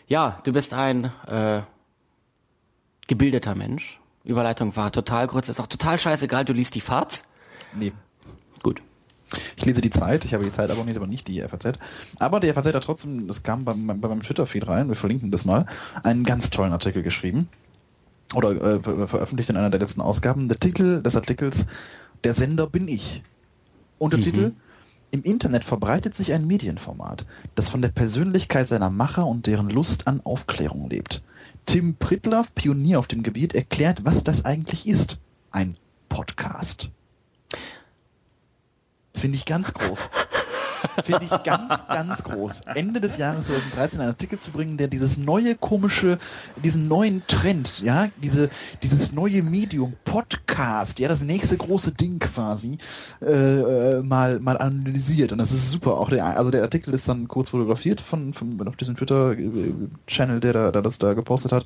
Ja, du bist ein äh, gebildeter Mensch. Überleitung war total kurz. Ist auch total scheißegal, du liest die Farts. Nee. Ich lese die Zeit, ich habe die Zeit abonniert, aber nicht die FAZ. Aber die FAZ hat trotzdem, das kam beim, bei meinem Twitter-Feed rein, wir verlinken das mal, einen ganz tollen Artikel geschrieben. Oder äh, veröffentlicht in einer der letzten Ausgaben. Der Titel des Artikels, Der Sender bin ich. Untertitel, mhm. Im Internet verbreitet sich ein Medienformat, das von der Persönlichkeit seiner Macher und deren Lust an Aufklärung lebt. Tim Pritloff, Pionier auf dem Gebiet, erklärt, was das eigentlich ist. Ein Podcast. Finde ich ganz groß. Finde ich ganz, ganz groß. Ende des Jahres 2013 einen Artikel zu bringen, der dieses neue komische, diesen neuen Trend, ja, diese, dieses neue Medium Podcast, ja, das nächste große Ding quasi, äh, äh mal, mal analysiert. Und das ist super. Auch der, also der Artikel ist dann kurz fotografiert von, von auf diesem Twitter-Channel, der da, der das da gepostet hat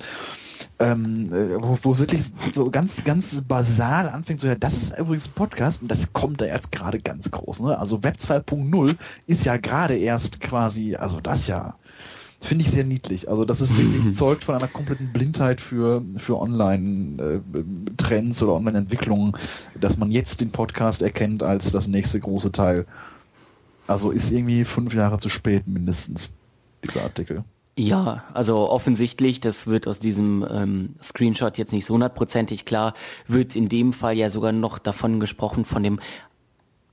ähm, äh, wo, wo es wirklich so ganz, ganz basal anfängt, so ja, das ist übrigens ein Podcast und das kommt da jetzt gerade ganz groß. Ne? Also Web 2.0 ist ja gerade erst quasi, also das ja, finde ich sehr niedlich. Also das ist wirklich zeugt von einer kompletten Blindheit für, für Online-Trends äh, oder Online-Entwicklungen, dass man jetzt den Podcast erkennt als das nächste große Teil Also ist irgendwie fünf Jahre zu spät mindestens, dieser Artikel. Ja, also offensichtlich, das wird aus diesem ähm, Screenshot jetzt nicht so hundertprozentig klar, wird in dem Fall ja sogar noch davon gesprochen von dem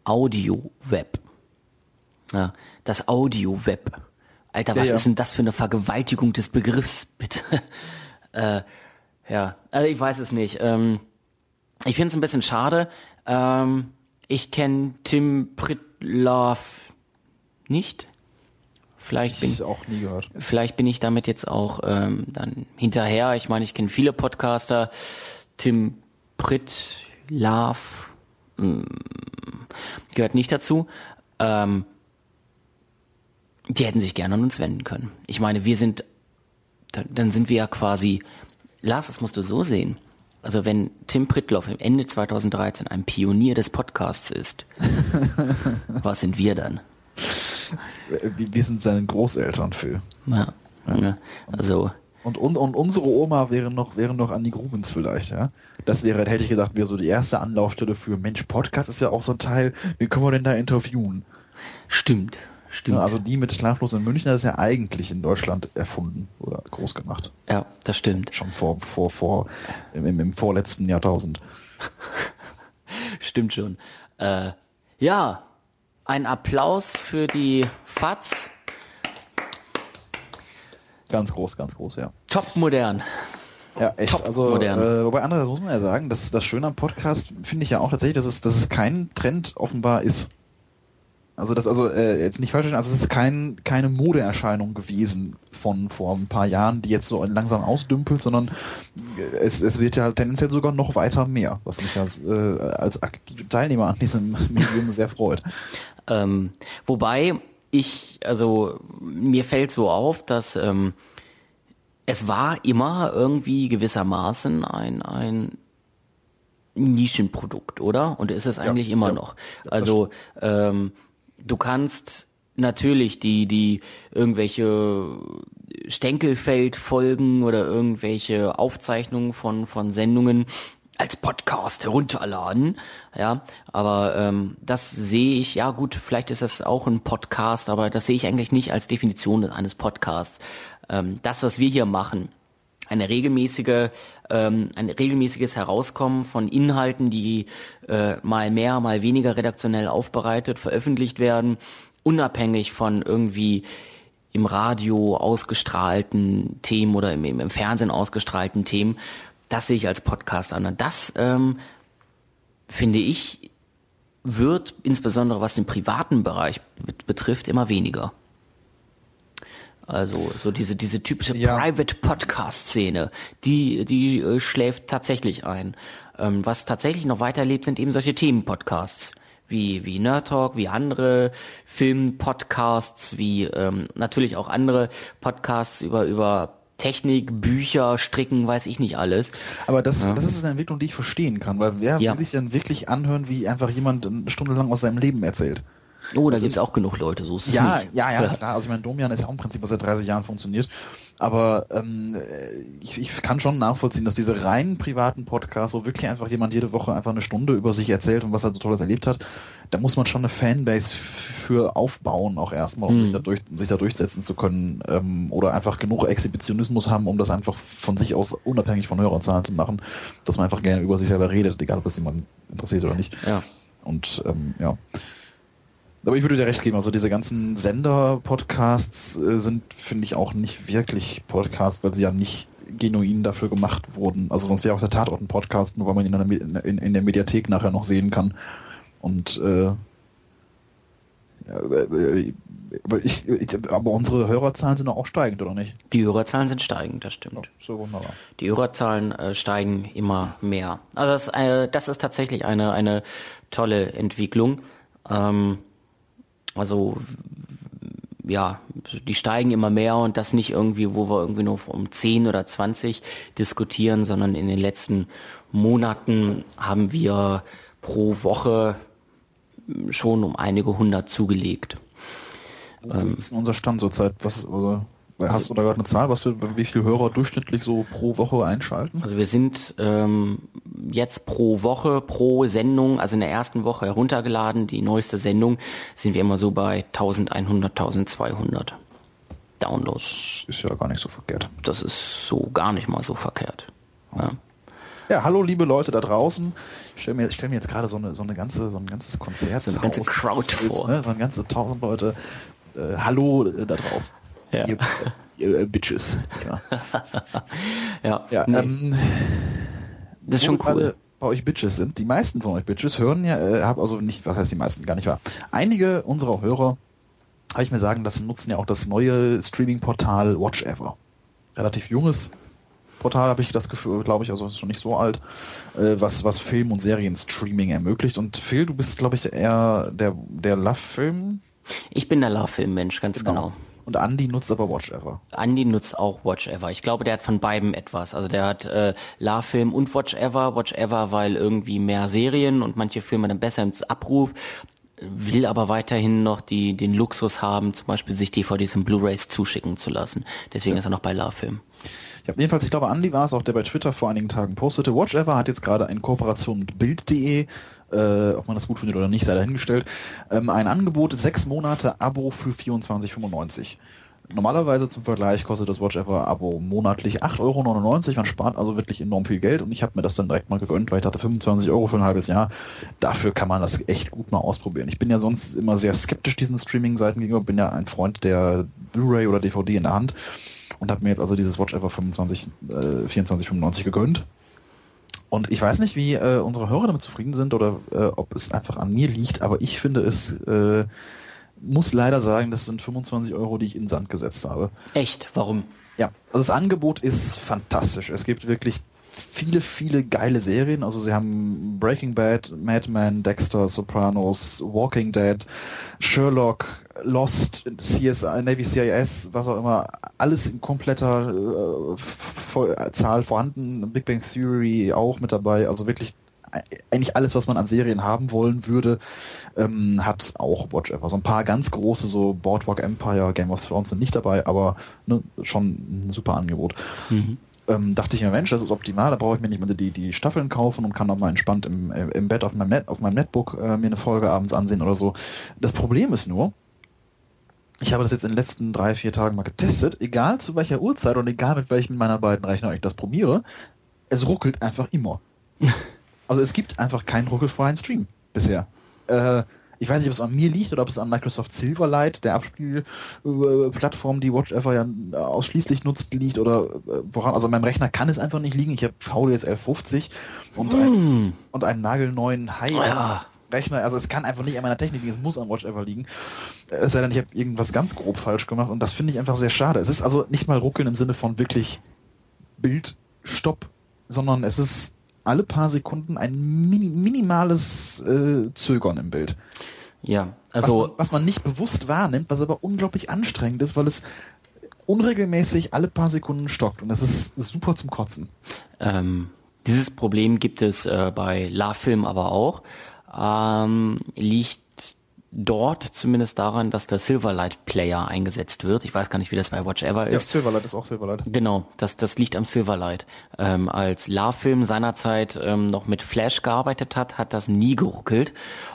Audio-Web. Ja, das Audio-Web. Alter, Ja, was ja. ist denn das für eine Vergewaltigung des Begriffs, bitte? äh, ja, also ich weiß es nicht. Ähm, ich finde es ein bisschen schade. Ähm, ich kenne Tim Pritlove nicht. Vielleicht bin. Vielleicht bin ich damit jetzt auch ähm, dann hinterher. Ich meine, ich kenne viele Podcaster. Tim Pritt, Love mm, gehört nicht dazu. Ähm, die hätten sich gerne an uns wenden können. Ich meine, wir sind, dann, dann sind wir ja quasi, Lars, das musst du so sehen. Also wenn Tim Prittloff im Ende 2013 ein Pionier des Podcasts ist, was sind wir dann? Wir, wir sind seine Großeltern, Phil. Ja, ja. Also, Und, und, und unsere Oma wäre noch, wäre noch Andy Grubens vielleicht, ja. Das wäre, hätte ich gedacht, wäre so die erste Anlaufstelle für Mensch, Podcast ist ja auch so ein Teil, wie können wir denn da interviewen? stimmt, stimmt. Ja, also die mit Schlaflos in München, das ist ja eigentlich in Deutschland erfunden oder groß gemacht. ja, das stimmt. Schon vor, vor, vor, im, im, im vorletzten Jahrtausend. Stimmt schon. Äh, ja, ein Applaus für die FATS. Ganz groß, ganz groß, ja. Top modern. Ja, echt. Top also, modern. äh, wobei andererseits muss man ja sagen, dass das Schöne am Podcast finde ich ja auch tatsächlich, dass es, dass es kein Trend offenbar ist. Also das also äh, jetzt nicht falsch verstehen, also es ist kein, keine Modeerscheinung gewesen von vor ein paar Jahren, die jetzt so langsam ausdümpelt, sondern äh, es, es wird ja tendenziell sogar noch weiter mehr, was mich als, äh, als aktive Teilnehmer an diesem Medium sehr freut. Ähm, wobei ich, also mir fällt so auf, dass ähm, es war immer irgendwie gewissermaßen ein, ein Nischenprodukt, oder? Und ist es eigentlich immer ja. noch. Also ähm, du kannst natürlich die, die irgendwelche Stenkelfeld-Folgen oder irgendwelche Aufzeichnungen von, von Sendungen als Podcast herunterladen, ja, aber ähm, das sehe ich, ja gut, vielleicht ist das auch ein Podcast, aber das sehe ich eigentlich nicht als Definition eines Podcasts. Ähm, das, was wir hier machen, eine regelmäßige, ähm, ein regelmäßiges Herauskommen von Inhalten, die äh, mal mehr, mal weniger redaktionell aufbereitet, veröffentlicht werden, unabhängig von irgendwie im Radio ausgestrahlten Themen oder im, im, Fernsehen ausgestrahlten Themen, das sehe ich als Podcast an. Und das, ähm, finde ich, wird insbesondere was den privaten Bereich bet- betrifft immer weniger. Also so diese diese typische Ja. Private Podcast Szene, die die äh, schläft tatsächlich ein. Ähm, was tatsächlich noch weiterlebt, sind eben solche Themenpodcasts wie wie Nerd Talk, wie andere Filmpodcasts, wie ähm, natürlich auch andere Podcasts über über Technik, Bücher, Stricken, weiß ich nicht alles. Aber das, das ist eine Entwicklung, die ich verstehen kann, weil wer Ja. will sich denn wirklich anhören, wie einfach jemand eine Stunde lang aus seinem Leben erzählt? Oh, da gibt's auch genug Leute, so ist es Ja, nicht. ja, ja, klar. Also ich meine, Domian ist ja auch im Prinzip was seit 30 Jahren funktioniert. Aber ähm, ich, ich kann schon nachvollziehen, dass diese reinen privaten Podcasts, wo wirklich einfach jemand jede Woche einfach eine Stunde über sich erzählt und was er so Tolles erlebt hat, da muss man schon eine Fanbase für aufbauen, auch erstmal, um sich, da durch, sich da durchsetzen zu können. Ähm, oder einfach genug Exhibitionismus haben, um das einfach von sich aus unabhängig von Hörerzahlen zu machen, dass man einfach gerne über sich selber redet, egal ob das jemanden interessiert oder nicht. Ja. Und ähm, ja. Aber ich würde dir recht geben, also diese ganzen Sender-Podcasts äh, sind, finde ich, auch nicht wirklich Podcasts, weil sie ja nicht genuin dafür gemacht wurden. Also sonst wäre auch der Tatort ein Podcast, nur weil man ihn in der, in, in der Mediathek nachher noch sehen kann. Und äh, ja, aber, ich, aber unsere Hörerzahlen sind auch steigend, oder nicht? Die Hörerzahlen sind steigend, das stimmt. So wunderbar. Die Hörerzahlen äh, steigen immer mehr. Also das, äh, das ist tatsächlich eine, eine tolle Entwicklung. Ähm, also ja, die steigen immer mehr und das nicht irgendwie, wo wir irgendwie nur um 10 oder 20 diskutieren, sondern in den letzten Monaten haben wir pro Woche schon um einige hundert zugelegt. Wo ist denn unser Stand zurzeit? Was, oder, hast du da gerade eine Zahl, was für, wie viele Hörer durchschnittlich so pro Woche einschalten? Also wir sind ähm, jetzt pro Woche, pro Sendung, also in der ersten Woche heruntergeladen, die neueste Sendung, sind wir immer so bei 1100, 1200 Downloads. Ist ja gar nicht so verkehrt. Das ist so gar nicht mal so verkehrt. Ja. Ja, hallo liebe Leute da draußen. Ich stelle mir, stell mir jetzt gerade so, eine, so, eine ganze, so ein ganzes Konzert, So eine ganze Crowd vor. Ne? So ein ganze tausend Leute. Äh, hallo äh, da draußen. Ja. Ihr, ihr äh, Bitches. Ja, Ja, ja ähm, das ist schon cool. Bei euch Bitches sind. Die meisten von euch Bitches hören ja, äh, hab also nicht, was heißt die meisten, gar nicht wahr. Einige unserer Hörer, habe ich mir sagen lassen, nutzen ja auch das neue Streaming-Portal Watch Ever. Relativ junges Portal habe ich das Gefühl, glaube ich, also ist schon nicht so alt, äh, was, was Film- und Serien-Streaming ermöglicht. Und Phil, du bist, glaube ich, eher der, der Love-Film. Ich bin der Love-Film-Mensch, ganz genau. Und Andy nutzt aber Watch Ever. Andy nutzt auch Watch Ever. Ich glaube, der hat von beidem etwas. Also der hat äh, La-Film und Watch Ever. Watch Ever, weil irgendwie mehr Serien und manche Filme dann besser im Abruf. Will aber weiterhin noch die, den Luxus haben, zum Beispiel sich DVDs und Blu-Rays zuschicken zu lassen. Deswegen ist er noch bei La-Film. Ja, jedenfalls, ich glaube, Andy war es auch, der bei Twitter vor einigen Tagen postete. Watch Ever hat jetzt gerade in Kooperation mit Bild.de, äh, ob man das gut findet oder nicht, sei dahingestellt, ähm, ein Angebot, sechs Monate Abo für 24,95. Normalerweise zum Vergleich kostet das Watch Ever Abo monatlich 8,99 Euro. Man spart also wirklich enorm viel Geld und ich habe mir das dann direkt mal gegönnt, weil ich dachte 25 Euro für ein halbes Jahr. Dafür kann man das echt gut mal ausprobieren. Ich bin ja sonst immer sehr skeptisch diesen Streaming-Seiten gegenüber, bin ja ein Freund der Blu-ray oder DVD in der Hand und habe mir jetzt also dieses Watch Ever 25, äh, 24,95 gegönnt. Und ich weiß nicht, wie äh, unsere Hörer damit zufrieden sind oder äh, ob es einfach an mir liegt, aber ich finde es, äh, muss leider sagen, das sind 25 Euro, die ich in den Sand gesetzt habe. Echt? Warum? Ja, also das Angebot ist fantastisch. Es gibt wirklich viele, viele geile Serien. Also sie haben Breaking Bad, Mad Men, Dexter, Sopranos, Walking Dead, Sherlock, Lost, CSI, Navy CIS, was auch immer, alles in kompletter äh, Voll- Zahl vorhanden. Big Bang Theory auch mit dabei. Also wirklich e- eigentlich alles, was man an Serien haben wollen würde, ähm, hat auch Watch Ever. So ein paar ganz große, so Boardwalk Empire, Game of Thrones sind nicht dabei, aber ne, schon ein super Angebot. Ähm, dachte ich mir, Mensch, das ist optimal, da brauche ich mir nicht mehr die, die Staffeln kaufen und kann auch mal entspannt im, äh, im Bett auf meinem, Net, auf meinem Netbook äh, mir eine Folge abends ansehen oder so. Das Problem ist nur, ich habe das jetzt in den letzten drei, vier Tagen mal getestet, egal zu welcher Uhrzeit und egal mit welchen meiner beiden Rechner ich das probiere, es ruckelt einfach immer. Also es gibt einfach keinen ruckelfreien Stream bisher. Äh, ich weiß nicht, ob es an mir liegt oder ob es an Microsoft Silverlight, der Abspielplattform, die Watch Ever ja ausschließlich nutzt, liegt oder äh, woran. Also an meinem Rechner kann es einfach nicht liegen. Ich habe VDS 1150 und, ein, und einen nagelneuen High Ja. Rechner. Also es kann einfach nicht an meiner Technik liegen. Es muss an Watch Ever liegen. Es sei denn, ich habe irgendwas ganz grob falsch gemacht und das finde ich einfach sehr schade. Es ist also nicht mal ruckeln im Sinne von wirklich Bildstopp, sondern es ist alle paar Sekunden ein mini minimales äh, Zögern im Bild. Ja, Was, also man, was man nicht bewusst wahrnimmt, was aber unglaublich anstrengend ist, weil es unregelmäßig alle paar Sekunden stockt und das ist super zum Kotzen. Ähm, dieses Problem gibt es äh, bei La-Film aber auch. Ähm, liegt dort zumindest daran, dass der Silverlight Player eingesetzt wird. Ich weiß gar nicht, wie das bei Watch Ever ist. Silverlight ist auch Silverlight. Genau, das, das liegt am Silverlight. Ähm, als La-Film seinerzeit ähm, noch mit Flash gearbeitet hat, hat das nie geruckelt.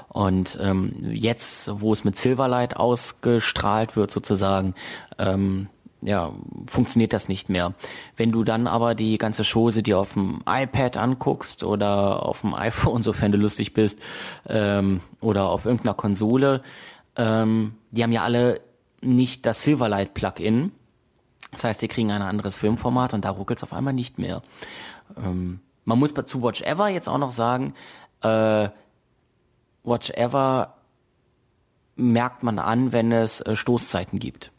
Und ähm, jetzt, wo es mit Silverlight ausgestrahlt wird sozusagen, ähm, ja, funktioniert das nicht mehr. Wenn du dann aber die ganze Chose dir auf dem iPad anguckst oder auf dem iPhone, sofern du lustig bist, ähm, oder auf irgendeiner Konsole, ähm, die haben ja alle nicht das Silverlight-Plugin. Das heißt, die kriegen ein anderes Filmformat und da ruckelt es auf einmal nicht mehr. Ähm, man muss zu Watch Ever jetzt auch noch sagen, äh, Watch Ever merkt man an, wenn es äh, Stoßzeiten gibt.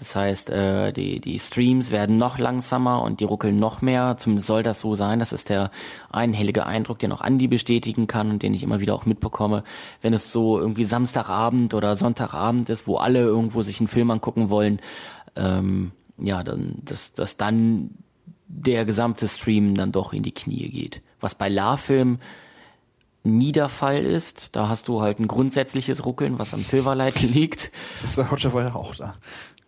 Das heißt, äh, die, die Streams werden noch langsamer und die ruckeln noch mehr. Zumindest soll das so sein. Das ist der einhellige Eindruck, den auch Andi bestätigen kann und den ich immer wieder auch mitbekomme. Wenn es so irgendwie Samstagabend oder Sonntagabend ist, wo alle irgendwo sich einen Film angucken wollen, ähm, ja, dann, dass, dass dann der gesamte Stream dann doch in die Knie geht. Was bei La-Film nie der Fall ist. Da hast du halt ein grundsätzliches Ruckeln, was am Silverlight liegt. Das ist bei Ever ja auch da.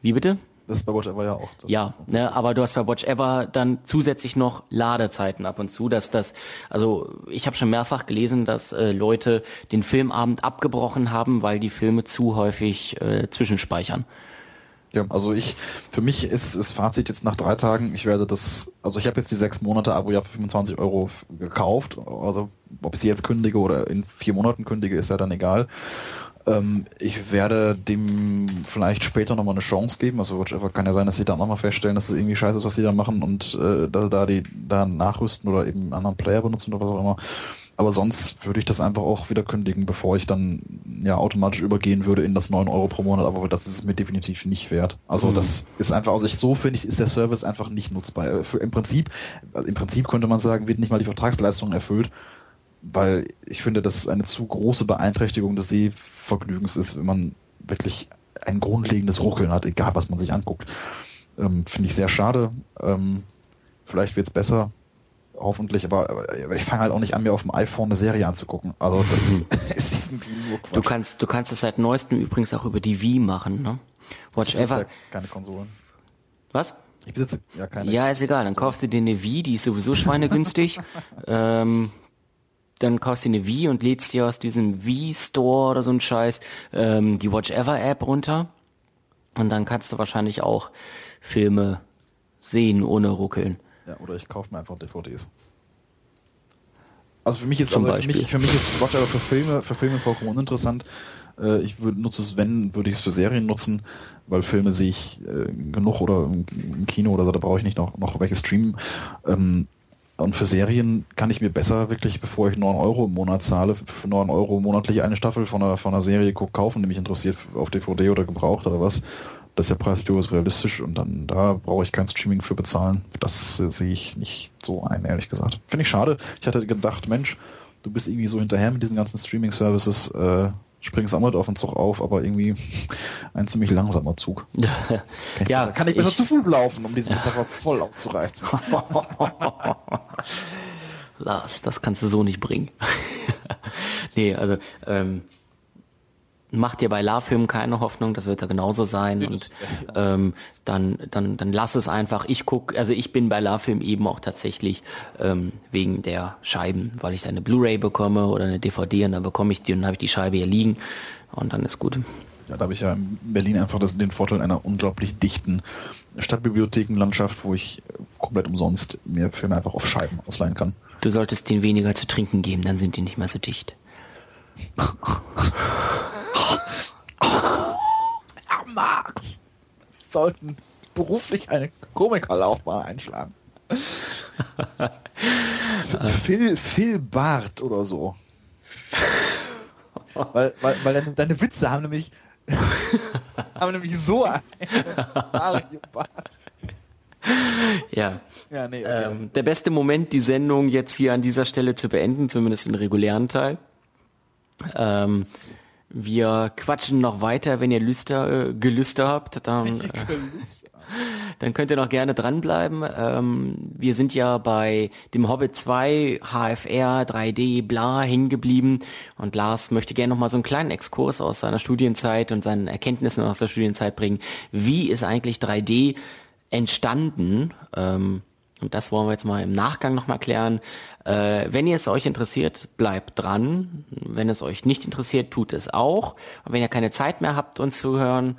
Wie bitte? Das ist bei Watch Ever ja auch. Ja, ne, aber du hast bei Watch Ever dann zusätzlich noch Ladezeiten ab und zu, dass das, also ich habe schon mehrfach gelesen, dass äh, Leute den Filmabend abgebrochen haben, weil die Filme zu häufig äh, zwischenspeichern. Ja, also ich, für mich ist das Fazit jetzt nach drei Tagen, ich werde das, also ich habe jetzt die sechs Monate Abo ja für 25 Euro gekauft, also ob ich sie jetzt kündige oder in vier Monaten kündige, ist ja dann egal. Ähm, ich werde dem vielleicht später nochmal eine Chance geben, also Watch kann ja sein, dass sie dann nochmal feststellen, dass es irgendwie scheiße ist, was sie da machen und äh, da, da die da nachrüsten oder eben einen anderen Player benutzen oder was auch immer. Aber sonst würde ich das einfach auch wieder kündigen, bevor ich dann ja automatisch übergehen würde in das 9 Euro pro Monat. Aber das ist es mir definitiv nicht wert. Also Mhm. das ist einfach, also ich so finde ich, ist der Service einfach nicht nutzbar. Äh, Für, Im Prinzip, also im Prinzip könnte man sagen, wird nicht mal die Vertragsleistung erfüllt, weil ich finde, dass es eine zu große Beeinträchtigung des Sehvergnügens ist, wenn man wirklich ein grundlegendes Ruckeln hat, egal was man sich anguckt. Ähm, finde ich sehr schade. Ähm, vielleicht wird's besser hoffentlich, aber, aber ich fange halt auch nicht an, mir auf dem iPhone eine Serie anzugucken. Also das ist, ist irgendwie nur Quatsch. Du kannst, du kannst es seit neuestem übrigens auch über die Wii machen, ne? Watch Ever. ja keine Konsolen. Was? Ich besitze ja keine. Ja, ist egal. Dann kaufst du dir eine Wii, die ist sowieso schweinegünstig. ähm, dann kaufst du eine Wii und lädst dir aus diesem Wii Store oder so ein Scheiß ähm, die Watch Ever App runter. Und dann kannst du wahrscheinlich auch Filme sehen ohne ruckeln. Ja, oder ich kaufe mir einfach DVDs. Also für mich ist also für mich, für mich ist Watch aber für Filme, für Filme vollkommen uninteressant. Äh, ich würde nutze es, wenn, würde ich es für Serien nutzen, weil Filme sehe ich äh, genug oder im, im Kino oder so, da brauche ich nicht noch, noch welche streamen. Ähm, und für Serien kann ich mir besser wirklich, bevor ich 9 Euro im Monat zahle, für 9 Euro monatlich eine Staffel von einer, von einer Serie kaufen, die mich interessiert auf DVD oder gebraucht oder was. Das ist ja preislich durchaus realistisch und dann da brauche ich kein Streaming für bezahlen. Das äh, sehe ich nicht so ein, ehrlich gesagt. Finde ich schade. Ich hatte gedacht, Mensch, du bist irgendwie so hinterher mit diesen ganzen Streaming-Services, äh, springst auch mit auf den Zug auf, aber irgendwie ein ziemlich langsamer Zug. Kann ich, Ja, besser, kann ich besser ich- zu Fuß laufen, um diesen Metapher voll auszureizen. Lars, das kannst du so nicht bringen. nee, also ähm, mach dir bei La-Film keine Hoffnung, das wird da genauso sein und ähm, dann, dann, dann lass es einfach. Ich guck, also ich bin bei La-Film eben auch tatsächlich ähm, wegen der Scheiben, weil ich da eine Blu-ray bekomme oder eine DVD und dann bekomme ich die und dann habe ich die Scheibe hier liegen und dann ist gut. Ja, da habe ich ja in Berlin einfach das, den Vorteil einer unglaublich dichten Stadtbibliothekenlandschaft, wo ich komplett umsonst mir Filme einfach auf Scheiben ausleihen kann. Du solltest denen weniger zu trinken geben, dann sind die nicht mehr so dicht. Herr Marx sollten beruflich eine Komikerlaufbahn einschlagen. Phil, Phil Barth oder so. weil weil, weil deine, deine Witze haben nämlich haben nämlich so einen. Ja. Ja, nee, okay, Ähm, der beste Moment, die Sendung jetzt hier an dieser Stelle zu beenden, zumindest den regulären Teil. Ähm, wir quatschen noch weiter, wenn ihr Lüster, äh, Gelüster habt, dann, äh, dann könnt ihr noch gerne dranbleiben. Ähm, wir sind ja bei dem Hobbit 2, HFR, 3D, bla, hingeblieben. Und Lars möchte gerne noch mal so einen kleinen Exkurs aus seiner Studienzeit und seinen Erkenntnissen aus der Studienzeit bringen. Wie ist eigentlich 3D entstanden? Ähm, und das wollen wir jetzt mal im Nachgang nochmal klären. Äh, wenn ihr es euch interessiert, bleibt dran. Wenn es euch nicht interessiert, tut es auch. Und wenn ihr keine Zeit mehr habt, uns zu hören,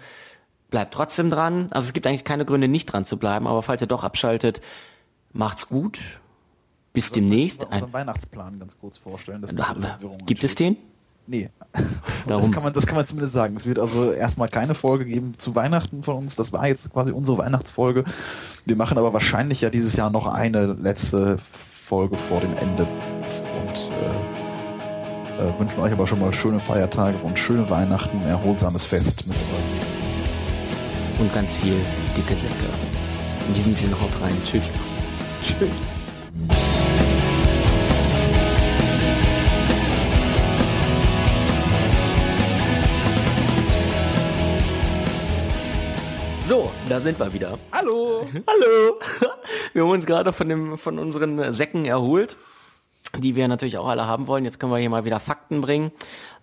bleibt trotzdem dran. Also es gibt eigentlich keine Gründe, nicht dran zu bleiben. Aber falls ihr doch abschaltet, macht's gut. Bis demnächst. unseren Weihnachtsplan ganz kurz vorstellen. Das Ein, gibt es den? Nee. Darum. Das kann, man, das kann man zumindest sagen. Es wird also erstmal keine Folge geben zu Weihnachten von uns. Das war jetzt quasi unsere Weihnachtsfolge. Wir machen aber wahrscheinlich ja dieses Jahr noch eine letzte Folge vor dem Ende. Und äh, äh, wünschen euch aber schon mal schöne Feiertage und schöne Weihnachten, ein erholsames Fest mit euren Und ganz viel dicke Säcke. In diesem Sinne haut rein. Tschüss. Tschüss. So, da sind wir wieder. Hallo! Hallo! Wir haben uns gerade von, dem, von unseren Säcken erholt, die wir natürlich auch alle haben wollen. Jetzt können wir hier mal wieder Fakten bringen.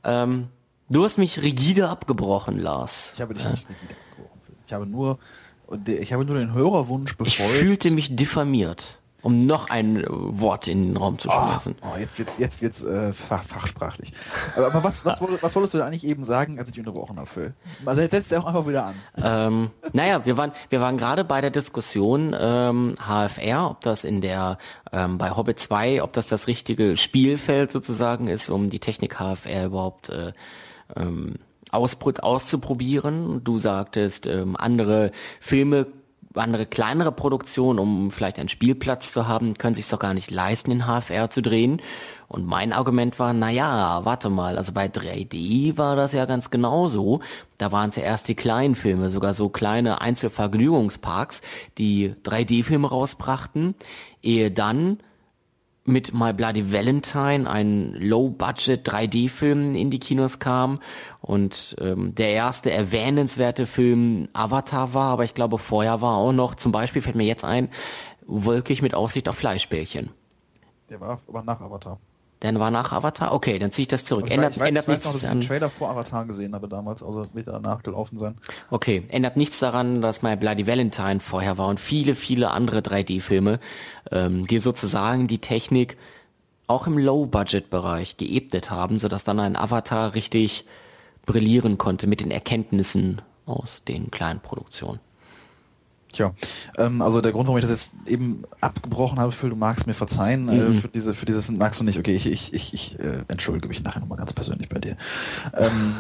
Ähm, du hast mich rigide abgebrochen, Lars. Ich habe dich nicht rigide abgebrochen. Ich habe nur ich habe nur den Hörerwunsch Ich befolgt. fühlte mich diffamiert, um noch ein äh, Wort in den Raum zu schmeißen. Oh, jetzt wird's, jetzt wird's äh, fach, fachsprachlich. Aber, aber was, was, was wolltest du denn eigentlich eben sagen, als ich dich unterbrochen habe, Phil? Also jetzt setzt er auch einfach wieder an. Ähm, naja, wir waren, wir waren gerade bei der Diskussion ähm, HFR, ob das in der ähm, bei Hobbit 2, ob das das richtige Spielfeld sozusagen ist, um die Technik HFR überhaupt äh, ähm, auszuprobieren. Du sagtest, ähm, andere Filme, andere kleinere Produktionen, um vielleicht einen Spielplatz zu haben, können sich doch gar nicht leisten, in HFR zu drehen. Und mein Argument war, na ja, warte mal, also bei 3D war das ja ganz genauso. Da waren es ja erst die kleinen Filme, sogar so kleine Einzelvergnügungsparks, die 3D-Filme rausbrachten, ehe dann mit My Bloody Valentine ein Low-Budget 3D-Film in die Kinos kam und ähm, der erste erwähnenswerte Film Avatar war, aber ich glaube vorher war auch noch, zum Beispiel fällt mir jetzt ein, Wolkig mit Aussicht auf Fleischbällchen. Der war aber nach Avatar. Der war nach Avatar? Okay, dann ziehe ich das zurück. Also ändert ich weiß, ändert ich weiß nichts noch, dass ich den Trailer vor Avatar gesehen habe damals, also wird danach gelaufen sein. Okay, ändert nichts daran, dass My Bloody Valentine vorher war und viele, viele andere 3D-Filme, ähm, die sozusagen die Technik auch im Low-Budget-Bereich geebnet haben, sodass dann ein Avatar richtig brillieren konnte mit den Erkenntnissen aus den kleinen Produktionen. Tja, ähm, also der Grund, warum ich das jetzt eben abgebrochen habe, Phil, du magst mir verzeihen, äh, Mhm. für diese, für dieses magst du nicht. Okay, ich, ich, ich, ich äh, entschuldige mich nachher nochmal ganz persönlich bei dir. Ähm,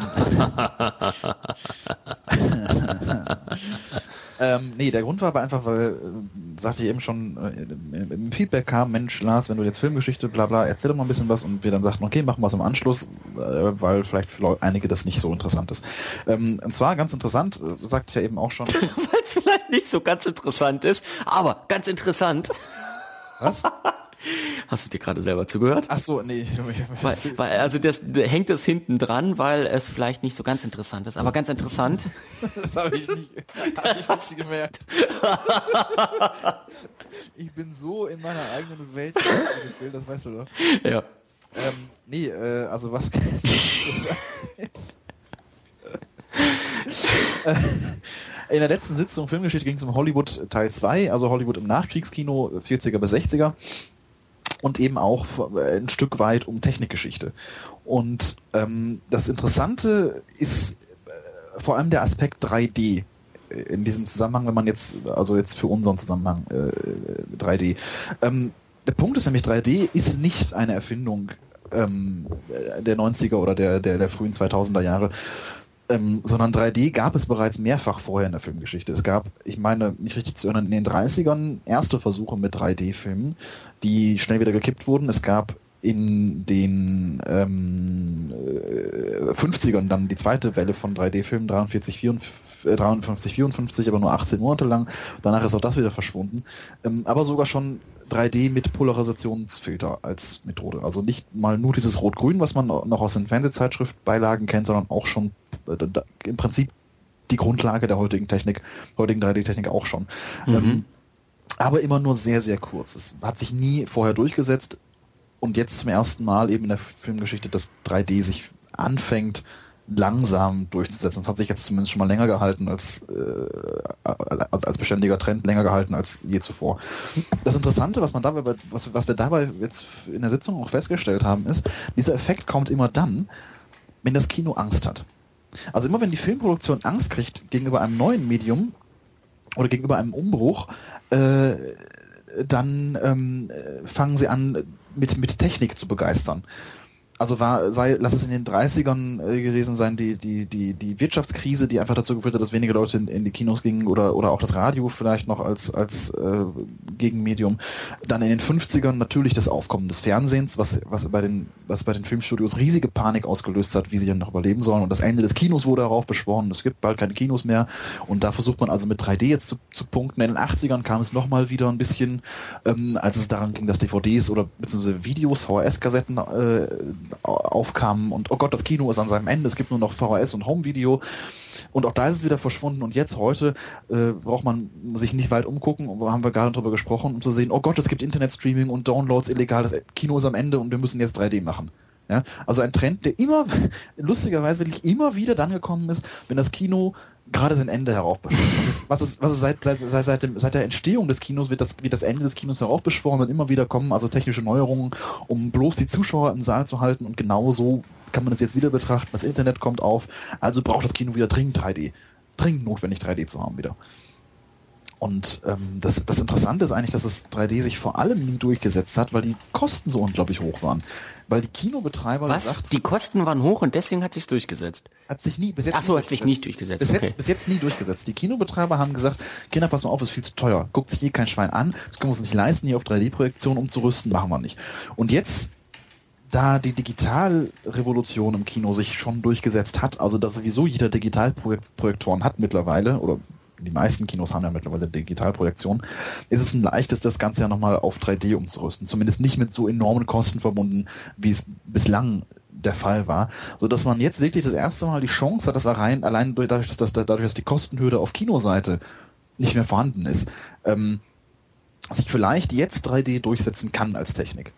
ähm, nee, der Grund war aber einfach, weil, äh, sagte ich eben schon, äh, im, Feedback kam, Mensch, Lars, wenn du jetzt Filmgeschichte, bla bla, erzähl doch mal ein bisschen was und wir dann sagten, okay, machen wir es im Anschluss, äh, weil vielleicht für einige das nicht so interessant ist. Ähm, und zwar ganz interessant, äh, sagte ich ja eben auch schon. Vielleicht nicht so ganz interessant ist, aber ganz interessant. Was? Hast du dir gerade selber zugehört? Ach so, nee. Weil, weil, also das da hängt es hinten dran, weil es vielleicht nicht so ganz interessant ist, aber ganz interessant. Das habe ich nicht, hab ich nicht gemerkt. Ich bin so in meiner eigenen Welt, das weißt du doch. Ja. Ähm, nee, äh, also was In der letzten Sitzung Filmgeschichte ging es um Hollywood Teil 2, also Hollywood im Nachkriegskino, 40er bis 60er. Und eben auch äh, ein Stück weit um Technikgeschichte. Und ähm, das Interessante ist äh, vor allem der Aspekt 3D in diesem Zusammenhang, wenn man jetzt, also jetzt für unseren Zusammenhang äh, 3D. Ähm, der Punkt ist nämlich, 3D ist nicht eine Erfindung ähm, der 90er oder der, der, der frühen 2000er Jahre, ähm, sondern 3D gab es bereits mehrfach vorher in der Filmgeschichte. Es gab, ich meine, mich richtig zu erinnern, in den 30ern erste Versuche mit 3D-Filmen, die schnell wieder gekippt wurden. Es gab in den ähm, äh, 50ern dann die zweite Welle von 3D-Filmen, 43, 54, äh, 53, 54, aber nur 18 Monate lang. Danach ist auch das wieder verschwunden. Ähm, aber sogar schon 3D mit Polarisationsfilter als Methode. Also nicht mal nur dieses Rot-Grün, was man noch aus den Fernsehzeitschriftbeilagen kennt, sondern auch schon äh, da- im Prinzip die Grundlage der heutigen Technik, heutigen 3D-Technik auch schon. Ähm, aber immer nur sehr, sehr kurz. Es hat sich nie vorher durchgesetzt und jetzt zum ersten Mal eben in der Filmgeschichte, dass 3D sich anfängt langsam durchzusetzen. Das hat sich jetzt zumindest schon mal länger gehalten als, äh, als, beständiger Trend, länger gehalten als je zuvor. Das Interessante, was man dabei, was, was wir dabei jetzt in der Sitzung auch festgestellt haben, ist, dieser Effekt kommt immer dann, wenn das Kino Angst hat. Also immer wenn die Filmproduktion Angst kriegt gegenüber einem neuen Medium oder gegenüber einem Umbruch, äh, dann ähm, äh, fangen sie an, mit, mit Technik zu begeistern. Also war, sei, lass es in den 30ern äh, gewesen sein, die, die, die, die Wirtschaftskrise, die einfach dazu geführt hat, dass weniger Leute in, in die Kinos gingen oder, oder auch das Radio vielleicht noch als, als äh, Gegenmedium. Dann in den 50ern natürlich das Aufkommen des Fernsehens, was, was, bei den, was bei den Filmstudios riesige Panik ausgelöst hat, wie sie dann noch überleben sollen. Und das Ende des Kinos wurde darauf beschworen, es gibt bald keine Kinos mehr. Und da versucht man also mit 3D jetzt zu, zu punkten. In den 80ern kam es nochmal wieder ein bisschen, ähm, als es daran ging, dass DVDs oder beziehungsweise Videos, VHS-Kassetten äh, aufkamen und oh Gott, das Kino ist an seinem Ende, es gibt nur noch VHS und Home-Video. Und auch da ist es wieder verschwunden. Und jetzt heute äh, braucht man sich nicht weit umgucken, haben wir gerade drüber gesprochen, um zu sehen, oh Gott, es gibt Internet-Streaming und Downloads illegal, das Kino ist am Ende und wir müssen jetzt 3D machen. Ja, also ein Trend, der immer, lustigerweise wirklich immer wieder dann gekommen ist, wenn das Kino gerade sein Ende heraufbeschworen. Was ist, was ist, was ist seit, seit, seit, seit, dem, seit der Entstehung des Kinos wird das, wird das Ende des Kinos heraufbeschworen und immer wieder kommen also technische Neuerungen, um bloß die Zuschauer im Saal zu halten und genau so kann man es jetzt wieder betrachten. Das Internet kommt auf, also braucht das Kino wieder dringend 3D. Dringend notwendig 3D zu haben wieder. Und ähm, das, das Interessante ist eigentlich, dass das 3D sich vor allem nie durchgesetzt hat, weil die Kosten so unglaublich hoch waren. Weil die Kinobetreiber Was? gesagt, Die Kosten waren hoch und deswegen hat sich's durchgesetzt. hat sich nie bis jetzt Ach so, hat sich nicht durchgesetzt. Bis, okay. jetzt, bis jetzt nie durchgesetzt. Die Kinobetreiber haben gesagt, Kinder, pass mal auf, ist viel zu teuer. Guckt sich hier kein Schwein an. Das können wir uns nicht leisten, hier auf 3D-Projektion umzurüsten, machen wir nicht. Und jetzt, da die Digitalrevolution im Kino sich schon durchgesetzt hat, also dass sowieso jeder Digitalprojektoren hat mittlerweile, oder die meisten Kinos haben ja mittlerweile Digitalprojektion, ist es ein leichtes, das Ganze ja nochmal auf 3D umzurüsten. Zumindest nicht mit so enormen Kosten verbunden, wie es bislang der Fall war, so dass man jetzt wirklich das erste Mal die Chance hat, dass allein, allein durch- dadurch, dass, dass, dadurch, dass die Kostenhürde auf Kinoseite nicht mehr vorhanden ist, ähm, sich vielleicht jetzt 3D durchsetzen kann als Technik.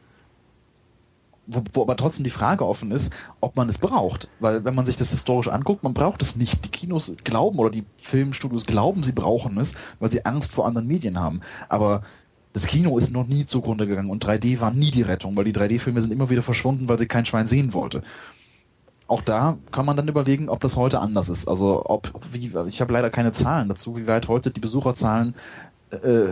Wo, wo aber trotzdem die Frage offen ist, ob man es braucht. Weil wenn man sich das historisch anguckt, man braucht es nicht. Die Kinos glauben oder die Filmstudios glauben, sie brauchen es, weil sie Angst vor anderen Medien haben. Aber das Kino ist noch nie zugrunde gegangen und 3D war nie die Rettung, weil die 3D-Filme sind immer wieder verschwunden, weil sie kein Schwein sehen wollte. Auch da kann man dann überlegen, ob das heute anders ist. Also ob, wie, ich habe leider keine Zahlen dazu, wie weit heute die Besucherzahlen äh,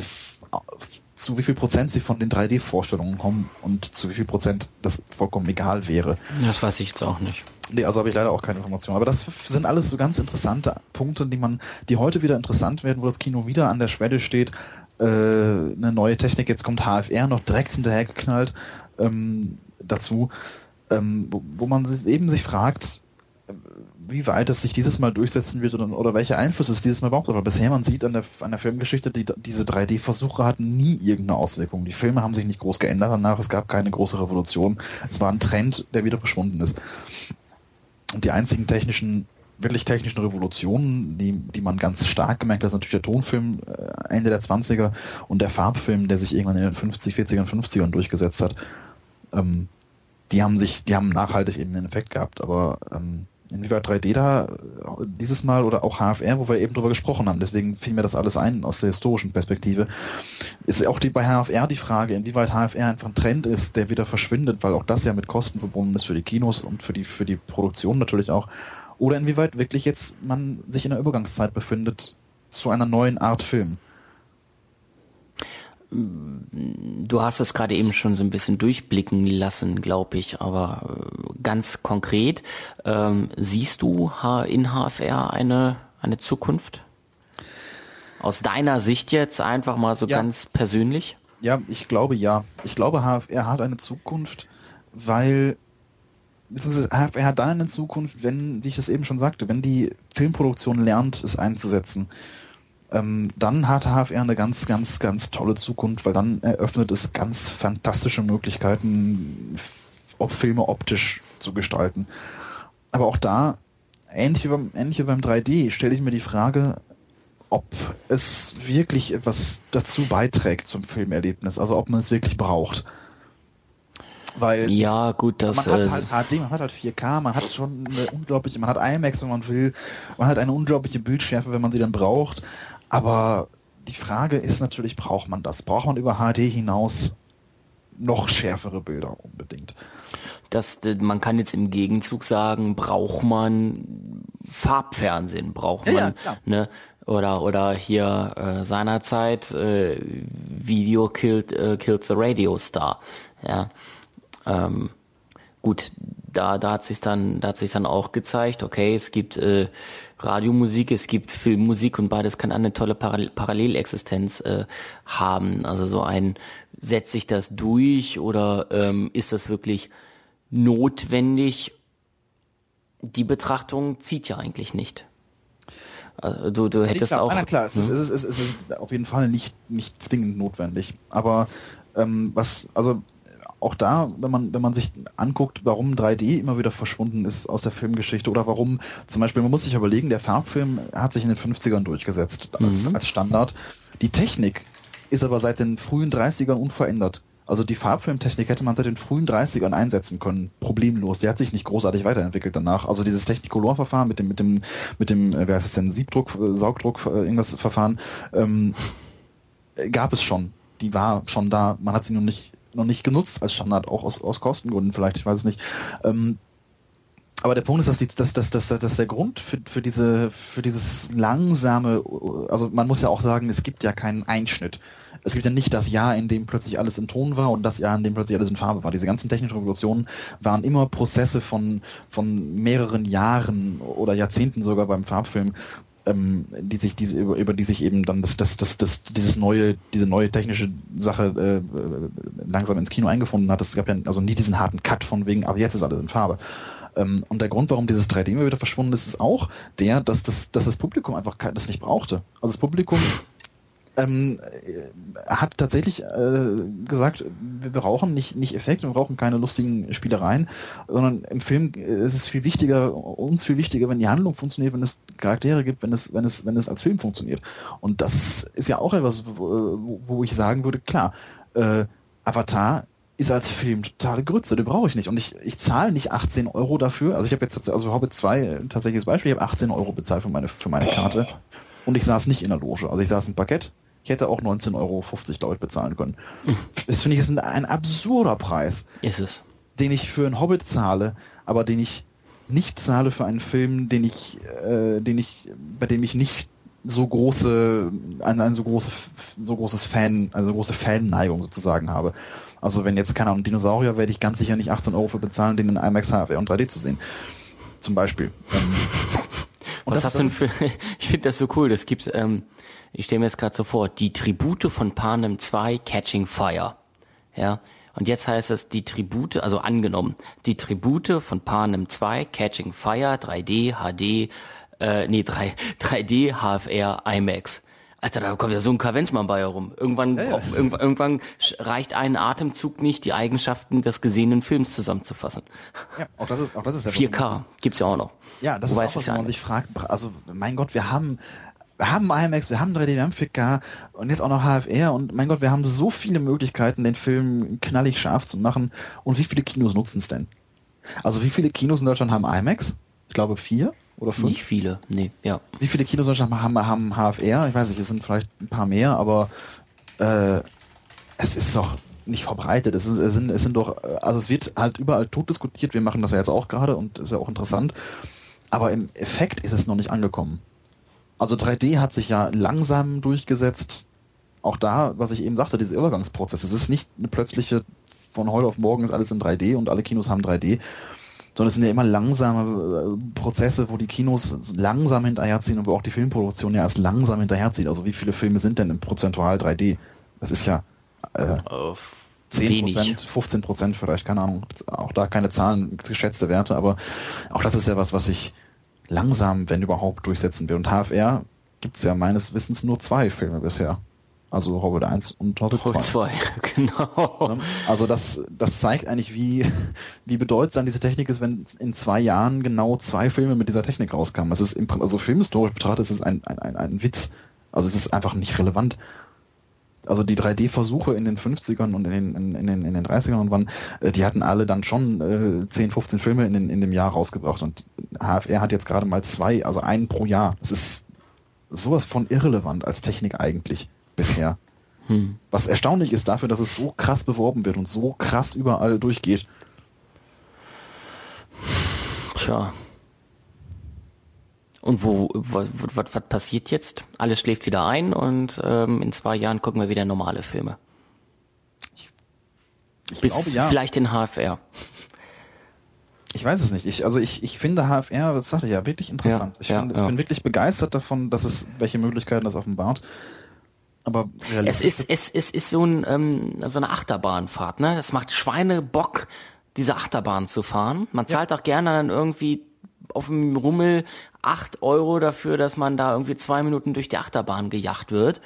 zu wie viel Prozent sie von den 3D-Vorstellungen kommen und zu wie viel Prozent das vollkommen egal wäre. Das weiß ich jetzt auch nicht. Nee, also habe ich leider auch keine Informationen. Aber das sind alles so ganz interessante Punkte, die man, die heute wieder interessant werden, wo das Kino wieder an der Schwelle steht. Äh, eine neue Technik, jetzt kommt HFR noch direkt hinterhergeknallt ähm, dazu, ähm, wo, wo man sich eben sich fragt, wie weit es sich dieses Mal durchsetzen wird oder, oder welche Einflüsse es dieses Mal braucht. Aber bisher, man sieht an der, an der Filmgeschichte, die, diese 3D-Versuche hatten nie irgendeine Auswirkung. Die Filme haben sich nicht groß geändert danach, es gab keine große Revolution. Es war ein Trend, der wieder verschwunden ist. Und die einzigen technischen, wirklich technischen Revolutionen, die, die man ganz stark gemerkt hat, ist natürlich der Tonfilm äh, Ende der 20er und der Farbfilm, der sich irgendwann in den 50, 40ern, 50ern durchgesetzt hat. Ähm, die haben sich, die haben nachhaltig eben einen Effekt gehabt, aber ähm, inwieweit 3D da äh, dieses Mal oder auch HFR, wo wir eben drüber gesprochen haben, deswegen fiel mir das alles ein aus der historischen Perspektive, ist auch die, bei HFR die Frage, inwieweit HFR einfach ein Trend ist, der wieder verschwindet, weil auch das ja mit Kosten verbunden ist für die Kinos und für die, für die Produktion natürlich auch. Oder inwieweit wirklich jetzt man sich in der Übergangszeit befindet zu einer neuen Art Film. Du hast es gerade eben schon so ein bisschen durchblicken lassen, glaube ich, aber äh, ganz konkret, ähm, siehst du in HFR eine, eine Zukunft? Aus deiner Sicht jetzt einfach mal so Ja. ganz persönlich? Ja, ich glaube ja. Ich glaube, HFR hat eine Zukunft, weil beziehungsweise HFR hat dann eine Zukunft, wenn, wie ich das eben schon sagte, wenn die Filmproduktion lernt, es einzusetzen. Ähm, dann hat HFR eine ganz, ganz, ganz tolle Zukunft, weil dann eröffnet es ganz fantastische Möglichkeiten, ob Filme optisch zu gestalten. Aber auch da, ähnlich wie beim, ähnlich wie beim 3D, stelle ich mir die Frage, ob es wirklich etwas dazu beiträgt zum Filmerlebnis, also ob man es wirklich braucht. Weil Ja, gut, das man hat äh, halt HD, man hat halt 4K, man hat schon eine unglaubliche, man hat IMAX, wenn man will, man hat eine unglaubliche Bildschärfe, wenn man sie dann braucht. Aber die Frage ist natürlich, braucht man das? Braucht man über HD hinaus noch schärfere Bilder unbedingt? das, äh, man kann jetzt im Gegenzug sagen, braucht man Farbfernsehen, braucht Ja, ja, man, klar. ne, oder, oder hier äh, seinerzeit äh, Video killed, äh, killed the Radio Star. Ja. Ähm, gut, da, da hat sich dann, da hat sich dann auch gezeigt, okay, es gibt äh, Radiomusik, es gibt Filmmusik und beides kann eine tolle Parallel Parallelexistenz äh, haben. Also so ein, setzt sich das durch oder ähm, ist das wirklich notwendig? Die Betrachtung zieht ja eigentlich nicht. Also du, du hättest klar, auch. Na klar, es, ist, es, ist, es ist auf jeden Fall nicht, nicht zwingend notwendig. Aber ähm, was, also auch da, wenn man, wenn man sich anguckt, warum 3D immer wieder verschwunden ist aus der Filmgeschichte oder warum zum Beispiel, man muss sich überlegen, der Farbfilm hat sich in den 50ern durchgesetzt als, als Standard. Die Technik ist aber seit den frühen 30ern unverändert. Also die Farbfilmtechnik hätte man seit den frühen 30ern einsetzen können, problemlos. Die hat sich nicht großartig weiterentwickelt danach. Also dieses Technicolor-Verfahren mit dem, mit dem, mit dem, äh, wer heißt es denn, Siebdruck, äh, Saugdruck, äh, irgendwas Verfahren, ähm, gab es schon. Die war schon da. Man hat sie noch nicht, noch nicht genutzt als Standard, auch aus, aus Kostengründen vielleicht, ich weiß es nicht. Ähm, aber der Punkt ist, dass, die, dass, dass, dass, dass der Grund für, für, diese, für dieses langsame, also man muss ja auch sagen, es gibt ja keinen Einschnitt. Es gibt ja nicht das Jahr, in dem plötzlich alles in Ton war und das Jahr, in dem plötzlich alles in Farbe war. Diese ganzen technischen Revolutionen waren immer Prozesse von, von mehreren Jahren oder Jahrzehnten sogar beim Farbfilm, ähm, die sich diese über, über die sich eben dann das das das das dieses neue diese neue technische Sache äh, langsam ins Kino eingefunden hat. Es gab ja also nie diesen harten Cut von wegen, aber jetzt ist alles in Farbe. Ähm, und der Grund, warum dieses 3D immer wieder verschwunden ist, ist auch der, dass das dass das Publikum einfach das nicht brauchte. Also das Publikum ähm, hat tatsächlich äh, gesagt, wir brauchen nicht, nicht Effekte, wir brauchen keine lustigen Spielereien, sondern im Film äh, ist es viel wichtiger, uns viel wichtiger, wenn die Handlung funktioniert, wenn es Charaktere gibt, wenn es, wenn es, wenn es als Film funktioniert. Und das ist ja auch etwas, wo, wo ich sagen würde, klar, äh, Avatar ist als Film totale Grütze, den brauche ich nicht. Und ich, ich zahle nicht 18 Euro dafür. Also ich habe jetzt, also Hobbit 2 tatsächliches Beispiel, ich habe 18 Euro bezahlt für meine, für meine Karte. Und ich saß nicht in der Loge. Also ich saß im Parkett ich hätte auch 19,50 Euro, glaube ich, bezahlen können. Das finde ich ist ein, ein, absurder Preis. Ist es. Den ich für einen Hobbit zahle, aber den ich nicht zahle für einen Film, den ich, äh, den ich, bei dem ich nicht so große, ein, ein so große, so großes Fan, also große Fan-Neigung sozusagen habe. Also wenn jetzt, keine Ahnung, Dinosaurier, werde ich ganz sicher nicht 18 Euro für bezahlen, den in IMAX HFR und 3D zu sehen. Zum Beispiel. Ähm, Was das, hast du denn für, ich finde das so cool, das gibt, ähm, ich stelle mir jetzt gerade so vor, die Tribute von Panem 2 Catching Fire. Ja. Und jetzt heißt es die Tribute, also angenommen, die Tribute von Panem 2 Catching Fire 3D, HD, äh, nee, 3, 3D, HFR, IMAX. Alter, da kommt ja so ein Kavenzmann bei herum. Irgendwann, ja, ja. Irgendwann, irgendwann reicht ein Atemzug nicht, die Eigenschaften des gesehenen Films zusammenzufassen. Ja, auch das ist, auch das ist ja 4K gibt's ja auch noch. Ja, das Wobei ist auch was, man sich fragt. Also, mein Gott, wir haben wir haben IMAX, wir haben 3D, wir haben 4K und jetzt auch noch HFR und mein Gott, wir haben so viele Möglichkeiten, den Film knallig scharf zu machen. Und wie viele Kinos nutzen es denn? Also wie viele Kinos in Deutschland haben IMAX? Ich glaube vier oder fünf. Nicht viele, nee, ja. Wie viele Kinos in Deutschland haben, haben HFR? Ich weiß nicht, es sind vielleicht ein paar mehr, aber äh, es ist doch nicht verbreitet. Es, ist, es, sind, es sind doch, also es wird halt überall tot diskutiert. Wir machen das ja jetzt auch gerade und ist ja auch interessant. Aber im Effekt ist es noch nicht angekommen. Also 3D hat sich ja langsam durchgesetzt. Auch da, was ich eben sagte, dieser Übergangsprozess. Es ist nicht eine plötzliche, von heute auf morgen ist alles in 3D und alle Kinos haben 3D, sondern es sind ja immer langsame äh, Prozesse, wo die Kinos langsam hinterherziehen und wo auch die Filmproduktion ja erst langsam hinterherzieht. Also wie viele Filme sind denn im Prozentual 3D? Das ist ja äh, 10 Prozent, 15 Prozent vielleicht, keine Ahnung. Auch da keine Zahlen, geschätzte Werte, aber auch das ist ja was, was ich langsam, wenn überhaupt, durchsetzen will. Und HFR gibt es ja meines Wissens nur zwei Filme bisher. Also Hobbit 1 und Hobbit 2. Hobbit 2, genau. Also das, das zeigt eigentlich, wie, wie bedeutsam diese Technik ist, wenn in zwei Jahren genau zwei Filme mit dieser Technik rauskamen. Es ist im, also filmhistorisch betrachtet ist es ein, ein, ein, ein Witz. Also es ist einfach nicht relevant also die 3D-Versuche in den 50ern und in den, in, in, den, in den 30ern und wann, die hatten alle dann schon äh, 10, 15 Filme in, in dem Jahr rausgebracht und HFR hat jetzt gerade mal zwei, also einen pro Jahr. Es ist sowas von irrelevant als Technik eigentlich bisher. Hm. Was erstaunlich ist dafür, dass es so krass beworben wird und so krass überall durchgeht. Tja, und wo, was, was, was passiert jetzt? Alles schläft wieder ein und ähm, in zwei Jahren gucken wir wieder normale Filme. Ich, ich Bis glaube ja. Vielleicht in HFR. Ich weiß es nicht. Ich, also ich, ich finde HFR, das sagte ich ja, wirklich interessant. Ja, ich, ja, find, ja. bin wirklich begeistert davon, dass es welche Möglichkeiten das offenbart. Aber es ist, es, es ist so, ein, ähm, so eine Achterbahnfahrt, ne? Es macht Schweine Bock, diese Achterbahn zu fahren. Man zahlt auch gerne dann irgendwie auf dem Rummel acht Euro dafür, dass man da irgendwie zwei Minuten durch die Achterbahn gejacht wird.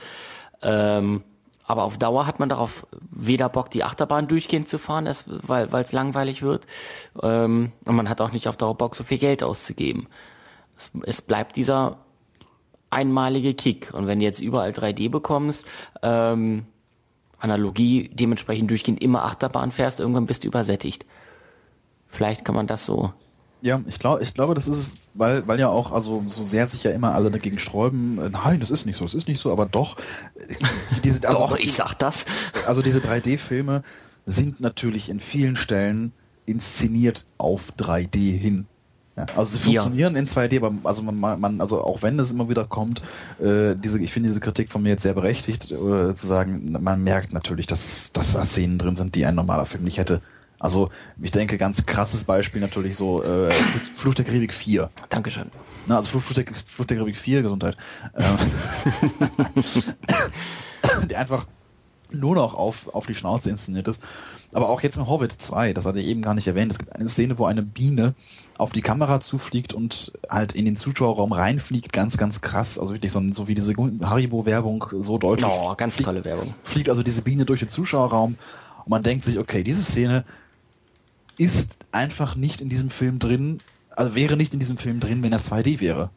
Ähm, aber auf Dauer hat man darauf weder Bock, die Achterbahn durchgehend zu fahren, weil es langweilig wird. Ähm, und man hat auch nicht auf Dauer Bock, so viel Geld auszugeben. Es, es bleibt dieser einmalige Kick. Und wenn du jetzt überall 3D bekommst, ähm, Analogie dementsprechend durchgehend immer Achterbahn fährst, irgendwann bist du übersättigt. Vielleicht kann man das so. Ja, ich glaube, ich glaube, das ist es, weil, weil ja auch, also so sehr sich ja immer alle dagegen sträuben, äh, nein, das ist nicht so, das ist nicht so, aber doch. Diese, also, doch, ich sag das. Also diese 3D-Filme sind natürlich in vielen Stellen inszeniert auf 3D hin. Ja, also sie funktionieren ja. in 2D, aber also man, man, also auch wenn es immer wieder kommt, äh, diese, ich finde diese Kritik von mir jetzt sehr berechtigt, äh, zu sagen, man merkt natürlich, dass, dass da Szenen drin sind, die ein normaler Film nicht hätte. Also ich denke, ganz krasses Beispiel natürlich so äh, Fluch der Karibik 4. Dankeschön. Na, also Fluch, Fluch, der, Fluch der Karibik 4, Gesundheit. Ähm, die einfach nur noch auf, auf die Schnauze inszeniert ist. Aber auch jetzt in Hobbit 2, das hatte ich eben gar nicht erwähnt, es gibt eine Szene, wo eine Biene auf die Kamera zufliegt und halt in den Zuschauerraum reinfliegt, ganz, ganz krass. Also wirklich so, so wie diese Haribo-Werbung so deutlich. Oh, ganz tolle Werbung. Fliegt also diese Biene durch den Zuschauerraum und man denkt sich, okay, diese Szene ist einfach nicht in diesem Film drin, also wäre nicht in diesem Film drin, wenn er 2D wäre.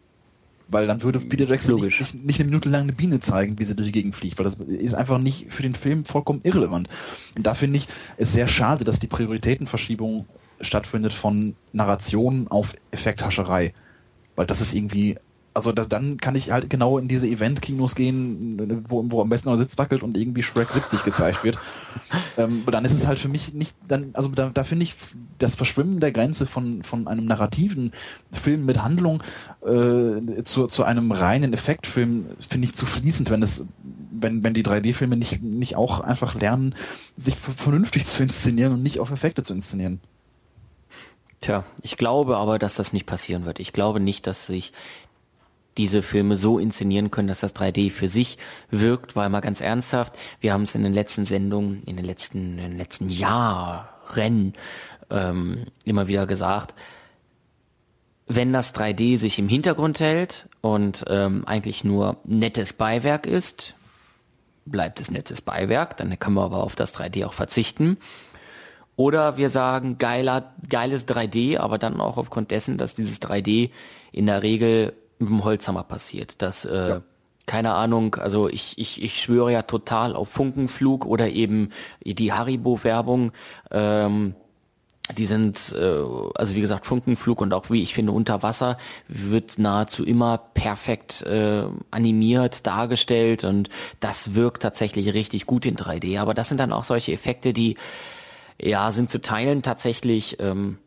Weil dann würde Peter Jackson nicht, nicht, nicht, eine Minute lang eine Biene zeigen, wie sie durch die Gegend fliegt, weil das ist einfach nicht für den Film vollkommen irrelevant. Und da finde ich es sehr schade, dass die Prioritätenverschiebung stattfindet von Narration auf Effekthascherei. Weil das ist irgendwie also das, dann kann ich halt genau in diese Event-Kinos gehen, wo, wo am besten noch Sitz wackelt und irgendwie Shrek 70 gezeigt wird. ähm, dann ist es halt für mich nicht, dann, also da, da finde ich das Verschwimmen der Grenze von, von einem narrativen Film mit Handlung äh, zu, zu einem reinen Effektfilm finde ich zu fließend, wenn es wenn, wenn die 3D-Filme nicht, nicht auch einfach lernen, sich vernünftig zu inszenieren und nicht auf Effekte zu inszenieren. Tja, ich glaube aber, dass das nicht passieren wird. Ich glaube nicht, dass sich diese Filme so inszenieren können, dass das 3D für sich wirkt, weil mal ganz ernsthaft, wir haben es in den letzten Sendungen, in den letzten, in den letzten Jahren ähm, immer wieder gesagt, wenn das 3D sich im Hintergrund hält und ähm, eigentlich nur nettes Beiwerk ist, bleibt es nettes Beiwerk, dann können wir aber auf das 3D auch verzichten. Oder wir sagen, geiler, geiles 3D, aber dann auch aufgrund dessen, dass dieses 3D in der Regel mit dem Holzhammer passiert. Dass, äh, ja. keine Ahnung, also ich, ich, ich schwöre ja total auf Funkenflug oder eben die Haribo-Werbung. Ähm, die sind, äh, also wie gesagt, Funkenflug und auch wie ich finde unter Wasser wird nahezu immer perfekt äh, animiert, dargestellt und das wirkt tatsächlich richtig gut in 3D. Aber das sind dann auch solche Effekte, die ja sind zu teilen tatsächlich ähm,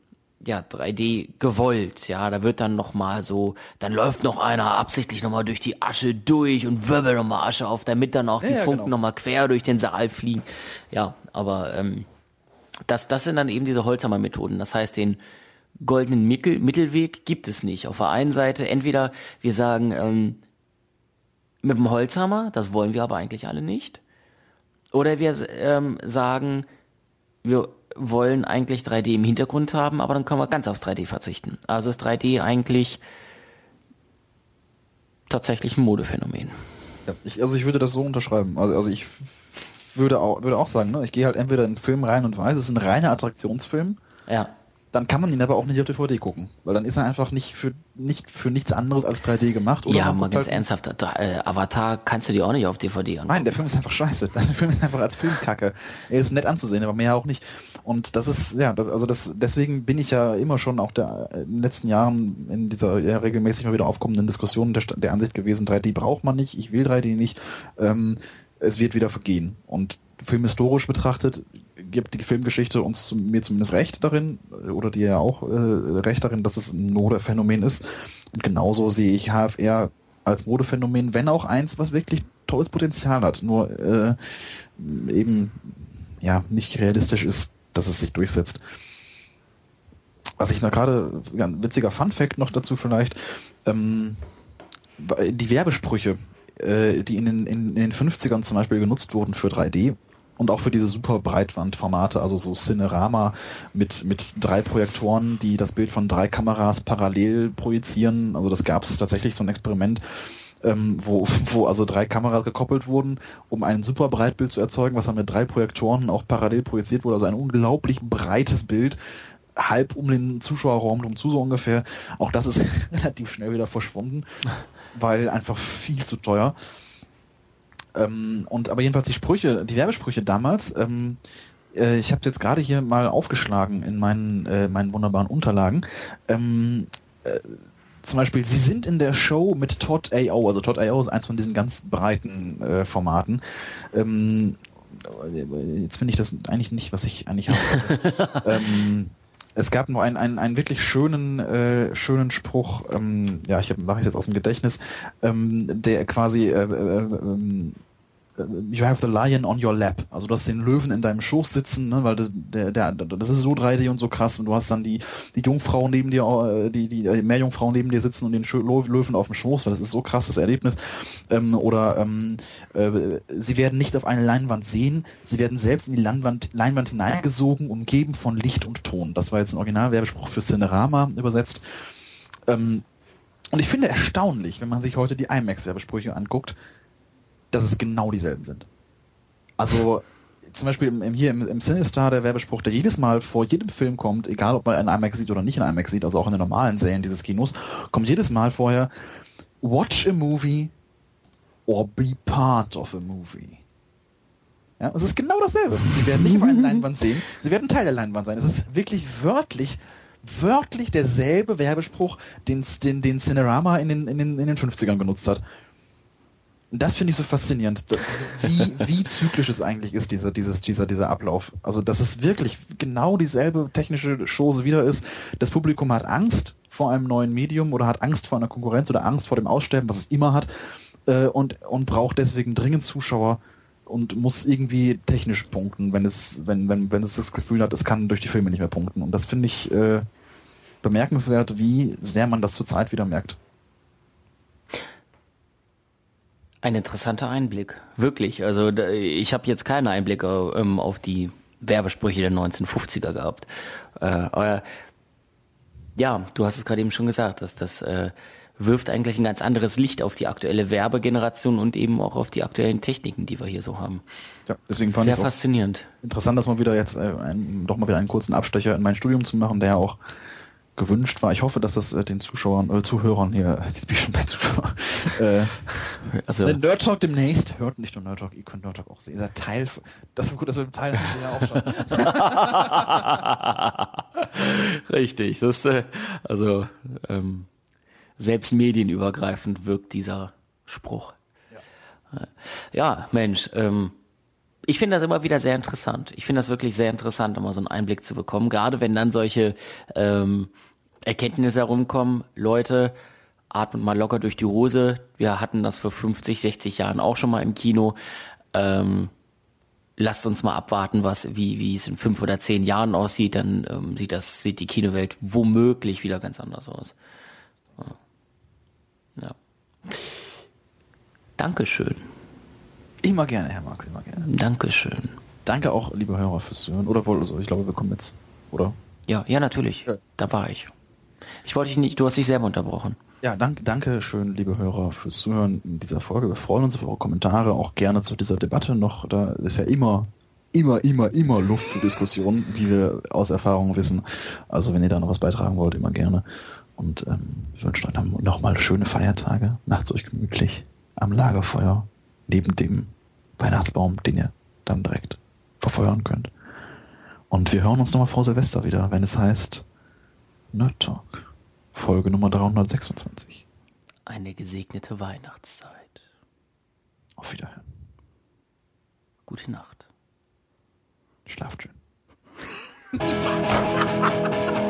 ja 3D gewollt. Ja, da wird dann noch mal so, dann läuft noch einer absichtlich noch mal durch die Asche durch und wirbelt noch mal Asche auf, damit dann auch die ja, Funken genau. noch mal quer durch den Saal fliegen. Ja, aber ähm, das, das sind dann eben diese Holzhammer-Methoden. Das heißt, den goldenen Mittel, Mittelweg gibt es nicht. Auf der einen Seite entweder wir sagen ähm, mit dem Holzhammer, das wollen wir aber eigentlich alle nicht, oder wir ähm, sagen wir wollen eigentlich 3D im Hintergrund haben, aber dann können wir ganz aufs 3D verzichten. Also ist 3D eigentlich tatsächlich ein Modephänomen. Ja, ich, also ich würde das so unterschreiben. Also, also ich würde auch, würde auch sagen, ne, ich gehe halt entweder in einen Film rein und weiß, es ist ein reiner Attraktionsfilm. Ja dann kann man ihn aber auch nicht auf DVD gucken, weil dann ist er einfach nicht für nicht für nichts anderes als 3D gemacht. Oder ja, mal ganz halt ernsthaft, äh, Avatar kannst du dir auch nicht auf DVD angucken. Nein, der Film ist einfach scheiße. Der Film ist einfach als Filmkacke. Er ist nett anzusehen, aber mehr auch nicht. Und das ist ja, also das deswegen bin ich ja immer schon auch der, in den letzten Jahren in dieser ja, regelmäßig mal wieder aufkommenden Diskussion der, der Ansicht gewesen, 3D braucht man nicht, ich will 3D nicht. Ähm, es wird wieder vergehen. Und filmhistorisch betrachtet gibt die Filmgeschichte uns mir zumindest recht darin, oder dir ja auch äh, recht darin, dass es ein Modephänomen ist. Und genauso sehe ich HFR als Modephänomen, wenn auch eins, was wirklich tolles Potenzial hat, nur äh, eben ja nicht realistisch ist, dass es sich durchsetzt. Was ich da gerade, ein witziger Fun-Fact noch dazu vielleicht, ähm, die Werbesprüche, äh, die in den, in, in den 50ern zum Beispiel genutzt wurden für 3D, und auch für diese super Breitbandformate, also so Cinerama mit, mit drei Projektoren, die das Bild von drei Kameras parallel projizieren. Also das gab es tatsächlich so ein Experiment, ähm, wo, wo also drei Kameras gekoppelt wurden, um ein super Breitbild zu erzeugen, was dann mit drei Projektoren auch parallel projiziert wurde. Also ein unglaublich breites Bild, halb um den Zuschauerraum drum zu so ungefähr. Auch das ist relativ schnell wieder verschwunden, weil einfach viel zu teuer. Ähm, und aber jedenfalls die Sprüche, die Werbesprüche damals, ähm, äh, ich habe jetzt gerade hier mal aufgeschlagen in meinen, äh, meinen wunderbaren Unterlagen. Ähm, äh, zum Beispiel, sie sind in der Show mit Todd AO, also Todd AO ist eins von diesen ganz breiten äh, Formaten. Ähm, jetzt finde ich das eigentlich nicht, was ich eigentlich habe. ähm, es gab noch einen, einen, einen wirklich schönen, äh, schönen Spruch, ähm, ja, ich mache es jetzt aus dem Gedächtnis, ähm, der quasi äh, äh, ähm, you have the lion on your lap. Also du hast den Löwen in deinem Schoß sitzen, ne, weil das, der, der, das ist so 3D und so krass und du hast dann die, die Jungfrau neben dir, äh, die, die äh, Meerjungfrau neben dir sitzen und den Löwen auf dem Schoß, weil das ist so krasses Erlebnis. Ähm, oder ähm, äh, sie werden nicht auf eine Leinwand sehen, sie werden selbst in die Leinwand, Leinwand hineingesogen, umgeben von Licht und Ton. Das war jetzt ein Originalwerbespruch für Cinerama übersetzt. Ähm, und ich finde erstaunlich, wenn man sich heute die IMAX-Werbesprüche anguckt, dass es genau dieselben sind. Also zum Beispiel im, hier im, im Cinestar der Werbespruch, der jedes Mal vor jedem Film kommt, egal ob man einen IMAX sieht oder nicht in IMAX sieht, also auch in den normalen Serien dieses Kinos, kommt jedes Mal vorher Watch a movie or be part of a movie. Ja, es ist genau dasselbe. Sie werden nicht auf einer Leinwand sehen, sie werden Teil der Leinwand sein. Es ist wirklich wörtlich, wörtlich derselbe Werbespruch, den, den, den Cinerama in den, in, den, in den 50ern benutzt hat. Das finde ich so faszinierend, wie, wie zyklisch es eigentlich ist, dieser, dieses, dieser, dieser Ablauf. Also, dass es wirklich genau dieselbe technische Chose wieder ist. Das Publikum hat Angst vor einem neuen Medium oder hat Angst vor einer Konkurrenz oder Angst vor dem Aussterben, was es immer hat, äh, und, und braucht deswegen dringend Zuschauer und muss irgendwie technisch punkten, wenn es, wenn, wenn, wenn es das Gefühl hat, es kann durch die Filme nicht mehr punkten. Und das finde ich äh, bemerkenswert, wie sehr man das zurzeit wieder merkt. Ein interessanter Einblick, wirklich. Also ich habe jetzt keine Einblicke ähm, auf die Werbesprüche der 1950er gehabt. Äh, aber ja, du hast es gerade eben schon gesagt, dass das äh, wirft eigentlich ein ganz anderes Licht auf die aktuelle Werbegeneration und eben auch auf die aktuellen Techniken, die wir hier so haben. Ja, deswegen fand ich es faszinierend. Interessant, dass man wieder jetzt äh, ein, doch mal wieder einen kurzen Abstecher in mein Studium zu machen, der auch gewünscht war. Ich hoffe, dass das äh, den Zuschauern, äh, Zuhörern hier, jetzt bin ich schon bei Zuschauern, äh, also, Nerd Talk demnächst, hört nicht nur Nerd Talk, ihr könnt Nerd Talk auch sehen. Ihr seid Teil, das ist gut, dass wir im Teil ja auch schon. Richtig, das ist, äh, also, ähm, selbst medienübergreifend wirkt dieser Spruch. Ja, ja Mensch, ähm, ich finde das immer wieder sehr interessant. Ich finde das wirklich sehr interessant, immer so einen Einblick zu bekommen. Gerade wenn dann solche ähm, Erkenntnisse herumkommen, Leute, atmet mal locker durch die Hose. Wir hatten das vor 50, 60 Jahren auch schon mal im Kino. Ähm, lasst uns mal abwarten, was, wie, wie es in fünf oder zehn Jahren aussieht, dann ähm, sieht das, sieht die Kinowelt womöglich wieder ganz anders aus. Ja. Dankeschön. Immer gerne, Herr Marx, immer gerne. Dankeschön. Danke auch, liebe Hörer, fürs Zuhören. Oder wohl, also ich glaube, wir kommen jetzt, oder? Ja, ja, natürlich. Ja. Da war ich. Ich wollte dich nicht, du hast dich selber unterbrochen. Ja, danke, danke schön, liebe Hörer, fürs Zuhören in dieser Folge. Wir freuen uns auf eure Kommentare, auch gerne zu dieser Debatte noch. Da ist ja immer, immer, immer, immer Luft für Diskussionen, wie wir aus Erfahrung wissen. Also wenn ihr da noch was beitragen wollt, immer gerne. Und ähm, wir wünschen euch nochmal schöne Feiertage. Macht's euch gemütlich am Lagerfeuer neben dem Weihnachtsbaum, den ihr dann direkt verfeuern könnt. Und wir hören uns nochmal vor Silvester wieder, wenn es heißt Nerd Talk, Folge Nummer 326. Eine gesegnete Weihnachtszeit. Auf Wiederhören. Gute Nacht. Schlaft schön.